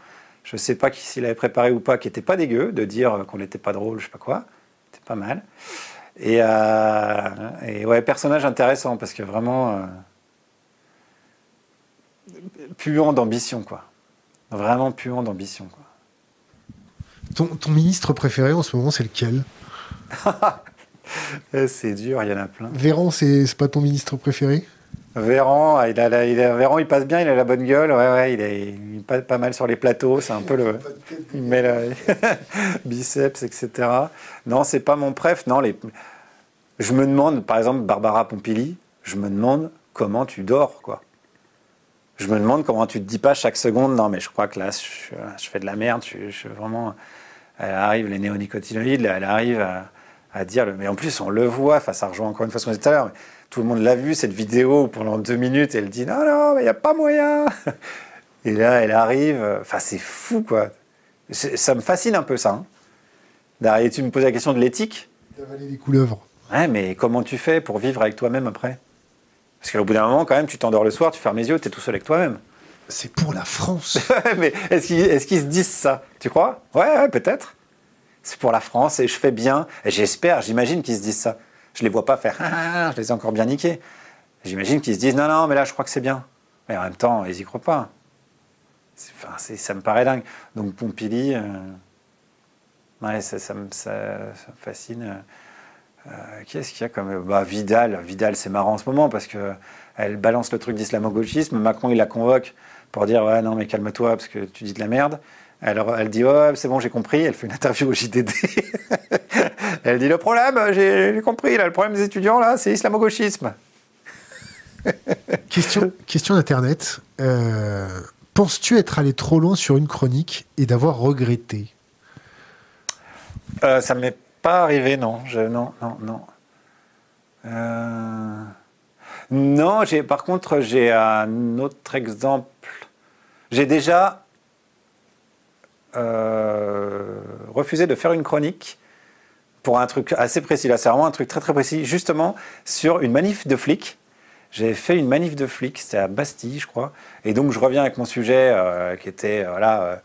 je ne sais pas s'il avait préparé ou pas, qui n'était pas dégueu, de dire qu'on n'était pas drôle, je sais pas quoi. C'était pas mal. Et, euh, et, ouais, personnage intéressant, parce que vraiment. Euh, puant d'ambition, quoi. Vraiment puant d'ambition, quoi. Ton, ton, ministre préféré en ce moment, c'est lequel? C'est dur, il y en a plein. Véran, c'est pas ton ministre préféré? Véran, il a, il Véran, il passe bien, il a la bonne gueule, ouais, ouais, il est, pas, pas, mal sur les plateaux, c'est un peu le, il met le biceps, etc. Non, c'est pas mon préf. Non, les, je me demande, par exemple, Barbara Pompili, je me demande comment tu dors, quoi. Je me demande comment tu te dis pas chaque seconde, non, mais je crois que là, je, fais de la merde, je, je, vraiment, elle arrive les néonicotinoïdes, elle arrive à, à dire, mais en plus on le voit, enfin ça rejoint encore une fois ce qu'on disait tout à l'heure, tout le monde l'a vu cette vidéo pendant deux minutes, elle dit non, non, mais il n'y a pas moyen. Et là, elle arrive, enfin c'est fou quoi. Ça me fascine un peu ça. Hein. tu me poses la question de l'éthique? D'avaler des couleuvres. Ouais, mais comment tu fais pour vivre avec toi-même après? Parce qu'au bout d'un moment, quand même, tu t'endors le soir, tu fermes les yeux, tu es tout seul avec toi-même. C'est pour la France. mais est-ce qu'ils se disent ça? Tu crois? Ouais peut-être c'est pour la France et je fais bien. J'espère, j'imagine qu'ils se disent ça. Je les vois pas faire, ah, ah, ah, je les ai encore bien niqués. J'imagine qu'ils se disent, non, non, mais là, je crois que c'est bien. Mais en même temps, ils y croient pas. Enfin, ça me paraît dingue. Donc Pompili, euh, ouais, ça, me, fascine. Euh, Qu'est-ce qu'il y a comme bah, Vidal, Vidal, c'est marrant en ce moment parce que elle balance le truc d'islamo-gauchisme. Macron, il la convoque pour dire ouais non mais calme-toi parce que tu dis de la merde. Alors elle dit oh, c'est bon j'ai compris. Elle fait une interview au JDD. elle dit le problème j'ai compris là le problème des étudiants là c'est islamo-gauchisme. question question d'internet. Euh, penses-tu être allé trop loin sur une chronique et d'avoir regretté? Euh, Ça m'est pas arrivé non. Non non non. Euh, non j'ai par contre j'ai un autre exemple. J'ai déjà euh, refusé de faire une chronique pour un truc assez précis. Là, c'est vraiment un truc très très précis, justement sur une manif de flics. J'ai fait une manif de flics, c'était à Bastille, je crois. Et donc, je reviens avec mon sujet euh, qui était voilà,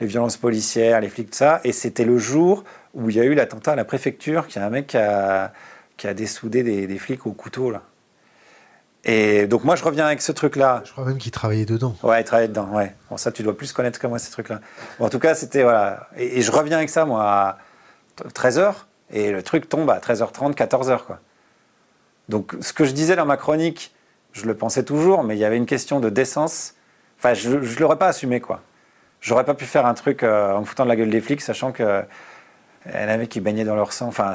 les violences policières, les flics, tout ça. Et c'était le jour où il y a eu l'attentat à la préfecture, qui a un mec qui a, qui a dessoudé des, des flics au couteau, là. Et donc moi je reviens avec ce truc-là. Je crois même qu'il travaillait dedans. Ouais, il travaillait dedans, ouais. Bon ça tu dois plus connaître que moi ces trucs-là. Bon, en tout cas c'était voilà. Et, et, je reviens avec ça moi à 13h et le truc tombe à 13h30, 14h quoi. Donc ce que je disais dans ma chronique, je le pensais toujours, mais il y avait une question de décence. Enfin je ne l'aurais pas assumé quoi. J'aurais pas pu faire un truc euh, en me foutant de la gueule des flics, sachant que en avait qui baignaient dans leur sang. Enfin,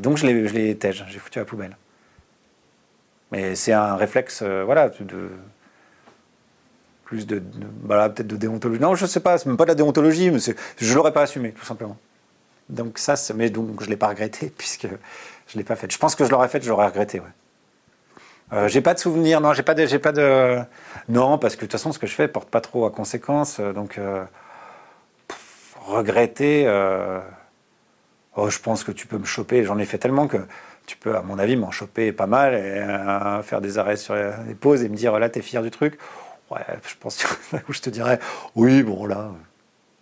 donc je l'ai, je j'ai foutu à la poubelle. Mais c'est un réflexe, euh, voilà, de, plus de, voilà, peut-être de déontologie. Non, je sais pas, c'est même pas de la déontologie, mais je l'aurais pas assumé, tout simplement. Donc ça, mais donc je l'ai pas regretté puisque je l'ai pas fait. Je pense que je l'aurais fait, je l'aurais regretté, ouais. Euh, j'ai pas de souvenir, non, j'ai pas j'ai pas de, non, parce que de toute façon, ce que je fais porte pas trop à conséquence, donc euh, regretter. Oh, je pense que tu peux me choper. J'en ai fait tellement que tu peux, à mon avis, m'en choper pas mal et euh, faire des arrêts sur les pauses et me dire là, t'es fier du truc. Ouais, je pense que je te dirais oui, bon là,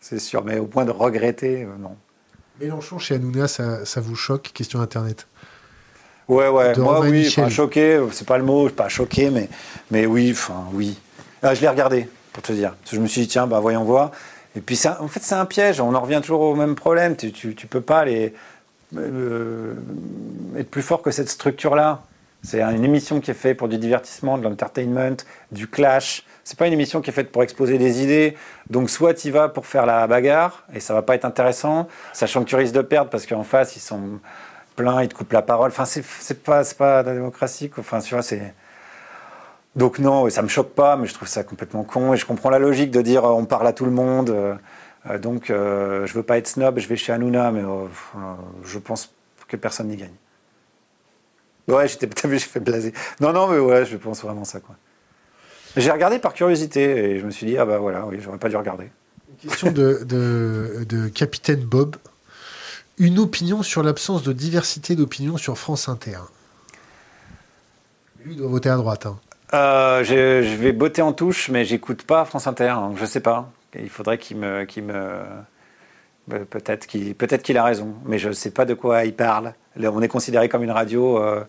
c'est sûr, mais au point de regretter, euh, non. Mélenchon chez Hanouna, ça, ça vous choque Question internet? Ouais, ouais, moi oui, enfin, choqué, c'est pas le mot, pas choqué, mais, mais oui, enfin oui. Ah, je l'ai regardé, pour te dire. Parce que je me suis dit, tiens, bah voyons voir. Et puis, en fait, c'est un piège. On en revient toujours au même problème. Tu, tu, tu peux pas euh, être plus fort que cette structure-là. C'est une émission qui est faite pour du divertissement, de l'entertainment, du clash. C'est pas une émission qui est faite pour exposer des idées. Donc, soit tu vas pour faire la bagarre, et ça va pas être intéressant, sachant que tu risques de perdre parce qu'en face, ils sont pleins, ils te coupent la parole. Enfin, c'est pas, pas la démocratie. Enfin, c'est. Donc non, ça me choque pas, mais je trouve ça complètement con. Et je comprends la logique de dire euh, on parle à tout le monde. Euh, donc euh, je veux pas être snob, je vais chez Hanouna, mais je pense que personne n'y gagne. Ouais, j'étais, vu, j'ai fait blaser. Non, non, mais ouais, je pense vraiment ça. J'ai regardé par curiosité et je me suis dit, ah bah voilà, oui, j'aurais pas dû regarder. Une question de, de, Capitaine Bob. Une opinion sur l'absence de diversité d'opinion sur France Inter. Lui, doit voter à droite. Hein. Euh, je, vais botter en touche, mais j'écoute pas France Inter, donc je sais pas. Il faudrait qu'il me, qu'il me, peut-être qu'il, peut-être a raison, mais je sais pas de quoi il parle. On est considéré comme une radio euh,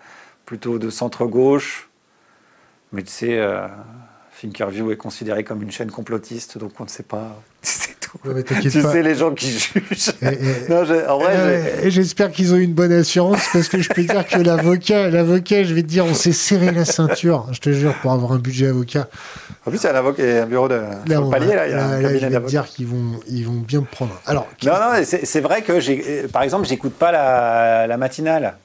plutôt de centre gauche, mais tu sais, euh, Thinkerview est considéré comme une chaîne complotiste, donc on ne sait pas. Tu pas. sais les gens qui jugent. Et, et, non, je, en vrai, et j'espère qu'ils ont une bonne assurance parce que je peux dire que l'avocat, l'avocat, je vais te dire, on s'est serré la ceinture. Je te jure pour avoir un budget avocat. En plus, il y a un avocat, un bureau de là, sur le palier là, il y a là, un là, je vais te dire qu'ils vont, ils vont bien me prendre. Alors, Non, non, c'est vrai que j'ai, par exemple, j'écoute pas la, la matinale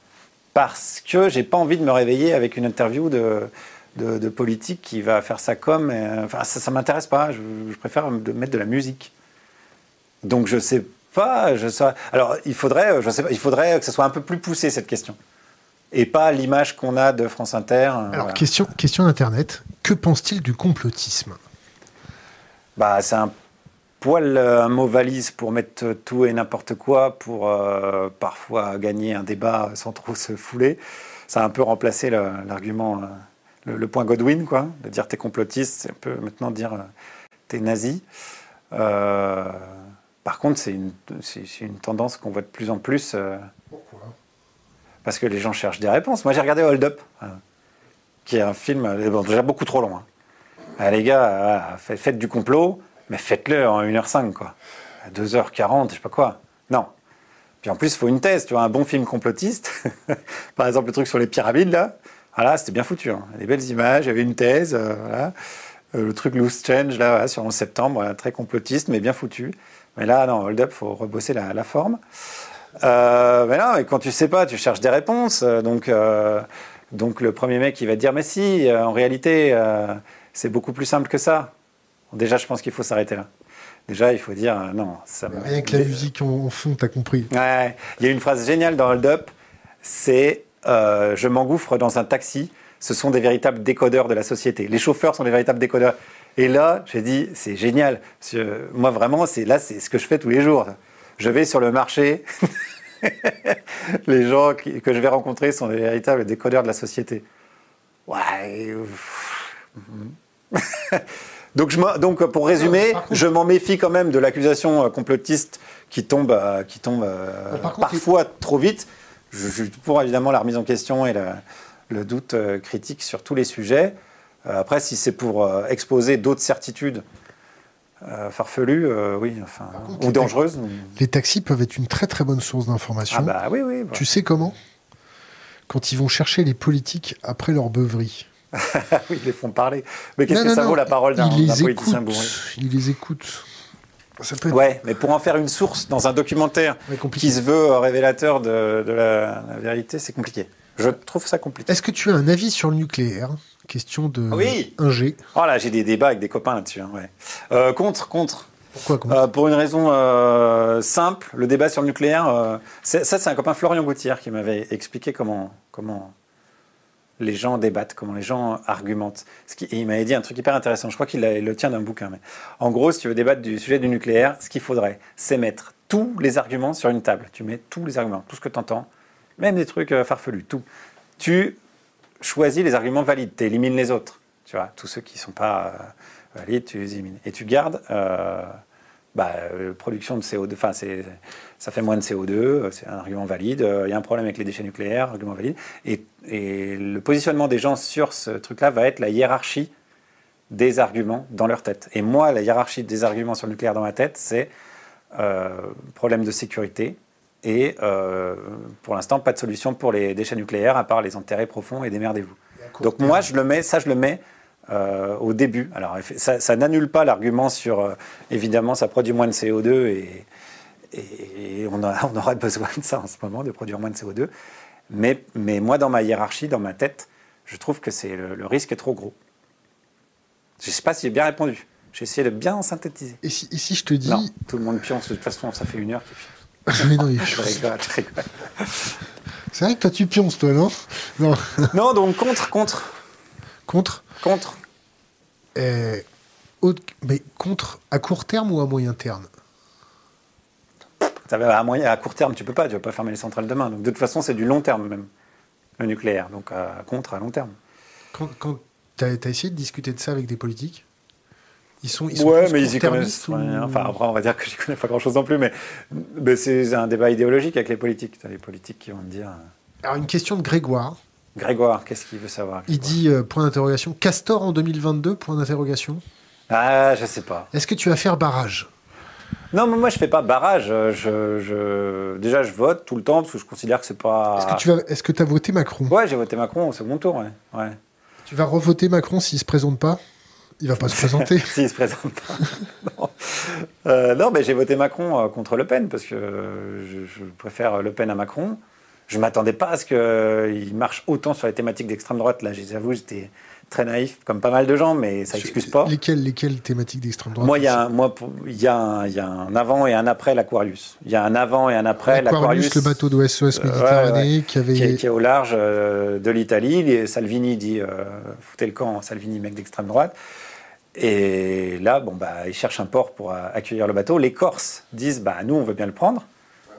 parce que j'ai pas envie de me réveiller avec une interview de, de, de politique qui va faire ça comme. et, enfin, ça, ça m'intéresse pas. Je, je préfère de mettre de la musique. Donc je sais pas. Je sais, alors il faudrait, je sais pas, il faudrait que ce soit un peu plus poussé cette question et pas l'image qu'on a de France Inter. alors voilà. question, question d'internet. Que pense-t-il du complotisme? Bah, c'est un poil euh, un mot valise pour mettre tout et n'importe quoi, pour euh, parfois gagner un débat sans trop se fouler. Ça a un peu remplacé l'argument, euh, le, le point Godwin, quoi, de dire t'es complotiste, c'est un peu maintenant dire euh, t'es nazi. Euh, par contre, c'est une, une tendance qu'on voit de plus en plus. euh, Pourquoi? parce que les gens cherchent des réponses. Moi, j'ai regardé Hold Up, euh, qui est un film euh, bon, déjà beaucoup trop long. hein. Ah, les gars, fait- faites du complot, mais faites-le en 1h05, quoi. À 2h40, je sais pas quoi. Non. Puis en plus, il faut une thèse, tu vois, un bon film complotiste. Par exemple, le truc sur les pyramides, là. Voilà, c'était bien foutu. Hein. Des belles images, il y avait une thèse, euh, voilà. Euh, le truc Loose Change, là, voilà, sur 11 septembre, voilà, très complotiste, mais bien foutu. Mais là, non, Hold Up, faut rebosser la, la forme. Euh, mais mais quand tu sais pas, tu cherches des réponses. Euh, Donc, euh, donc le premier mec, il va te dire, mais si, en réalité, euh, c'est beaucoup plus simple que ça. Déjà, je pense qu'il faut s'arrêter là. Déjà, il faut dire, non, ça me- Rien que la musique en, fond, t'as compris. Ouais, il y a une phrase géniale dans Hold Up, c'est Je m'engouffre dans un taxi, ce sont des véritables décodeurs de la société. Les chauffeurs sont des véritables décodeurs. Et là, j'ai dit, c'est génial. Moi, vraiment, c'est là, c'est ce que je fais tous les jours. Je vais sur le marché, les gens que je vais rencontrer sont des véritables décodeurs de la société. Ouais. donc, je, donc, pour résumer, je m'en méfie quand même de l'accusation euh, complotiste qui tombe, euh, qui tombe euh, parfois trop vite. Je suis pour évidemment la remise en question et le, doute critique sur tous les sujets. Après, si c'est pour exposer d'autres certitudes farfelues, oui, enfin, ou dangereuses. Les taxis peuvent être une très très bonne source d'information. Ah bah oui, oui. Tu sais comment? Quand ils vont chercher les politiques après leur beuverie. oui, ils les font parler. Mais qu'est-ce que ça vaut la parole d'un politicien bourré? Ils les écoutent. Ça peut Ouais, mais pour en faire une source dans un documentaire qui se veut révélateur de, la, vérité, c'est compliqué. Je trouve ça compliqué. Est-ce que tu as un avis sur le nucléaire? Question de oui. 1G. Oh là, j'ai des débats avec des copains là-dessus. Hein, ouais. Euh, contre, contre. Pourquoi contre euh, Pour une raison euh, simple, le débat sur le nucléaire. ça, c'est un copain Florian Gauthier qui m'avait expliqué comment, comment les gens débattent, comment les gens argumentent. et il m'avait dit un truc hyper intéressant, je crois qu'il le tient d'un bouquin. Mais en gros, si tu veux débattre du sujet du nucléaire, ce qu'il faudrait, c'est mettre tous les arguments sur une table. Tu mets tous les arguments, tout ce que tu entends, même des trucs farfelus, tout. Tu choisis les arguments valides, tu élimines les autres. Tu vois, tous ceux qui ne sont pas euh, valides, tu les élimines. Et tu gardes euh, bah, production de CO2, enfin, ça fait moins de CO2, euh, c'est un argument valide. Euh, il y a un problème avec les déchets nucléaires, argument valide. Et, le positionnement des gens sur ce truc-là va être la hiérarchie des arguments dans leur tête. Et moi, la hiérarchie des arguments sur le nucléaire dans ma tête, c'est euh, problème de sécurité et pour l'instant, pas de solution pour les déchets nucléaires à part les enterrer profonds et démerdez-vous. Donc moi, je le mets, ça, je le mets au début. Alors, ça, ça n'annule pas l'argument sur, évidemment, ça produit moins de CO2 et, et on, on, aurait besoin de ça en ce moment, de produire moins de CO2. Mais, mais moi, dans ma hiérarchie, dans ma tête, je trouve que c'est le, risque est trop gros. Je ne sais pas si j'ai bien répondu. J'ai essayé de bien synthétiser. Et si, si je te dis... Non, tout le monde pionce. De toute façon, ça fait une heure qu'il pionce. Mais non, je rigole, je rigole. C'est vrai que toi, tu pionces, toi, non? Non. non, donc contre, contre. Contre? Contre. mais contre à court terme ou à moyen terme? À, moyen, à court terme, tu peux pas, tu vas pas fermer les centrales demain. Donc de toute façon, c'est du long terme même, le nucléaire. Donc à, contre à long terme. Quand, tu as, essayé de discuter de ça avec des politiques? Ils sont, ils sont ouais, mais ils y connaissent Enfin, après, on va dire que je connais pas grand-chose non plus, mais, mais c'est un débat idéologique avec les politiques. Tu as les politiques qui vont te dire. Euh, Alors, une question de Grégoire. Grégoire, qu'est-ce qu'il veut savoir Il dit, euh, point d'interrogation, Castor en 2022, point d'interrogation Ah, je sais pas. Est-ce que tu vas faire barrage? Non, mais moi je fais pas barrage. Je, Déjà, je vote tout le temps parce que je considère que c'est pas. Est-ce que tu as, est-ce que as voté Macron? Ouais, j'ai voté Macron au second tour. Ouais. ouais. Tu vas revoter Macron s'il se présente pas? Il va pas se présenter. s'il se présente pas. non. Euh, non, mais j'ai voté Macron euh, contre Le Pen parce que je, préfère Le Pen à Macron. Je m'attendais pas à ce qu'il marche autant sur les thématiques d'extrême droite. Là, j'avoue, j'étais très naïf, comme pas mal de gens, mais ça n'excuse pas. Lesquelles, lesquelles thématiques d'extrême droite Moi, il y, a, moi, il y, a un, y a un avant et un après l'Aquarius. Il y a un avant et un après l'Aquarius. le bateau de SOS Méditerranée qui avait... Qui est, qui est, au large euh, de l'Italie. Salvini dit, euh, foutez le camp, Salvini, mec d'extrême droite. Et là, bon, bah, ils cherchent un port pour euh, accueillir le bateau. Les Corses disent, bah, nous, on veut bien le prendre.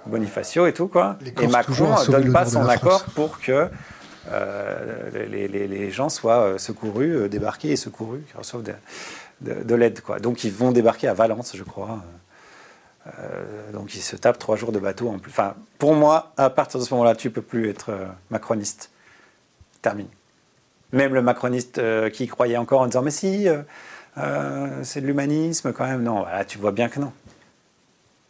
Bonifacio et tout, quoi. Et Macron ne donne pas son accord pour que euh, les, gens soient euh, secourus, euh, débarqués et secourus, qui reçoivent de, l'aide. Quoi. Donc ils vont débarquer à Valence, je crois. donc ils se tapent trois jours de bateau en plus. Enfin, pour moi, à partir de ce moment-là, tu peux plus être macroniste. Termine. Même le macroniste qui croyait encore en disant mais si, c'est de l'humanisme quand même. Non, tu vois bien que non.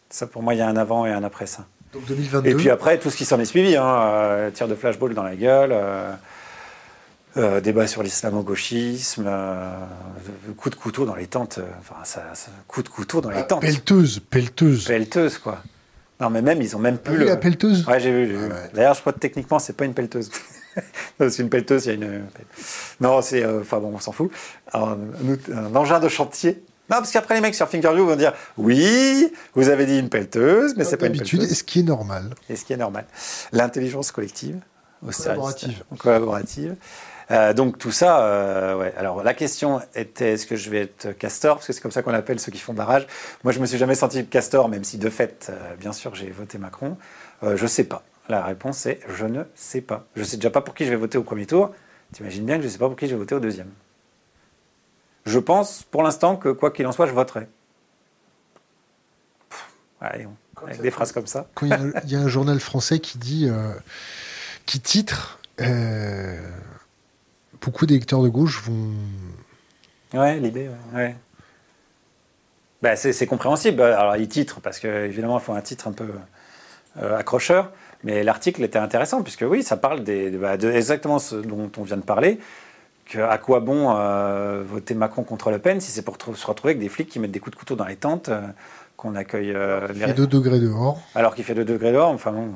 Ça, pour moi, il y a un avant et un après ça. Donc 2022. Et puis après, tout ce qui s'en est suivi, hein, euh, tir de flashball dans la gueule, euh, euh, débat sur l'islamo-gauchisme, coup de couteau dans les tentes, enfin, ça, coup de couteau dans les tentes. Pelleteuse, pelleteuse. Pelleteuse, quoi. Non, mais même, ils ont même plus. Ah, le... la pelleteuse Ouais, j'ai vu. Ah D'ailleurs, je crois que techniquement, c'est pas une pelleteuse. c'est une pelleteuse, il y a une. Non, c'est. Enfin bon, on s'en fout. un, engin de chantier non, parce qu'après, les mecs sur Fingerview vont dire Oui, vous avez dit une pelleteuse, mais c'est pas une pelleteuse. Et ce qui est normal. Et ce qui est normal. L'intelligence collective, au collaborative. collaborative. Euh, donc tout ça, euh, ouais. Alors la question était est-ce que je vais être castor? Parce que c'est comme ça qu'on appelle ceux qui font barrage. Moi je me suis jamais senti castor, même si de fait, euh, bien sûr, j'ai voté Macron euh, Je sais pas. La réponse est je ne sais pas. Je sais déjà pas pour qui je vais voter au premier tour. T'imagines bien que je ne sais pas pour qui je vais voter au deuxième. Je pense pour l'instant que quoi qu'il en soit, je voterai. Allez, avec des phrases comme ça. Quand il y, a un journal français qui dit, euh, qui titre, euh, beaucoup d'électeurs de gauche vont. Ouais, l'idée, ouais. Bah, c'est compréhensible. Alors, il titre, parce qu'évidemment, il faut un titre un peu euh, accrocheur. Mais l'article était intéressant, puisque oui, ça parle des, bah, de exactement ce dont on vient de parler. Que, à quoi bon euh, voter Macron contre Le Pen si c'est pour se retrouver avec des flics qui mettent des coups de couteau dans les tentes, euh, qu'on accueille. il fait 2 degrés dehors. Alors qu'il fait 2 degrés dehors, enfin bon.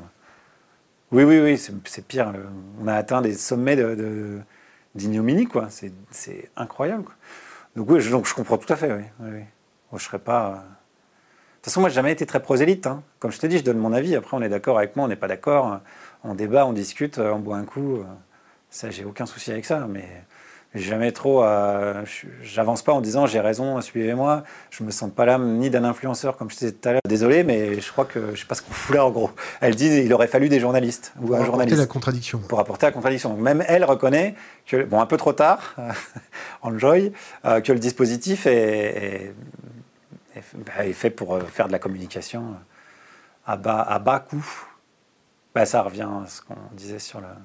Oui, oui, oui, c'est pire. On a atteint des sommets d'ignominie, de, quoi. C'est incroyable. Donc, oui, je, donc, je comprends tout à fait, oui. oui, Moi, je serais pas. De toute façon, moi, j'ai jamais été très prosélyte. Hein. Comme je te dis, je donne mon avis. Après, on est d'accord avec moi, on n'est pas d'accord. On débat, on discute, on boit un coup. Ça, j'ai aucun souci avec ça. Mais jamais trop. Euh, J'avance pas en disant j'ai raison, suivez-moi. Je me sens pas l'âme ni d'un influenceur, comme je disais tout à l'heure. Désolé, mais je crois que je sais pas ce qu'on fout là en gros. Elle dit il aurait fallu des journalistes ou pour un journaliste. la contradiction. Pour apporter la contradiction. Même elle reconnaît que, bon, un peu trop tard, Enjoy, euh, que le dispositif est est fait pour euh, faire de la communication euh, à bas, à bas coût. Bah, ça revient à ce qu'on disait sur la,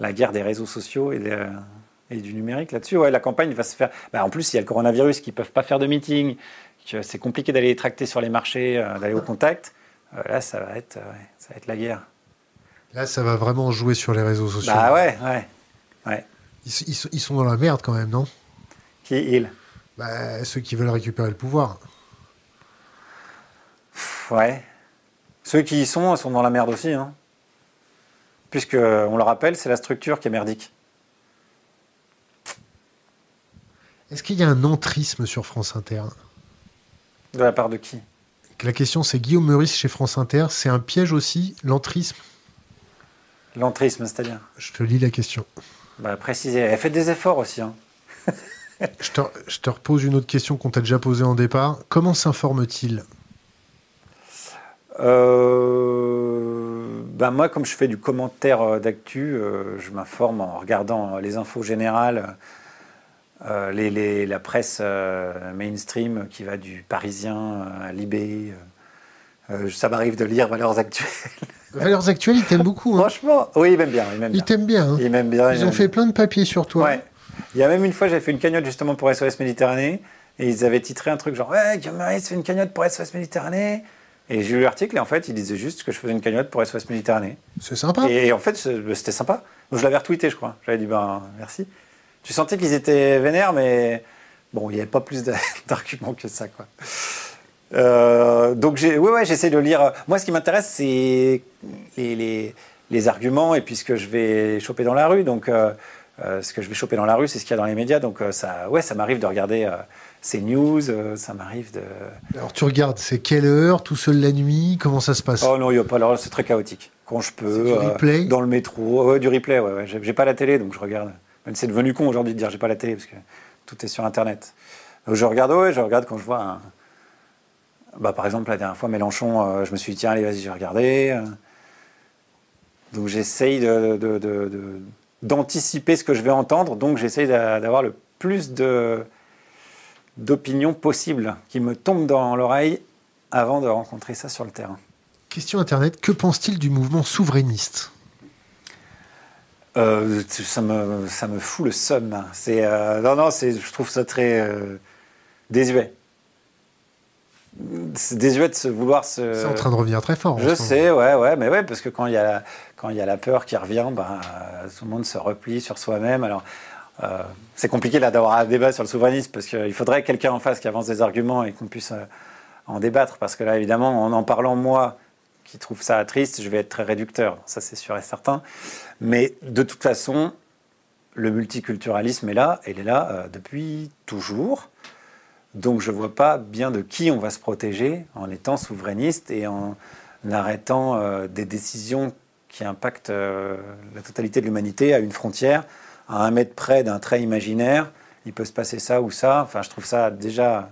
la, guerre des réseaux sociaux et, et du numérique là-dessus. Ouais, la campagne va se faire. Bah, en plus, il y a le coronavirus qui ne peuvent pas faire de meeting, c'est compliqué d'aller les tracter sur les marchés, euh, d'aller au contact. là, ça va, être, ça va être la guerre. Là, ça va vraiment jouer sur les réseaux sociaux. Bah ouais, ouais. ouais. Ils, ils, sont dans la merde quand même, non? Qui ils bah, Ceux qui veulent récupérer le pouvoir. Ouais. Ceux qui y sont sont dans la merde aussi. Hein. Puisque, on le rappelle, c'est la structure qui est merdique. Est-ce qu'il y a un entrisme sur France Inter? De la part de qui? La question, c'est Guillaume Meurice chez France Inter. C'est un piège aussi, l'entrisme? L'entrisme, c'est-à-dire? Je te lis la question. Bah, précisez. Elle fait des efforts aussi. Hein. je, te, je, te, repose une autre question qu'on t'a déjà posée en départ. Comment s'informe-t-il? Euh, ben moi, comme je fais du commentaire euh, d'actu, euh, je m'informe en regardant les infos générales, les, la presse mainstream qui va du Parisien à Libé. ça m'arrive de lire Valeurs Actuelles. Valeurs Actuelles, il t'aime beaucoup. Hein. Franchement, oui, il m'aime bien. Il, t'aime bien. Hein. Il m'aime bien. Ils ont fait plein de papiers sur toi. Ouais. Il y a même une fois, j'ai fait une cagnotte justement pour SOS Méditerranée. Et ils avaient titré un truc genre Ouais, Guillaume Maurice fait une cagnotte pour SOS Méditerranée. Et j'ai lu l'article et en fait, il disait juste que je faisais une cagnotte pour SOS Méditerranée. C'est sympa. Et, en fait, c'était sympa. Donc je l'avais retweeté, je crois. J'avais dit, ben merci. Tu sentais qu'ils étaient vénères, mais bon, il n'y avait pas plus d'arguments que ça, quoi. Euh, donc, ouais, ouais, j'essaie de lire. Moi, ce qui m'intéresse, c'est les, les, les, arguments et puis ce que je vais choper dans la rue. Donc, euh, euh, ce que je vais choper dans la rue, c'est ce qu'il y a dans les médias. Donc, ça, ouais, ça m'arrive de regarder ces news, euh, ça m'arrive de. Alors tu regardes, c'est quelle heure, tout seul la nuit, comment ça se passe? Oh non, il n'y a pas. Alors c'est très chaotique. Quand je peux, du euh, replay? dans le métro, ouais, du replay. Ouais, ouais. J'ai pas la télé, donc je regarde. C'est devenu con aujourd'hui de dire j'ai pas la télé parce que tout est sur Internet. je regarde, ouais, je regarde quand je vois. Un... Bah, par exemple, la dernière fois, Mélenchon, euh, je me suis dit tiens, allez, vas-y, j'ai regardé. Donc j'essaye de, ce que je vais entendre, donc j'essaye d'avoir le plus de d'opinions possibles qui me tombent dans l'oreille avant de rencontrer ça sur le terrain. Question Internet, que pense-t-il du mouvement souverainiste? Euh, ça, me, ça me fout le seum. C'est, euh, non, non, je trouve ça très euh, désuet. C'est désuet de se vouloir se. C'est en train de revenir très fort. Je sais, ouais, ouais, mais ouais, parce que quand il y a la, quand il y a la peur qui revient, ben, tout le monde se replie sur soi-même. Alors, euh, c'est compliqué là d'avoir un débat sur le souverainisme parce qu'il faudrait quelqu'un en face qui avance des arguments et qu'on puisse euh, en débattre. Parce que là, évidemment, en en parlant moi, qui trouve ça triste, je vais être très réducteur. Ça, c'est sûr et certain. Mais de toute façon, le multiculturalisme est là, il est là euh, depuis toujours. Donc je ne vois pas bien de qui on va se protéger en étant souverainiste et en arrêtant des décisions qui impactent la totalité de l'humanité à une frontière à un mètre près d'un trait imaginaire, il peut se passer ça ou ça. Enfin, je trouve ça déjà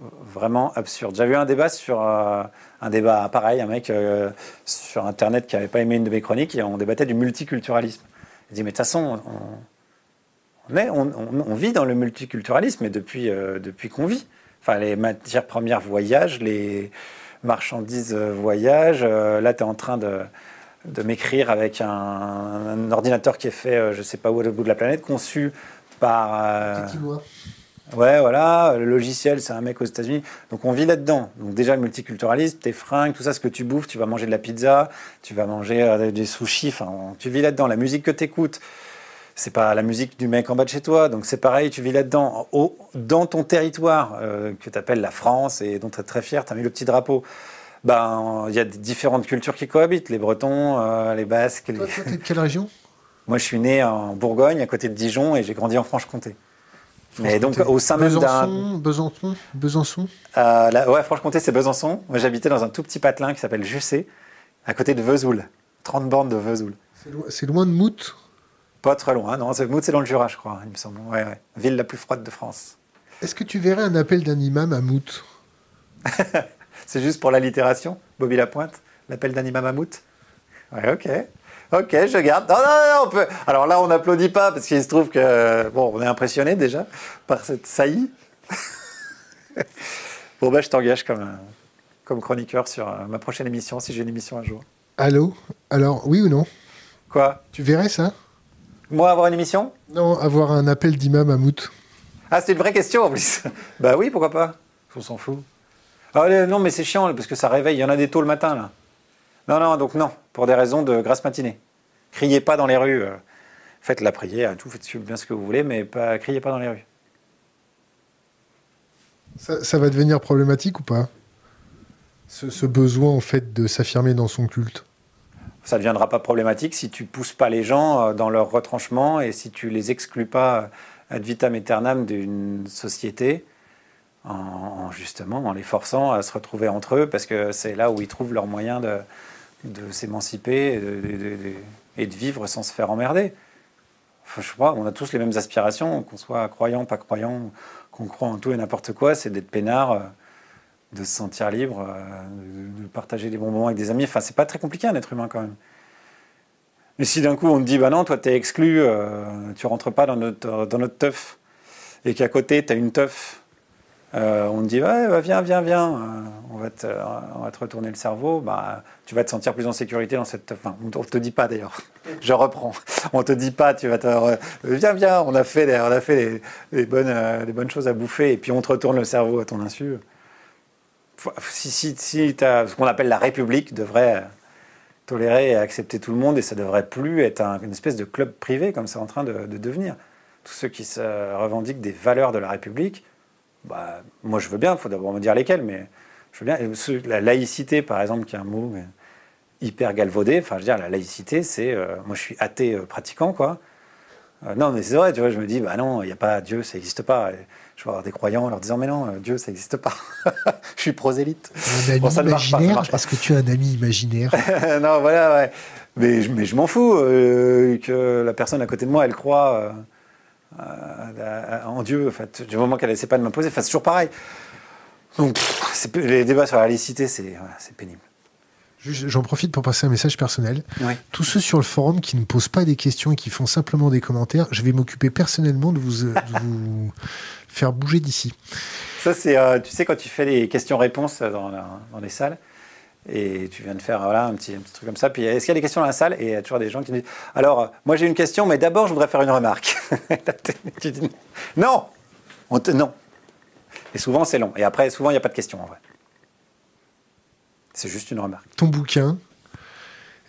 vraiment absurde. J'avais eu un débat sur euh, un débat pareil, un mec euh, sur internet qui n'avait pas aimé une de mes chroniques et on débattait du multiculturalisme. Il dit mais de toute façon on, on, on, vit dans le multiculturalisme et depuis euh, depuis qu'on vit. Enfin les matières premières voyagent, les marchandises voyagent. là tu es en train de de m'écrire avec un, ordinateur qui est fait, je sais pas où au bout de la planète, conçu par. Ouais, voilà, le logiciel, c'est un mec aux États-Unis. Donc on vit là-dedans. Donc déjà le multiculturalisme, tes fringues, tout ça, ce que tu bouffes, tu vas manger de la pizza, tu vas manger euh, des sushis, enfin, tu vis là-dedans. La musique que tu écoutes, c'est pas la musique du mec en bas de chez toi. Donc c'est pareil, tu vis là-dedans. Dans ton territoire, euh, que tu appelles la France et dont tu es très fier, tu as mis le petit drapeau. Ben, il y a différentes cultures qui cohabitent, les Bretons, euh, les Basques. Toi, de quelle région? Moi, je suis né en Bourgogne, à côté de Dijon, et j'ai grandi en Franche-Comté. Mais donc au sein même d'un. Besançon Besançon euh, Ouais, Franche-Comté, c'est Besançon. Moi, j'habitais dans un tout petit patelin qui s'appelle Jussé, à côté de Vesoul. 30 bornes de Vesoul. C'est loin de Mout? Pas très loin, non. C'est dans le Jura, je crois, il me semble. Ouais, ouais. Ville la plus froide de France. Est-ce que tu verrais un appel d'un imam à Mout C'est juste pour l'allitération, Bobby Lapointe L'appel d'un imam à Mout Ouais, ok. Ok, je garde. Non, non, non, on peut. Alors là, on n'applaudit pas parce qu'il se trouve que bon, on est impressionné déjà par cette saillie. bon ben, je t'engage comme comme chroniqueur sur euh, ma prochaine émission si j'ai une émission un jour. Allô? Alors, oui ou non? Quoi? Tu verrais ça? Moi avoir une émission Non, avoir un appel d'imam à Mout. Ah, c'est une vraie question en plus. bah oui, pourquoi pas On s'en fout. Ah, non, mais c'est chiant parce que ça réveille. Il y en a des tôt le matin là. Non, non, donc non, pour des raisons de grasse matinée. Criez pas dans les rues. Euh, faites la prière, tout, faites bien ce que vous voulez, mais pas, criez pas dans les rues. Ça, va devenir problématique ou pas? Ce, besoin en fait de s'affirmer dans son culte Ça ne deviendra pas problématique si tu pousses pas les gens euh, dans leur retranchement et si tu les exclus pas euh, ad vitam aeternam d'une société en, justement en les forçant à se retrouver entre eux parce que c'est là où ils trouvent leurs moyens de, s'émanciper et de vivre sans se faire emmerder. je crois, on a tous les mêmes aspirations, qu'on soit croyant, pas croyant, qu'on croit en tout et n'importe quoi, c'est d'être peinard, euh, de se sentir libre, euh, de partager des bons moments avec des amis. Enfin, c'est pas très compliqué un être humain quand même. Mais si d'un coup on te dit, bah non, toi t'es exclu, euh, tu rentres pas dans notre, dans teuf, et qu'à côté t'as une teuf euh, on te dit ouais, viens, viens, viens, euh, on, va te, on retourner le cerveau, bah, tu vas te sentir plus en sécurité dans cette. Enfin, on ne te dit pas d'ailleurs, je reprends. On te dit pas, tu vas te. Viens, viens, on a fait, on a fait bonnes, les bonnes choses à bouffer et puis on te retourne le cerveau à ton insu. Si, si, si ce qu'on appelle la République devrait tolérer et accepter tout le monde et ça devrait plus être une espèce de club privé comme c'est en train de, de devenir. Tous ceux qui se revendiquent des valeurs de la République bah, moi je veux bien, il faut d'abord me dire lesquels, mais je veux bien. La laïcité, par exemple, qui est un mot hyper galvaudé, enfin je veux dire, la laïcité, c'est. Euh, moi je suis athée euh, pratiquant, quoi. Euh, non, mais c'est vrai, tu vois, je me dis, bah non, il n'y a pas Dieu, ça n'existe pas. Je vais avoir des croyants en leur disant, mais non, Dieu, ça n'existe pas. je suis prosélyte. Un ami ça imaginaire Est-ce que tu as un ami imaginaire Non, voilà, ouais. Mais, mais je m'en fous que la personne à côté de moi, elle croit euh, en Dieu, en fait, du moment qu'elle n'essaie pas de m'imposer. Enfin, c'est toujours pareil. Donc, les débats sur la laïcité, c'est pénible. J'en profite pour passer un message personnel. Tous ceux sur le forum qui ne posent pas des questions et qui font simplement des commentaires, je vais m'occuper personnellement de vous, vous faire bouger d'ici. Ça, c'est, euh, tu sais, quand tu fais des questions-réponses dans, dans les salles, et tu viens de faire voilà, un, petit, truc comme ça. Puis est-ce qu'il y a des questions dans la salle? Et il y a toujours des gens qui disent Alors, moi j'ai une question, mais d'abord je voudrais faire une remarque. tu dis Non On Non. Et souvent c'est long. Et après, souvent il n'y a pas de question en vrai. C'est juste une remarque. Ton bouquin,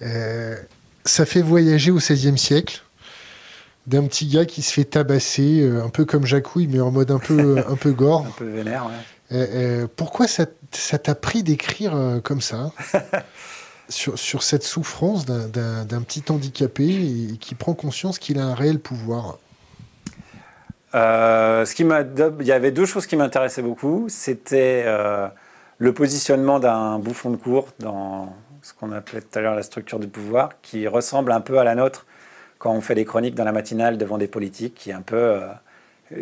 euh, ça fait voyager au XVIe siècle d'un petit gars qui se fait tabasser, euh, un peu comme Jacouille, mais en mode un peu, un peu gore. un peu vénère, ouais. Euh, pourquoi ça t'a pris d'écrire comme ça sur, sur, cette souffrance d'un petit handicapé et, qui prend conscience qu'il a un réel pouvoir? Ce qui il y avait deux choses qui m'intéressaient beaucoup. C'était le positionnement d'un bouffon de cour dans ce qu'on appelait tout à l'heure la structure du pouvoir, qui ressemble un peu à la nôtre quand on fait des chroniques dans la matinale devant des politiques, qui est un peu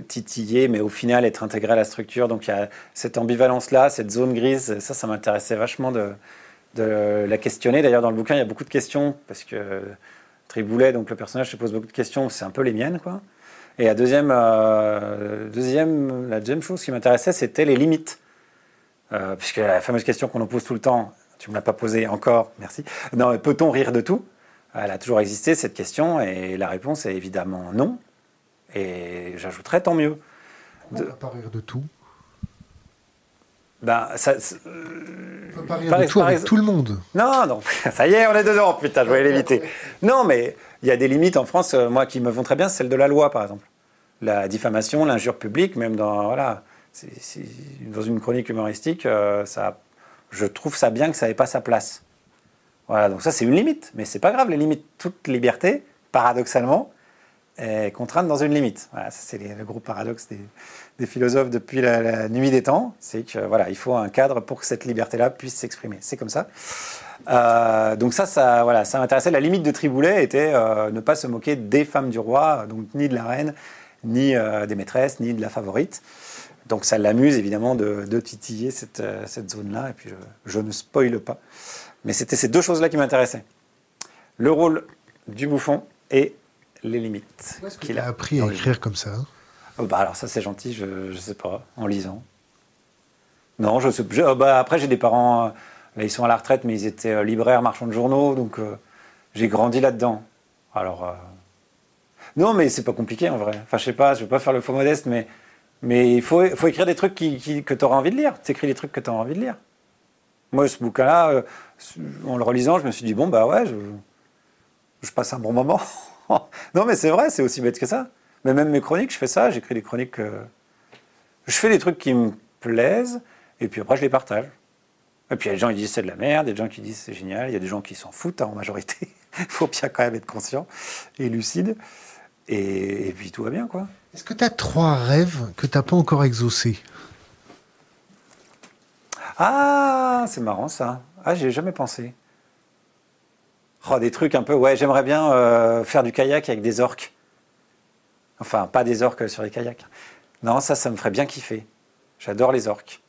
titiller, mais au final être intégré à la structure. Donc il y a cette ambivalence-là, cette zone grise, ça, ça m'intéressait vachement de, la questionner. D'ailleurs, dans le bouquin, il y a beaucoup de questions, parce que Triboulet, donc le personnage, se pose beaucoup de questions, c'est un peu les miennes, quoi. Et la deuxième, euh, deuxième, la deuxième chose qui m'intéressait, c'était les limites. Euh, puisque la fameuse question qu'on nous pose tout le temps, tu ne me l'as pas posée encore, merci. Non, peut-on rire de tout? Elle a toujours existé, cette question, et la réponse est évidemment non. Et j'ajouterais tant mieux. On ne peut pas rire de tout? Ben, ça, on peut pas rire de tout avec tout le monde. Non, non, ça y est, on est dedans, putain, je voulais l'éviter. Non, mais il y a des limites en France, euh, moi, qui me vont très bien, celle de la loi, par exemple. La diffamation, l'injure publique, même dans, voilà, dans une chronique humoristique, euh, je trouve ça bien que ça n'ait pas sa place. Voilà, donc ça, c'est une limite, mais c'est pas grave, les limites, toute liberté, paradoxalement, est contrainte dans une limite. Voilà, c'est le gros paradoxe des, philosophes depuis la, nuit des temps, c'est que voilà, il faut un cadre pour que cette liberté-là puisse s'exprimer. C'est comme ça. Euh, donc ça, ça m'intéressait. La limite de Triboulet était euh, ne pas se moquer des femmes du roi, donc ni de la reine, ni euh, des maîtresses, ni de la favorite. Donc ça l'amuse évidemment de, titiller cette, cette zone-là, et puis je, je, ne spoile pas. Mais c'était ces deux choses-là qui m'intéressaient. Le rôle du bouffon et les limites. Est-ce qu'il a appris à écrire comme ça oh, bah Alors ça c'est gentil, je ne sais pas, en lisant. Non, je sais oh, bah, Après j'ai des parents, là ils sont à la retraite, mais ils étaient euh, libraires, marchands de journaux, donc euh, j'ai grandi là-dedans. Alors... Euh, non, mais c'est pas compliqué en vrai. Enfin, je sais pas, je vais pas faire le faux modeste, mais, mais il faut, écrire des trucs qui, que tu auras envie de lire. Tu écris des trucs que tu as envie de lire. Moi, ce bouquin-là, en le relisant, je me suis dit, bon, bah ouais, je, je passe un bon moment. non, mais c'est vrai, c'est aussi bête que ça. Mais même mes chroniques, je fais ça, j'écris des chroniques. Euh, je fais des trucs qui me plaisent, et puis après, je les partage. Et puis il y a des gens qui disent c'est de la merde, il y a des gens qui disent c'est génial, il y a des gens qui s'en foutent hein, en majorité. Il faut bien quand même être conscient et lucide. Et, puis tout va bien, quoi. Est-ce que tu as trois rêves que tu n'as pas encore exaucés? Ah, c'est marrant ça. Ah, j'ai jamais pensé. Oh, des trucs un peu. Ouais, j'aimerais bien euh, faire du kayak avec des orques. Enfin, pas des orques sur les kayaks. Non, ça, ça me ferait bien kiffer. J'adore les orques.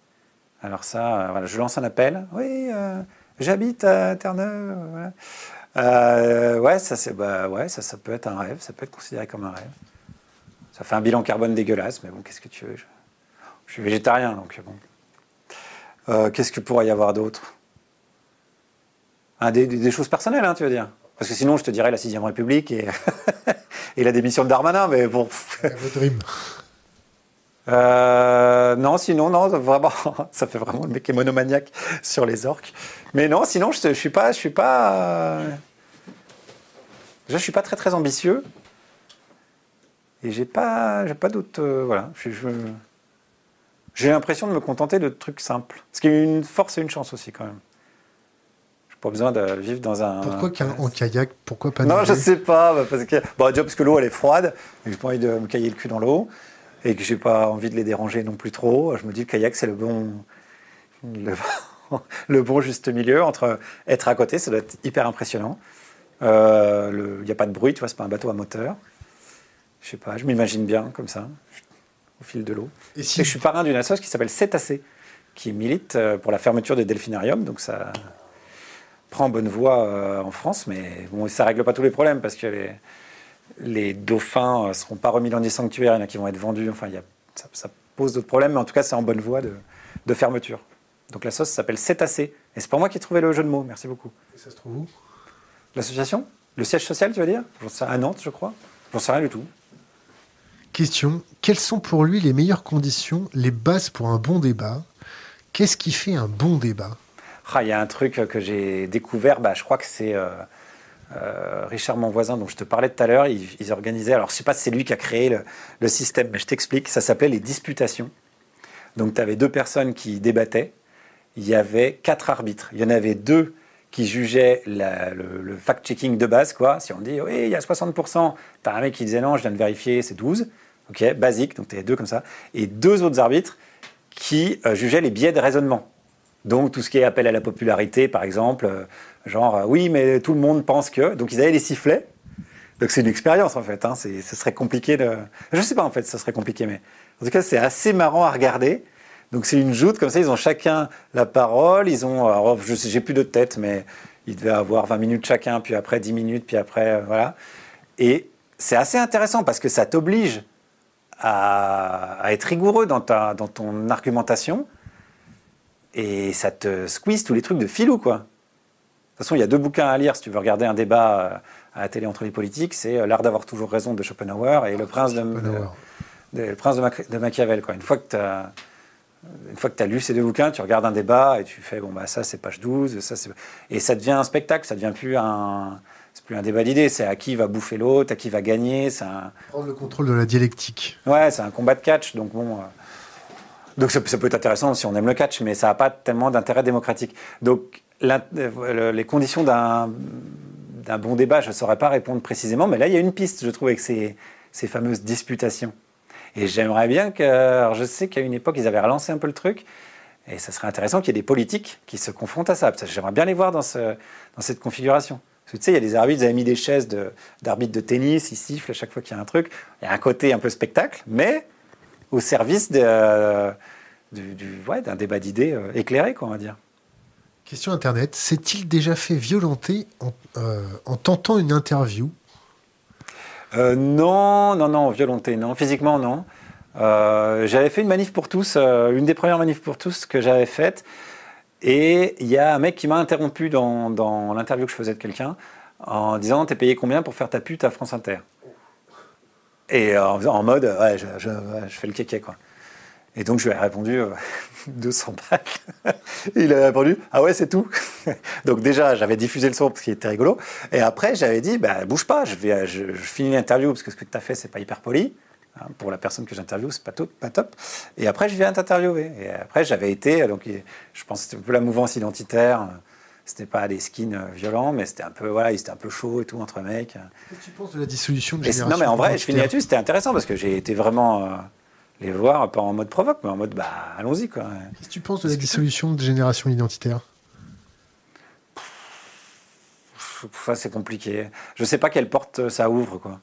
Alors ça, euh, voilà, je lance un appel. Oui, euh, j'habite à Terre-Neuve. ouais, ça, bah, ouais ça, ça peut être un rêve. Ça peut être considéré comme un rêve. Ça fait un bilan carbone dégueulasse, mais bon, qu'est-ce que tu veux je, je, suis végétarien, donc bon. qu'est-ce que pourrait y avoir d'autre? Ah, des, choses personnelles, hein, tu veux dire Parce que sinon, je te dirais la 6 République et, et la démission de Darmanin, mais bon. Euh, non, sinon, non, vraiment, ça fait vraiment le mec qui est monomaniaque sur les orques. Mais non, sinon, je, ne suis pas, je suis pas, je suis pas très très ambitieux. Et j'ai pas, j'ai pas d'autres, euh, voilà. j'ai l'impression de me contenter de trucs simples. Ce qui est une force et une chance aussi quand même pas besoin de vivre dans un. Pourquoi en kayak? Pourquoi pas Non, je sais pas. Bah, parce que, bon, déjà parce que l'eau elle est froide, et j'ai pas envie de me cailler le cul dans l'eau, et que j'ai pas envie de les déranger non plus trop. Je me dis le kayak c'est le bon, le, bon juste milieu entre être à côté, ça doit être hyper impressionnant. Euh, il n'y a pas de bruit, tu vois, c'est pas un bateau à moteur. Je sais pas, je m'imagine bien comme ça, au fil de l'eau. Et si... je suis parrain d'une association qui s'appelle Cétacé, qui milite euh, pour la fermeture des delphinariums, donc ça prend bonne voie euh, en France, mais bon, ça règle pas tous les problèmes parce que les, les dauphins ne euh, seront pas remis dans des sanctuaires, il y en a qui vont être vendus. Enfin, y a, ça, pose d'autres problèmes, mais en tout cas, c'est en bonne voie de, de fermeture. Donc la sauce s'appelle Cétacé. Et c'est pas moi qui ai trouvé le jeu de mots. Merci beaucoup. Et ça se trouve où? L'association? Le siège social, tu veux dire? À Nantes, je crois. J'en sais rien du tout. Question. Quelles sont pour lui les meilleures conditions, les bases pour un bon débat? Qu'est-ce qui fait un bon débat? Ah, il y a un truc que j'ai découvert, bah, je crois que c'est euh, euh, Richard, mon voisin, dont je te parlais tout à l'heure. Ils, organisaient, alors je ne sais pas si c'est lui qui a créé le, système, mais je t'explique, ça s'appelait les disputations. Donc tu avais deux personnes qui débattaient, il y avait quatre arbitres. Il y en avait deux qui jugeaient le, fact-checking de base, quoi. Si on dit, oui, il y a 60%, tu as un mec qui disait non, je viens de vérifier, c'est 12. Ok, basique, donc tu avais deux comme ça. Et deux autres arbitres qui euh, jugeaient les biais de raisonnement. Donc tout ce qui est appel à la popularité, par exemple, euh, genre euh, oui, mais tout le monde pense que. Donc ils avaient les sifflets. Donc c'est une expérience en fait. Hein. Ce serait compliqué de. Je sais pas en fait, ça serait compliqué, mais en tout cas c'est assez marrant à regarder. Donc c'est une joute comme ça, ils ont chacun la parole, ils ont, alors je sais, j'ai plus de tête, mais ils devaient avoir 20 minutes chacun, puis après 10 minutes, puis après voilà. Et c'est assez intéressant parce que ça t'oblige à, être rigoureux dans, ta, dans ton argumentation et ça te squeeze tous les trucs de filou quoi. De toute façon, il y a deux bouquins à lire si tu veux regarder un débat euh, à la télé entre les politiques, c'est euh, L'art d'avoir toujours raison de Schopenhauer et Le prince de, le prince de, Machiavel. Quoi. Une fois que tu as une fois que tu as lu ces deux bouquins, tu regardes un débat et tu fais bon bah ça c'est page 12, ça c'est et ça devient un spectacle, ça devient plus un c'est plus un débat d'idées, c'est à qui va bouffer l'autre, à qui va gagner, c'est un... prendre le contrôle de la dialectique. Ouais, c'est un combat de catch donc bon euh, donc ça, peut être intéressant si on aime le catch mais ça n'a pas tellement d'intérêt démocratique. Donc euh, les conditions d'un d'un bon débat, je ne saurais pas répondre précisément mais là il y a une piste je trouve avec ces ces fameuses disputations. Et j'aimerais bien que. Alors je sais qu'à une époque, ils avaient relancé un peu le truc. Et ça serait intéressant qu'il y ait des politiques qui se confrontent à ça. J'aimerais bien les voir dans, ce, dans cette configuration. Parce que tu sais, il y a des arbitres, ils avaient mis des chaises d'arbitres de, tennis, ils sifflent à chaque fois qu'il y a un truc. Il y a un côté un peu spectacle, mais au service du, d'un débat d'idées euh, éclairé, quoi, on va dire. Question Internet. S'est-il déjà fait violenter en, euh, en tentant une interview? Euh, non, non, non, violenté, non. Physiquement, non. J'avais fait une manif pour tous, une des premières manifs pour tous que j'avais faites. Et il y a un mec qui m'a interrompu dans, dans l'interview que je faisais de quelqu'un en disant T'es payé combien pour faire ta pute à France Inter? Et en, en mode Ouais, je, je, fais le kéké, quoi. Et donc je lui ai répondu 200 balles. il a répondu Ah ouais, c'est tout. donc déjà, j'avais diffusé le son parce qu'il était rigolo. Et après, j'avais dit bah, Bouge pas, je, vais, je, finis l'interview parce que ce que tu as fait, c'est pas hyper poli. Hein, pour la personne que j'interviewe, c'est pas, pas top. Et après, je viens t'interviewer. Et après, j'avais été, donc je pense que c'était un peu la mouvance identitaire. C'était pas des skins euh, violents, mais c'était un peu, voilà, c'était un peu chaud et tout entre mecs. Qu'est-ce que tu penses de la dissolution de génération Non, mais en vrai, je finis là-dessus, c'était intéressant parce que j'ai été vraiment. Euh, les voir, pas en mode provoque, mais en mode, bah, allons-y, quoi. Qu'est-ce que tu penses de la dissolution de génération identitaire? Ça, c'est compliqué. Je sais pas quelle porte ça ouvre, quoi.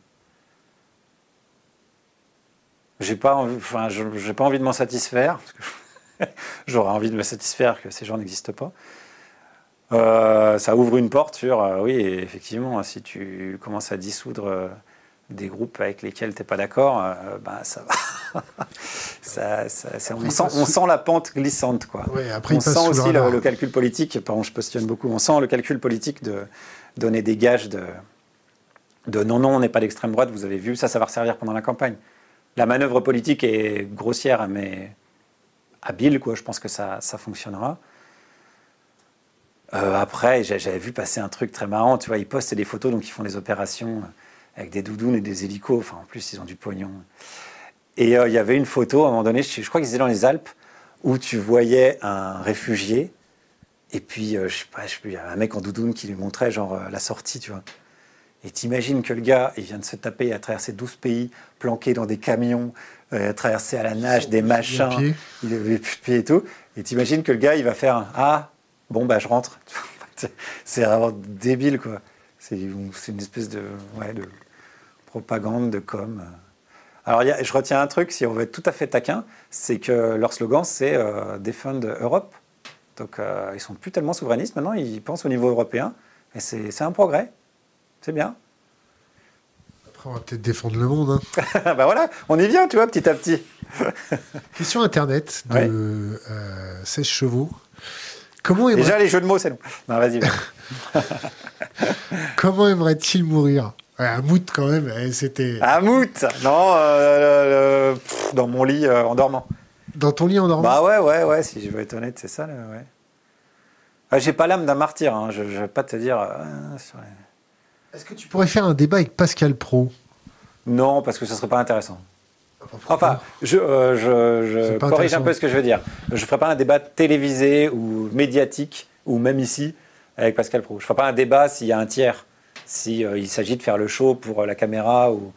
J'ai pas, envie, enfin, j'ai pas envie de m'en satisfaire. J'aurais envie de me satisfaire que ces gens n'existent pas. Euh, ça ouvre une porte sur, euh, oui, effectivement, si tu commences à dissoudre euh, des groupes avec lesquels tu n'es pas d'accord, ben ça va. ça, ça, on, sent, on, sent, la pente glissante. Quoi. après, on sent aussi le, calcul politique, pardon, je positionne beaucoup, on sent le calcul politique de donner des gages de, de non, non, on n'est pas d'extrême droite, vous avez vu, ça, ça va servir pendant la campagne. La manœuvre politique est grossière, mais habile, quoi. je pense que ça, ça fonctionnera. Euh, après, j'avais vu passer un truc très marrant, tu vois, ils postent des photos, donc ils font des opérations avec des doudounes et des hélicos. Enfin, en plus, ils ont du pognon. Et euh, il y avait une photo, à un moment donné, je, crois qu'ils étaient dans les Alpes, où tu voyais un réfugié, et puis, euh, je sais pas, y avait un mec en doudoune qui lui montrait, genre, euh, la sortie, tu vois. Et t'imagines que le gars, il vient de se taper à traverser 12 pays, planqué dans des camions, à traverser à la nage des machins, il avait plus de pieds et tout. Et t'imagines que le gars, il va faire Ah, bon, bah, je rentre. C'est vraiment débile, quoi. C'est une espèce de, ouais, de propagande, de com. Alors, je retiens un truc, si on veut être tout à fait taquin, c'est que leur slogan, c'est euh, Defend Europe. Donc, euh, ils sont plus tellement souverainistes maintenant, ils pensent au niveau européen. Et c'est un progrès. C'est bien. Après, on va peut-être défendre le monde. Hein. bah voilà, on y vient, tu vois, petit à petit. Question Internet de 16 euh, chevaux. Comment Déjà, les jeux de mots, c'est long. Non, vas-y. Comment aimerait-il mourir? Un mout quand même, eh, c'était. Un mout? Non, euh, dans mon lit euh, en dormant. Dans ton lit en dormant? Bah ouais, ouais, ouais, si je veux être honnête, c'est ça, ouais. Ah, j'ai pas l'âme d'un martyr, hein, je, ne vais pas te dire. Euh, Est-ce que tu pourrais faire un débat avec Pascal Pro? Non, parce que ce serait pas intéressant. Enfin, je, je, corrige un peu ce que je veux dire. Je ne ferai pas un débat télévisé ou médiatique, ou même ici, avec Pascal Pro. Je ne ferai pas un débat s'il y a un tiers s'il euh, s'agit de faire le show pour euh, la caméra ou,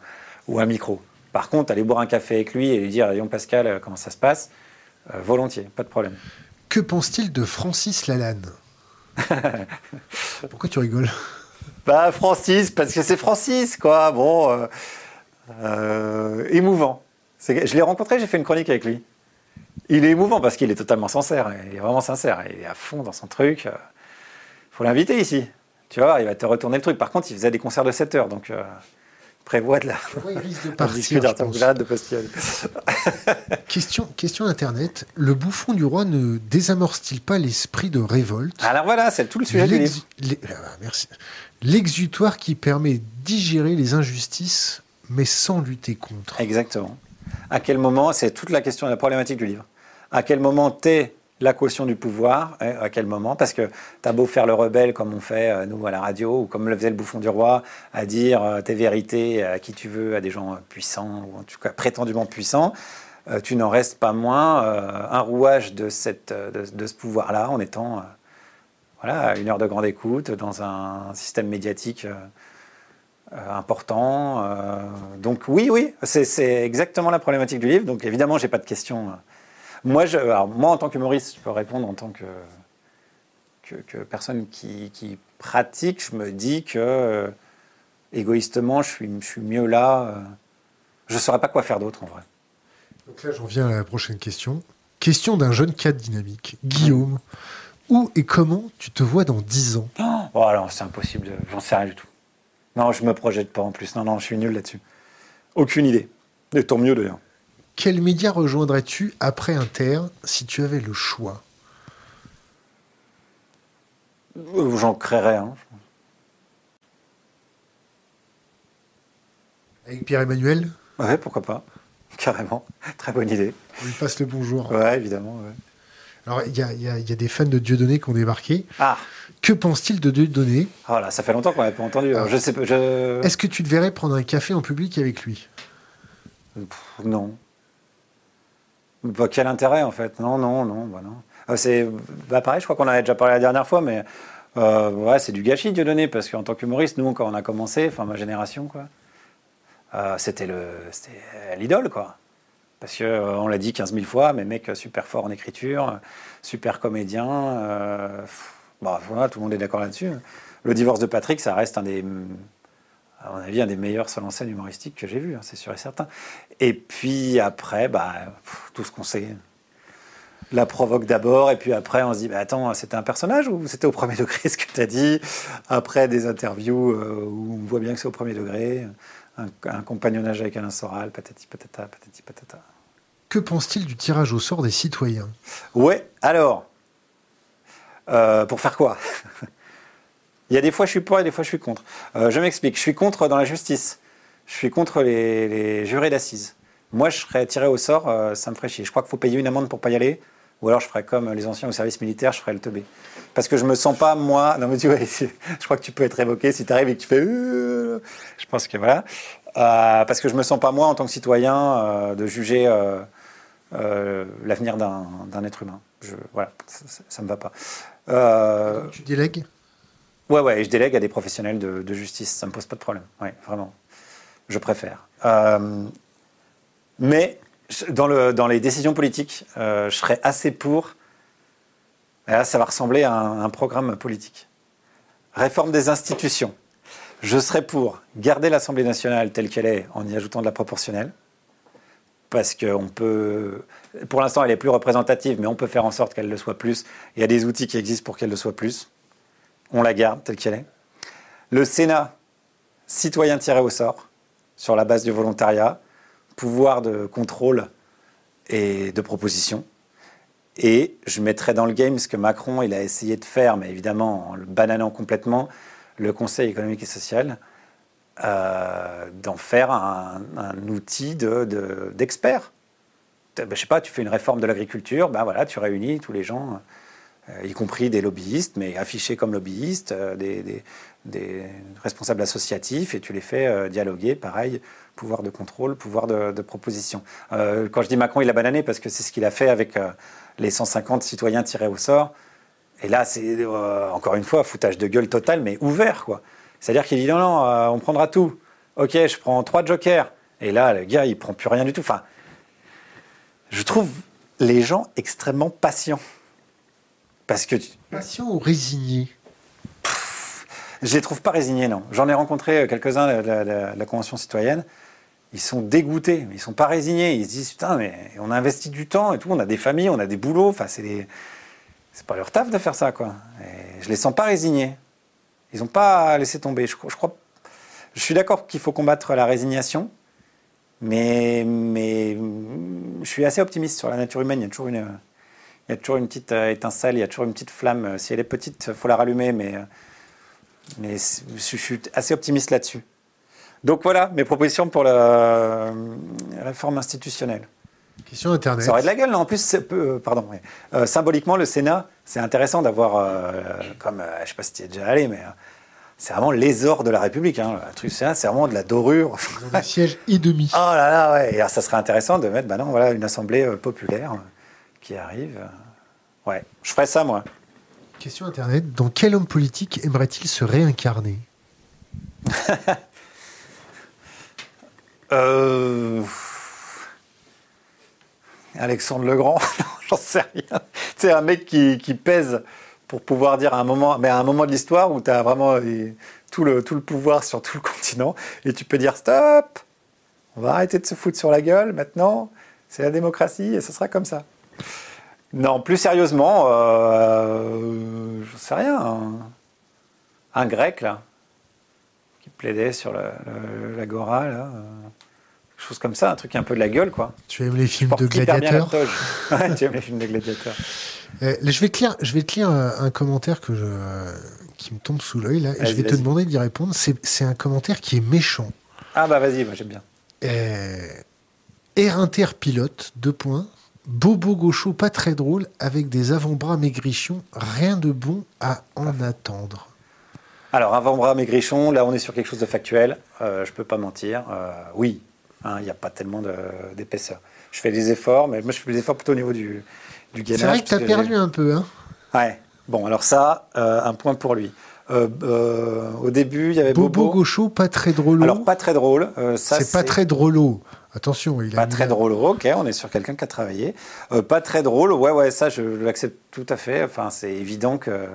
ou, un micro. Par contre, aller boire un café avec lui et lui dire Yon Pascal, euh, comment ça se passe Volontiers, pas de problème. Que pense-t-il de Francis Lalanne? Pourquoi tu rigoles? Bah, Francis, parce que c'est Francis, quoi. Bon, euh, euh, émouvant. Je l'ai rencontré, j'ai fait une chronique avec lui. Il est émouvant parce qu'il est totalement sincère. Il est vraiment sincère. Il est à fond dans son truc. Il faut l'inviter ici. Tu vois, il va te retourner le truc. Par contre, il faisait des concerts de 7 heures, donc euh, prévoit de la. il risque de partir. de question, question Internet. Le bouffon du roi ne désamorce-t-il pas l'esprit de révolte? Alors voilà, c'est tout le sujet du livre. Ah merci. L'exutoire qui permet digérer les injustices, mais sans lutter contre. Exactement. À quel moment, c'est toute la question, la problématique du livre. À quel moment t'es la caution du pouvoir, hein, à quel moment? Parce que tu as beau faire le rebelle comme on fait, euh, nous, à la radio, ou comme le faisait le bouffon du roi, à dire euh, tes vérités à qui tu veux, à des gens puissants, ou en tout cas prétendument puissants, euh, tu n'en restes pas moins un rouage de, ce pouvoir-là en étant voilà, une heure de grande écoute, dans un système médiatique important. donc oui, oui, c'est exactement la problématique du livre. Donc évidemment, j'ai pas de questions moi, je, moi, en tant qu'humoriste, je peux répondre en tant que, que, personne qui, pratique. Je me dis que, euh, égoïstement, je suis, je suis mieux là. Euh, je ne saurais pas quoi faire d'autre, en vrai. Donc là, j'en viens à la prochaine question. Question d'un jeune cadre dynamique. Guillaume, où et comment tu te vois dans 10 ans? Oh, alors, c'est impossible. J'en sais rien du tout. Non, je me projette pas en plus. Non, non, je suis nul là-dessus. Aucune idée. Et tant mieux d'ailleurs. Quel média rejoindrais-tu après Inter si tu avais le choix? Euh, J'en créerais un. Avec Pierre-Emmanuel Ouais, pourquoi pas. Carrément. Très bonne idée. On lui passe le bonjour. Ouais, évidemment. Alors, il y, a, des fans de Dieudonné qui ont débarqué. Ah Que pense-t-il de Dieudonné là, ça fait longtemps qu'on n'a pas entendu. Ah. Je sais je... Est-ce que tu te verrais prendre un café en public avec lui? Non. Bah, quel intérêt en fait? Non, non, non. Bah, non. Ah, c'est bah, pareil, je crois qu'on en avait déjà parlé la dernière fois, mais euh, ouais, c'est du gâchis de donner parce qu'en tant qu'humoriste, nous, quand on a commencé, enfin ma génération, quoi, euh, c'était le, l'idole, quoi. Parce que euh, l'a dit 15 000 fois, mais mec super fort en écriture, super comédien. bah voilà, tout le monde est d'accord là-dessus. Le divorce de Patrick, ça reste un des à mon avis, un des meilleurs salons scène humoristiques que j'ai vu, hein, c'est sûr et certain. Et puis après, bah, tout ce qu'on sait. La provoque d'abord, et puis après, on se dit, bah, attends, c'était un personnage ou c'était au premier degré ce que tu as dit? Après, des interviews euh, où on voit bien que c'est au premier degré, un, compagnonnage avec Alain Soral, patati patata, patati patata. Que pense-t-il du tirage au sort des citoyens? Ouais, alors, euh, pour faire quoi? Il y a des fois je suis pour et des fois je suis contre. Euh, je m'explique. Je suis contre dans la justice. Je suis contre les, jurés d'assises. Moi, je serais tiré au sort, euh, ça me ferait chier. Je crois qu'il faut payer une amende pour pas y aller. Ou alors je ferais comme les anciens au service militaire, je ferais le teubé. Parce que je me sens pas, moi. Non, mais tu vois, je crois que tu peux être évoqué si tu arrives et que tu fais. Euh, je pense que voilà. parce que je me sens pas, moi, en tant que citoyen, de juger l'avenir d'un être humain. Voilà, ça, ne me va pas. tu délègues? Ouais, ouais, et je délègue à des professionnels de, justice, ça ne me pose pas de problème. Ouais, vraiment. Je préfère. Euh, mais dans, le, dans les décisions politiques, euh, je serais assez pour. Et là, ça va ressembler à un, programme politique. Réforme des institutions. Je serais pour garder l'Assemblée nationale telle qu'elle est en y ajoutant de la proportionnelle. Parce qu'on peut. Pour l'instant, elle est plus représentative, mais on peut faire en sorte qu'elle le soit plus. Il y a des outils qui existent pour qu'elle le soit plus on la garde telle qu'elle est. Le Sénat, citoyen tiré au sort, sur la base du volontariat, pouvoir de contrôle et de proposition. Et je mettrai dans le game ce que Macron il a essayé de faire, mais évidemment en le bananant complètement, le Conseil économique et social, euh, d'en faire un, outil d'experts. De, ben, je sais pas, tu fais une réforme de l'agriculture, ben voilà, tu réunis tous les gens y compris des lobbyistes, mais affichés comme lobbyistes, euh, des, responsables associatifs, et tu les fais euh, dialoguer, pareil, pouvoir de contrôle, pouvoir de, proposition. quand je dis Macron, il a banané parce que c'est ce qu'il a fait avec les 150 citoyens tirés au sort. Et là, c'est encore une fois foutage de gueule total, mais ouvert, quoi. C'est-à-dire qu'il dit non, non, on prendra tout. Ok, je prends trois jokers. Et là, le gars, il prend plus rien du tout. Enfin, je trouve les gens extrêmement patients. Parce que Patient ou résigné Je les trouve pas résignés, non. J'en ai rencontré quelques-uns de la, Convention citoyenne. Ils sont dégoûtés, mais ils sont pas résignés. Ils se disent putain, mais on a investi du temps et tout, on a des familles, on a des boulots. Enfin, c'est des... c'est pas leur taf de faire ça, quoi. Et je les sens pas résignés. Ils ont pas laissé tomber. Je, je crois. Je suis d'accord qu'il faut combattre la résignation, mais mais je suis assez optimiste sur la nature humaine. Il y a toujours une il y a toujours une petite euh, étincelle, il y a toujours une petite flamme. Si elle est petite, il faut la rallumer, mais, euh, mais je suis assez optimiste là-dessus. Donc voilà mes propositions pour la euh, réforme institutionnelle. Question Internet. Ça aurait de la gueule, non? En plus, peu, pardon, symboliquement, le Sénat, c'est intéressant d'avoir, comme, je ne sais pas si tu es déjà allé, mais c'est vraiment l'ésor de la République. Hein. Le truc Sénat, c'est vraiment de la dorure. Un siège et demi. Oh là là, ouais. Et ça serait intéressant de mettre, bah non, voilà, une assemblée populaire qui arrive. Ouais, je ferais ça, moi. Question Internet. Dans quel homme politique aimerait-il se réincarner? Euh... Alexandre le Grand, j'en sais rien. C'est un mec qui, qui, pèse pour pouvoir dire à un moment, mais à un moment de l'histoire où tu as vraiment tout le, tout le pouvoir sur tout le continent, et tu peux dire stop, on va arrêter de se foutre sur la gueule maintenant, c'est la démocratie et ce sera comme ça. Non, plus sérieusement, euh, je sais rien. Un, grec, là, qui plaidait sur l'agora, là. Euh, quelque chose comme ça, un truc un peu de la gueule, quoi. Tu aimes les films de gladiateurs ouais, Tu aimes les films de gladiateurs. Euh, je, vais te lire, je vais te lire un, commentaire que je, qui me tombe sous l'œil, là, et je vais te demander d'y répondre. C'est un commentaire qui est méchant. Ah bah vas-y, moi j'aime bien. Air Inter pilote, deux points. Bobo gaucho pas très drôle, avec des avant-bras maigrichons, rien de bon à en attendre. Alors, avant-bras maigrichons, là on est sur quelque chose de factuel, euh, je peux pas mentir. Euh, oui, hein, il n'y a pas tellement d'épaisseur. Je fais des efforts, mais moi je fais des efforts plutôt au niveau du, du gainage. C'est vrai que tu as perdu un peu. Hein ouais, bon, alors ça, euh, un point pour lui. au début, il y avait Bobo, Bobo gaucho, pas très drôle. Alors, pas très drôle. c'est pas très drôle. Attention, il Pas très drôle, ok, on est sur quelqu'un qui a travaillé. Euh, pas très drôle, ouais, ouais, ça, je l'accepte tout à fait. Enfin, c'est évident que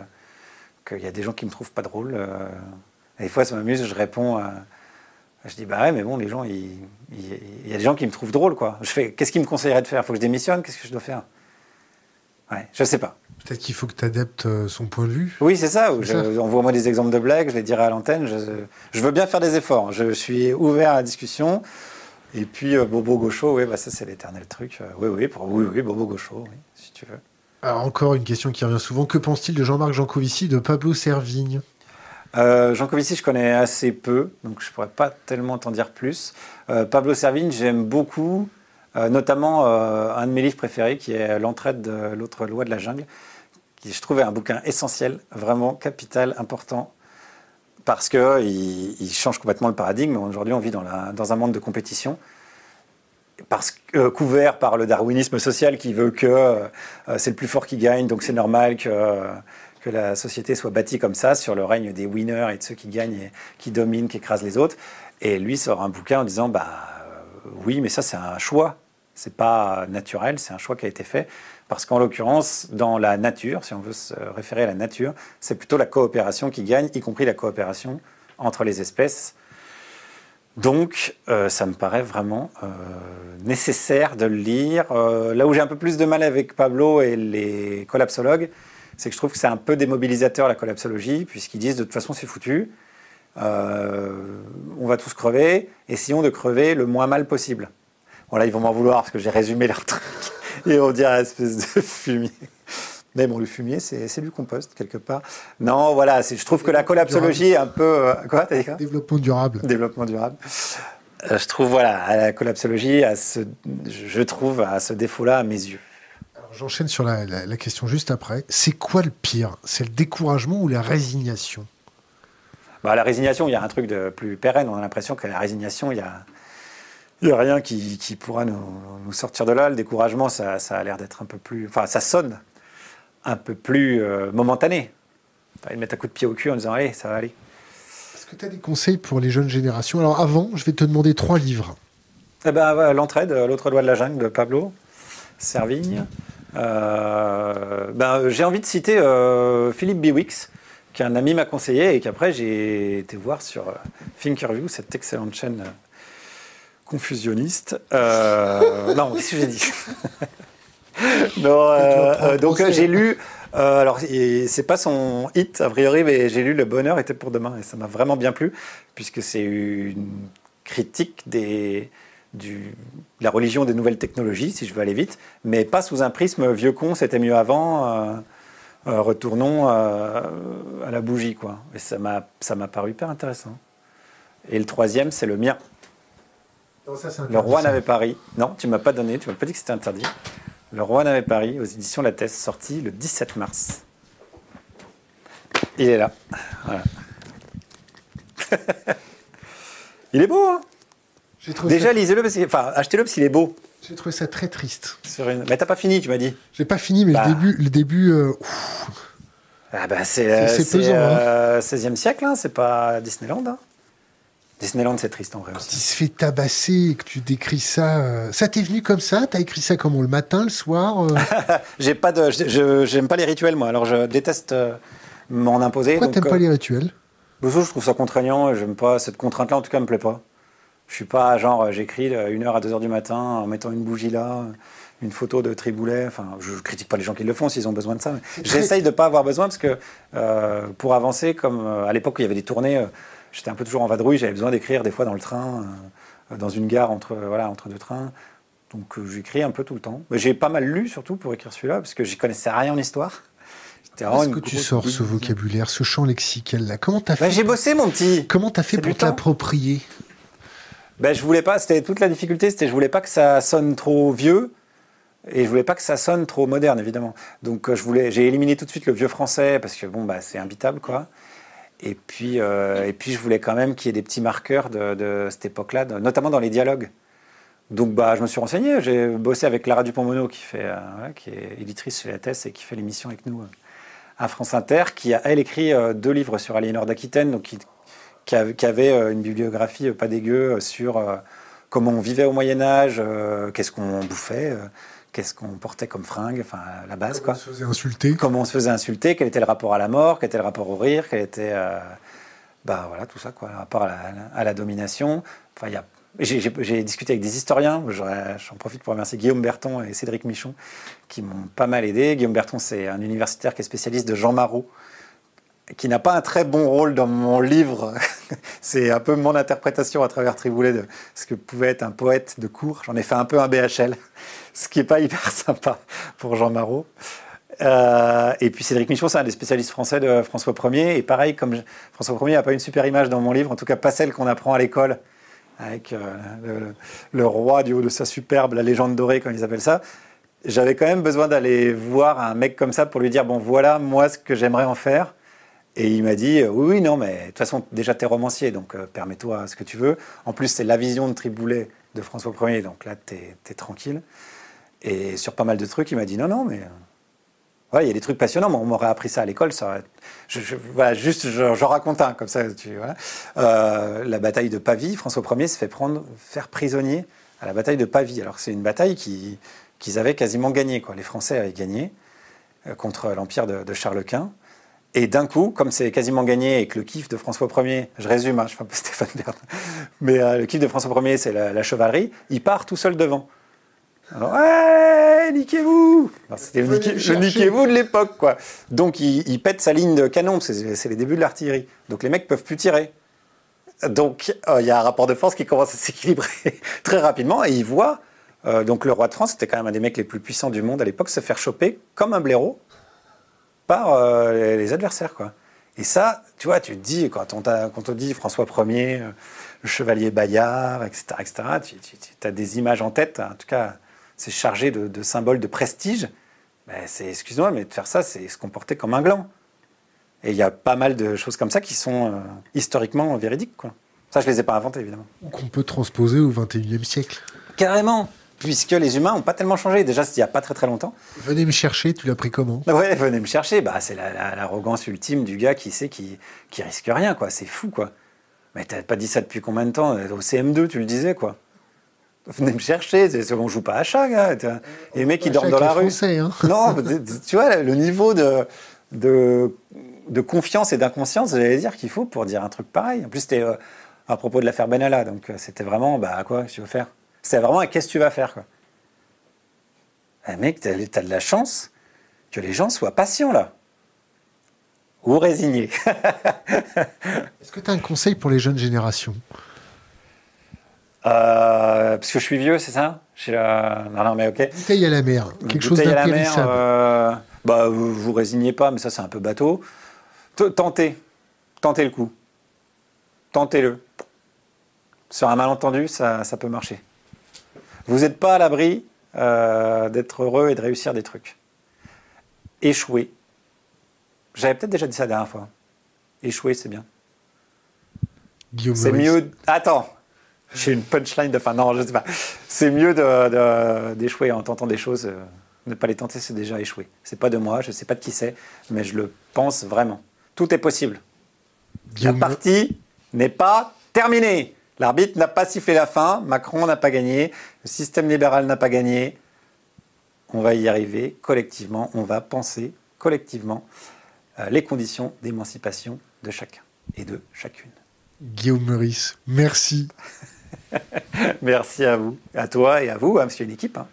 qu'il y a des gens qui me trouvent pas drôle. Euh. des fois, ça m'amuse, je réponds. Je dis, bah ouais, mais bon, les gens, il, y a des gens qui me trouvent drôle, quoi. Je fais, qu'est-ce qu'ils me conseilleraient de faire? Faut que je démissionne? Qu'est-ce que je dois faire? Ouais, je sais pas. Peut-être qu'il faut que tu adaptes euh, son point de vue. Oui, c'est ça. Envoie-moi des exemples de blagues, je les dirai à l'antenne. Je, je, veux bien faire des efforts. Je suis ouvert à la discussion. Et puis euh, Bobo Gaucho, oui, bah, ça c'est l'éternel truc. Euh, oui, oui, pour, oui, oui, Bobo Gaucho, oui, si tu veux. Alors encore une question qui revient souvent. Que pense-t-il de Jean-Marc Jancovici, de Pablo Servigne? Euh, Jancovici, je connais assez peu, donc je pourrais pas tellement t'en dire plus. Euh, Pablo Servigne, j'aime beaucoup, notamment un de mes livres préférés qui est L'entraide de l'autre loi de la jungle, qui je trouvais un bouquin essentiel, vraiment capital, important parce qu'il il change complètement le paradigme. Aujourd'hui, on vit dans, un monde de compétition. Euh, couvert par le darwinisme social qui veut que euh, c'est le plus fort qui gagne, donc c'est normal que, que la société soit bâtie comme ça, sur le règne des winners et de ceux qui gagnent et qui dominent, qui écrasent les autres. Et lui sort un bouquin en disant bah euh, oui, mais ça c'est un choix, c'est pas naturel, c'est un choix qui a été fait. Parce qu'en l'occurrence, dans la nature, si on veut se référer à la nature, c'est plutôt la coopération qui gagne, y compris la coopération entre les espèces. Donc, euh, ça me paraît vraiment euh, nécessaire de le lire. Euh, là où j'ai un peu plus de mal avec Pablo et les collapsologues, c'est que je trouve que c'est un peu démobilisateur la collapsologie, puisqu'ils disent de toute façon c'est foutu, on va tous crever, essayons de crever le moins mal possible. Bon là ils vont m'en vouloir parce que j'ai résumé leur truc. et on dirait espèce de fumier. Mais bon, le fumier, c'est du compost, quelque part. Non, voilà, je trouve que la collapsologie est un peu... Euh, quoi, dit quoi? Développement durable. Développement durable. Euh, je trouve, voilà, la collapsologie, à ce, je trouve, à ce défaut-là, à mes yeux. J'enchaîne sur la, la, question juste après. C'est quoi le pire? C'est le découragement ou la résignation? Bah, La résignation, il y a un truc de plus pérenne. On a l'impression que la résignation, il y a n'y a rien qui, qui pourra nous, nous, sortir de là. Le découragement, ça, ça a l'air d'être un peu plus. Enfin, ça sonne un peu plus euh, momentané. Il mettre un coup de pied au cul en disant Allez, ça va aller. Est-ce que tu as des conseils pour les jeunes générations? Alors, avant, je vais te demander trois livres. Eh ben, L'entraide, L'autre loi de la jungle de Pablo Servigne. Euh, ben, J'ai envie de citer euh, Philippe Biwix, qu'un ami m'a conseillé et qu'après j'ai été voir sur Thinkerview, cette excellente chaîne confusionniste. non, qu'est-ce que j'ai dit Non, donc j'ai lu. alors, c'est pas son hit a priori, mais j'ai lu Le Bonheur était pour demain et ça m'a vraiment bien plu puisque c'est une critique des, du, de la religion des nouvelles technologies, si je veux aller vite, mais pas sous un prisme vieux con, c'était mieux avant, euh, euh, retournons euh, à la bougie. Quoi. Et ça m'a, ça m'a paru hyper intéressant. Et le troisième, c'est le mien. Le roi n'avait pas ri. Non, tu m'as pas donné, tu m'as pas dit que c'était interdit. Le roi n'avait pas ri, aux éditions La Thèse, sorti le 17 mars. Il est là. Voilà. Il est beau, hein? Déjà, lisez-le, enfin, achetez-le parce qu'il est beau. J'ai trouvé ça très triste. Sur une... Mais t'as pas fini, tu m'as dit. J'ai pas fini, mais le bah. début, le début. Euh, ah bah c'est euh, 16e hein. siècle, hein, c'est pas Disneyland. Hein. Disneyland, c'est triste en vrai Quand il se fait tabasser et que tu décris ça, euh, ça t'est venu comme ça? T'as écrit ça comment le matin, le soir euh? J'ai pas de, j'aime pas les rituels moi. Alors je déteste m'en imposer. Pourquoi t'aimes pas les rituels? Je trouve ça contraignant. et J'aime pas cette contrainte-là. En tout cas, me plaît pas. Je suis pas genre, euh, j'écris euh, une heure à deux heures du matin en mettant une bougie là, une photo de Triboulet. Enfin, je critique pas les gens qui le font s'ils ont besoin de ça. J'essaye de pas avoir besoin parce que euh, pour avancer, comme à l'époque où il y avait des tournées, j'étais un peu toujours en vadrouille. J'avais besoin d'écrire des fois dans le train, dans une gare entre voilà entre deux trains. Donc j'écris un peu tout le temps. J'ai pas mal lu surtout pour écrire celui-là parce que j'y connaissais rien en histoire. Est-ce que tu sors ce vocabulaire, ce champ lexical là? Comment t'as bah, fait J'ai bossé mon petit. Comment t'as fait pour t'approprier? Ben, je voulais pas, c'était toute la difficulté, c'était je voulais pas que ça sonne trop vieux et je voulais pas que ça sonne trop moderne évidemment. Donc euh, je voulais, j'ai éliminé tout de suite le vieux français parce que bon bah c'est imbitable quoi. Et puis euh, et puis je voulais quand même qu'il y ait des petits marqueurs de, cette époque-là, notamment dans les dialogues. Donc bah je me suis renseigné, j'ai bossé avec Lara Dupont-Mono qui euh, qui est éditrice chez la TES et qui fait l'émission avec nous à France Inter, qui a elle écrit deux livres sur Aliénor d'Aquitaine, donc qui, avait euh, une bibliographie euh, pas dégueu euh, sur comment on vivait au Moyen Âge, qu'est-ce qu'on bouffait, qu'est-ce qu'on portait comme fringue, enfin la base comment quoi. On se faisait insulter. Comment on se faisait insulter, quel était le rapport à la mort, quel était le rapport au rire, quel était, bah voilà tout ça quoi, le rapport à la, domination. Enfin il y a j'ai discuté avec des historiens, j'en profite pour remercier Guillaume Berton et Cédric Michon qui m'ont pas mal aidé. Guillaume Berton, c'est un universitaire qui est spécialiste de Jean Marot, qui n'a pas un très bon rôle dans mon livre. c'est un peu mon interprétation à travers Triboulet de ce que pouvait être un poète de cours. J'en ai fait un peu un BHL, ce qui n'est pas hyper sympa pour Jean Marot. Euh, et puis Cédric Michon, c'est un des spécialistes français de François Ier. Et pareil, comme François Ier n'a pas une super image dans mon livre, en tout cas pas celle qu'on apprend à l'école, avec euh, le, roi du haut de sa superbe, la légende dorée, comme ils appellent ça. J'avais quand même besoin d'aller voir un mec comme ça pour lui dire, bon voilà, moi ce que j'aimerais en faire. Et il m'a dit Oui, oui, non, mais de toute façon, déjà, tu es romancier, donc euh, permets-toi ce que tu veux. En plus, c'est la vision de Triboulet de François Ier, donc là, tu es, tranquille. Et sur pas mal de trucs, il m'a dit Non, non, mais. Euh, il y a des trucs passionnants, mais on m'aurait appris ça à l'école. Voilà, juste, je, raconte un, comme ça. Tu, voilà. Euh, la bataille de Pavie, François Ier se fait prendre, faire prisonnier à la bataille de Pavie. Alors, c'est une bataille qu'ils avaient quasiment gagnée. Quoi. Les Français avaient gagné contre l'empire de, Charles Quint. Et d'un coup, comme c'est quasiment gagné et que le kiff de François Ier, je résume, hein, je fais un peu Stéphane Bern, mais euh, le kiff de François Ier, c'est la, chevalerie, il part tout seul devant. Alors, ouais, niquez-vous C'était le, niquez, vous de l'époque, quoi. Donc, il, pète sa ligne de canon, c'est les débuts de l'artillerie. Donc, les mecs peuvent plus tirer. Donc, euh, il y a un rapport de force qui commence à s'équilibrer très rapidement, et il voit, euh, donc le roi de France, c'était quand même un des mecs les plus puissants du monde à l'époque, se faire choper comme un blaireau par euh, les adversaires. Quoi. Et ça, tu vois, tu te dis, quand on, quand on te dit François Ier, le chevalier Bayard, etc., etc. tu, tu, as des images en tête, en tout cas, c'est chargé de, symboles de prestige. Ben, c'est, excuse-moi, mais de faire ça, c'est se comporter comme un gland. Et il y a pas mal de choses comme ça qui sont euh, historiquement véridiques. Quoi. Ça, je ne les ai pas inventées, évidemment. Qu'on peut transposer au XXIe siècle. Carrément puisque les humains n'ont pas tellement changé. Déjà, il n'y a pas très très longtemps. Venez me chercher, tu l'as pris comment? Ouais, venez me chercher. Bah, c'est l'arrogance ultime du gars qui sait qui, qui risque rien, quoi. C'est fou, quoi. Mais t'as pas dit ça depuis combien de temps? Au CM2, tu le disais, quoi. Venez me chercher, on joue pas à chat, gars. Les mecs qui dorment dans la rue. Français, hein. non, tu vois, le niveau de, de de confiance et d'inconscience, j'allais dire, qu'il faut pour dire un truc pareil. En plus, c'était euh, à propos de l'affaire Benalla, donc euh, c'était vraiment, bah, quoi, tu veux faire? C'était vraiment, qu'est-ce que tu vas faire, quoi? Eh, Mec, t'as as de la chance que les gens soient patients, là. Ou résignés. Est-ce que tu as un conseil pour les jeunes générations? Euh, parce que je suis vieux, c'est ça? Non, non, mais ok. Bouteille à la mer, quelque chose d'impérissable. Euh, bah, vous, vous résignez pas, mais ça, c'est un peu bateau. Tentez. Tentez le coup. Tentez-le. Sur un malentendu, ça, ça peut marcher. Vous n'êtes pas à l'abri euh, d'être heureux et de réussir des trucs. Échouer. J'avais peut-être déjà dit ça la dernière fois. Échouer, c'est bien. C'est mieux. Attends, j'ai une punchline de fin. Non, je sais pas. C'est mieux d'échouer en tentant des choses. Euh, ne pas les tenter, c'est déjà échouer. C'est pas de moi, je sais pas de qui c'est, mais je le pense vraiment. Tout est possible. La partie n'est pas terminée. L'arbitre n'a pas sifflé la fin, Macron n'a pas gagné, le système libéral n'a pas gagné. On va y arriver collectivement, on va penser collectivement euh, les conditions d'émancipation de chacun et de chacune. Guillaume Meurice, merci. Merci à vous, à toi et à vous, hein, monsieur l'équipe. Hein.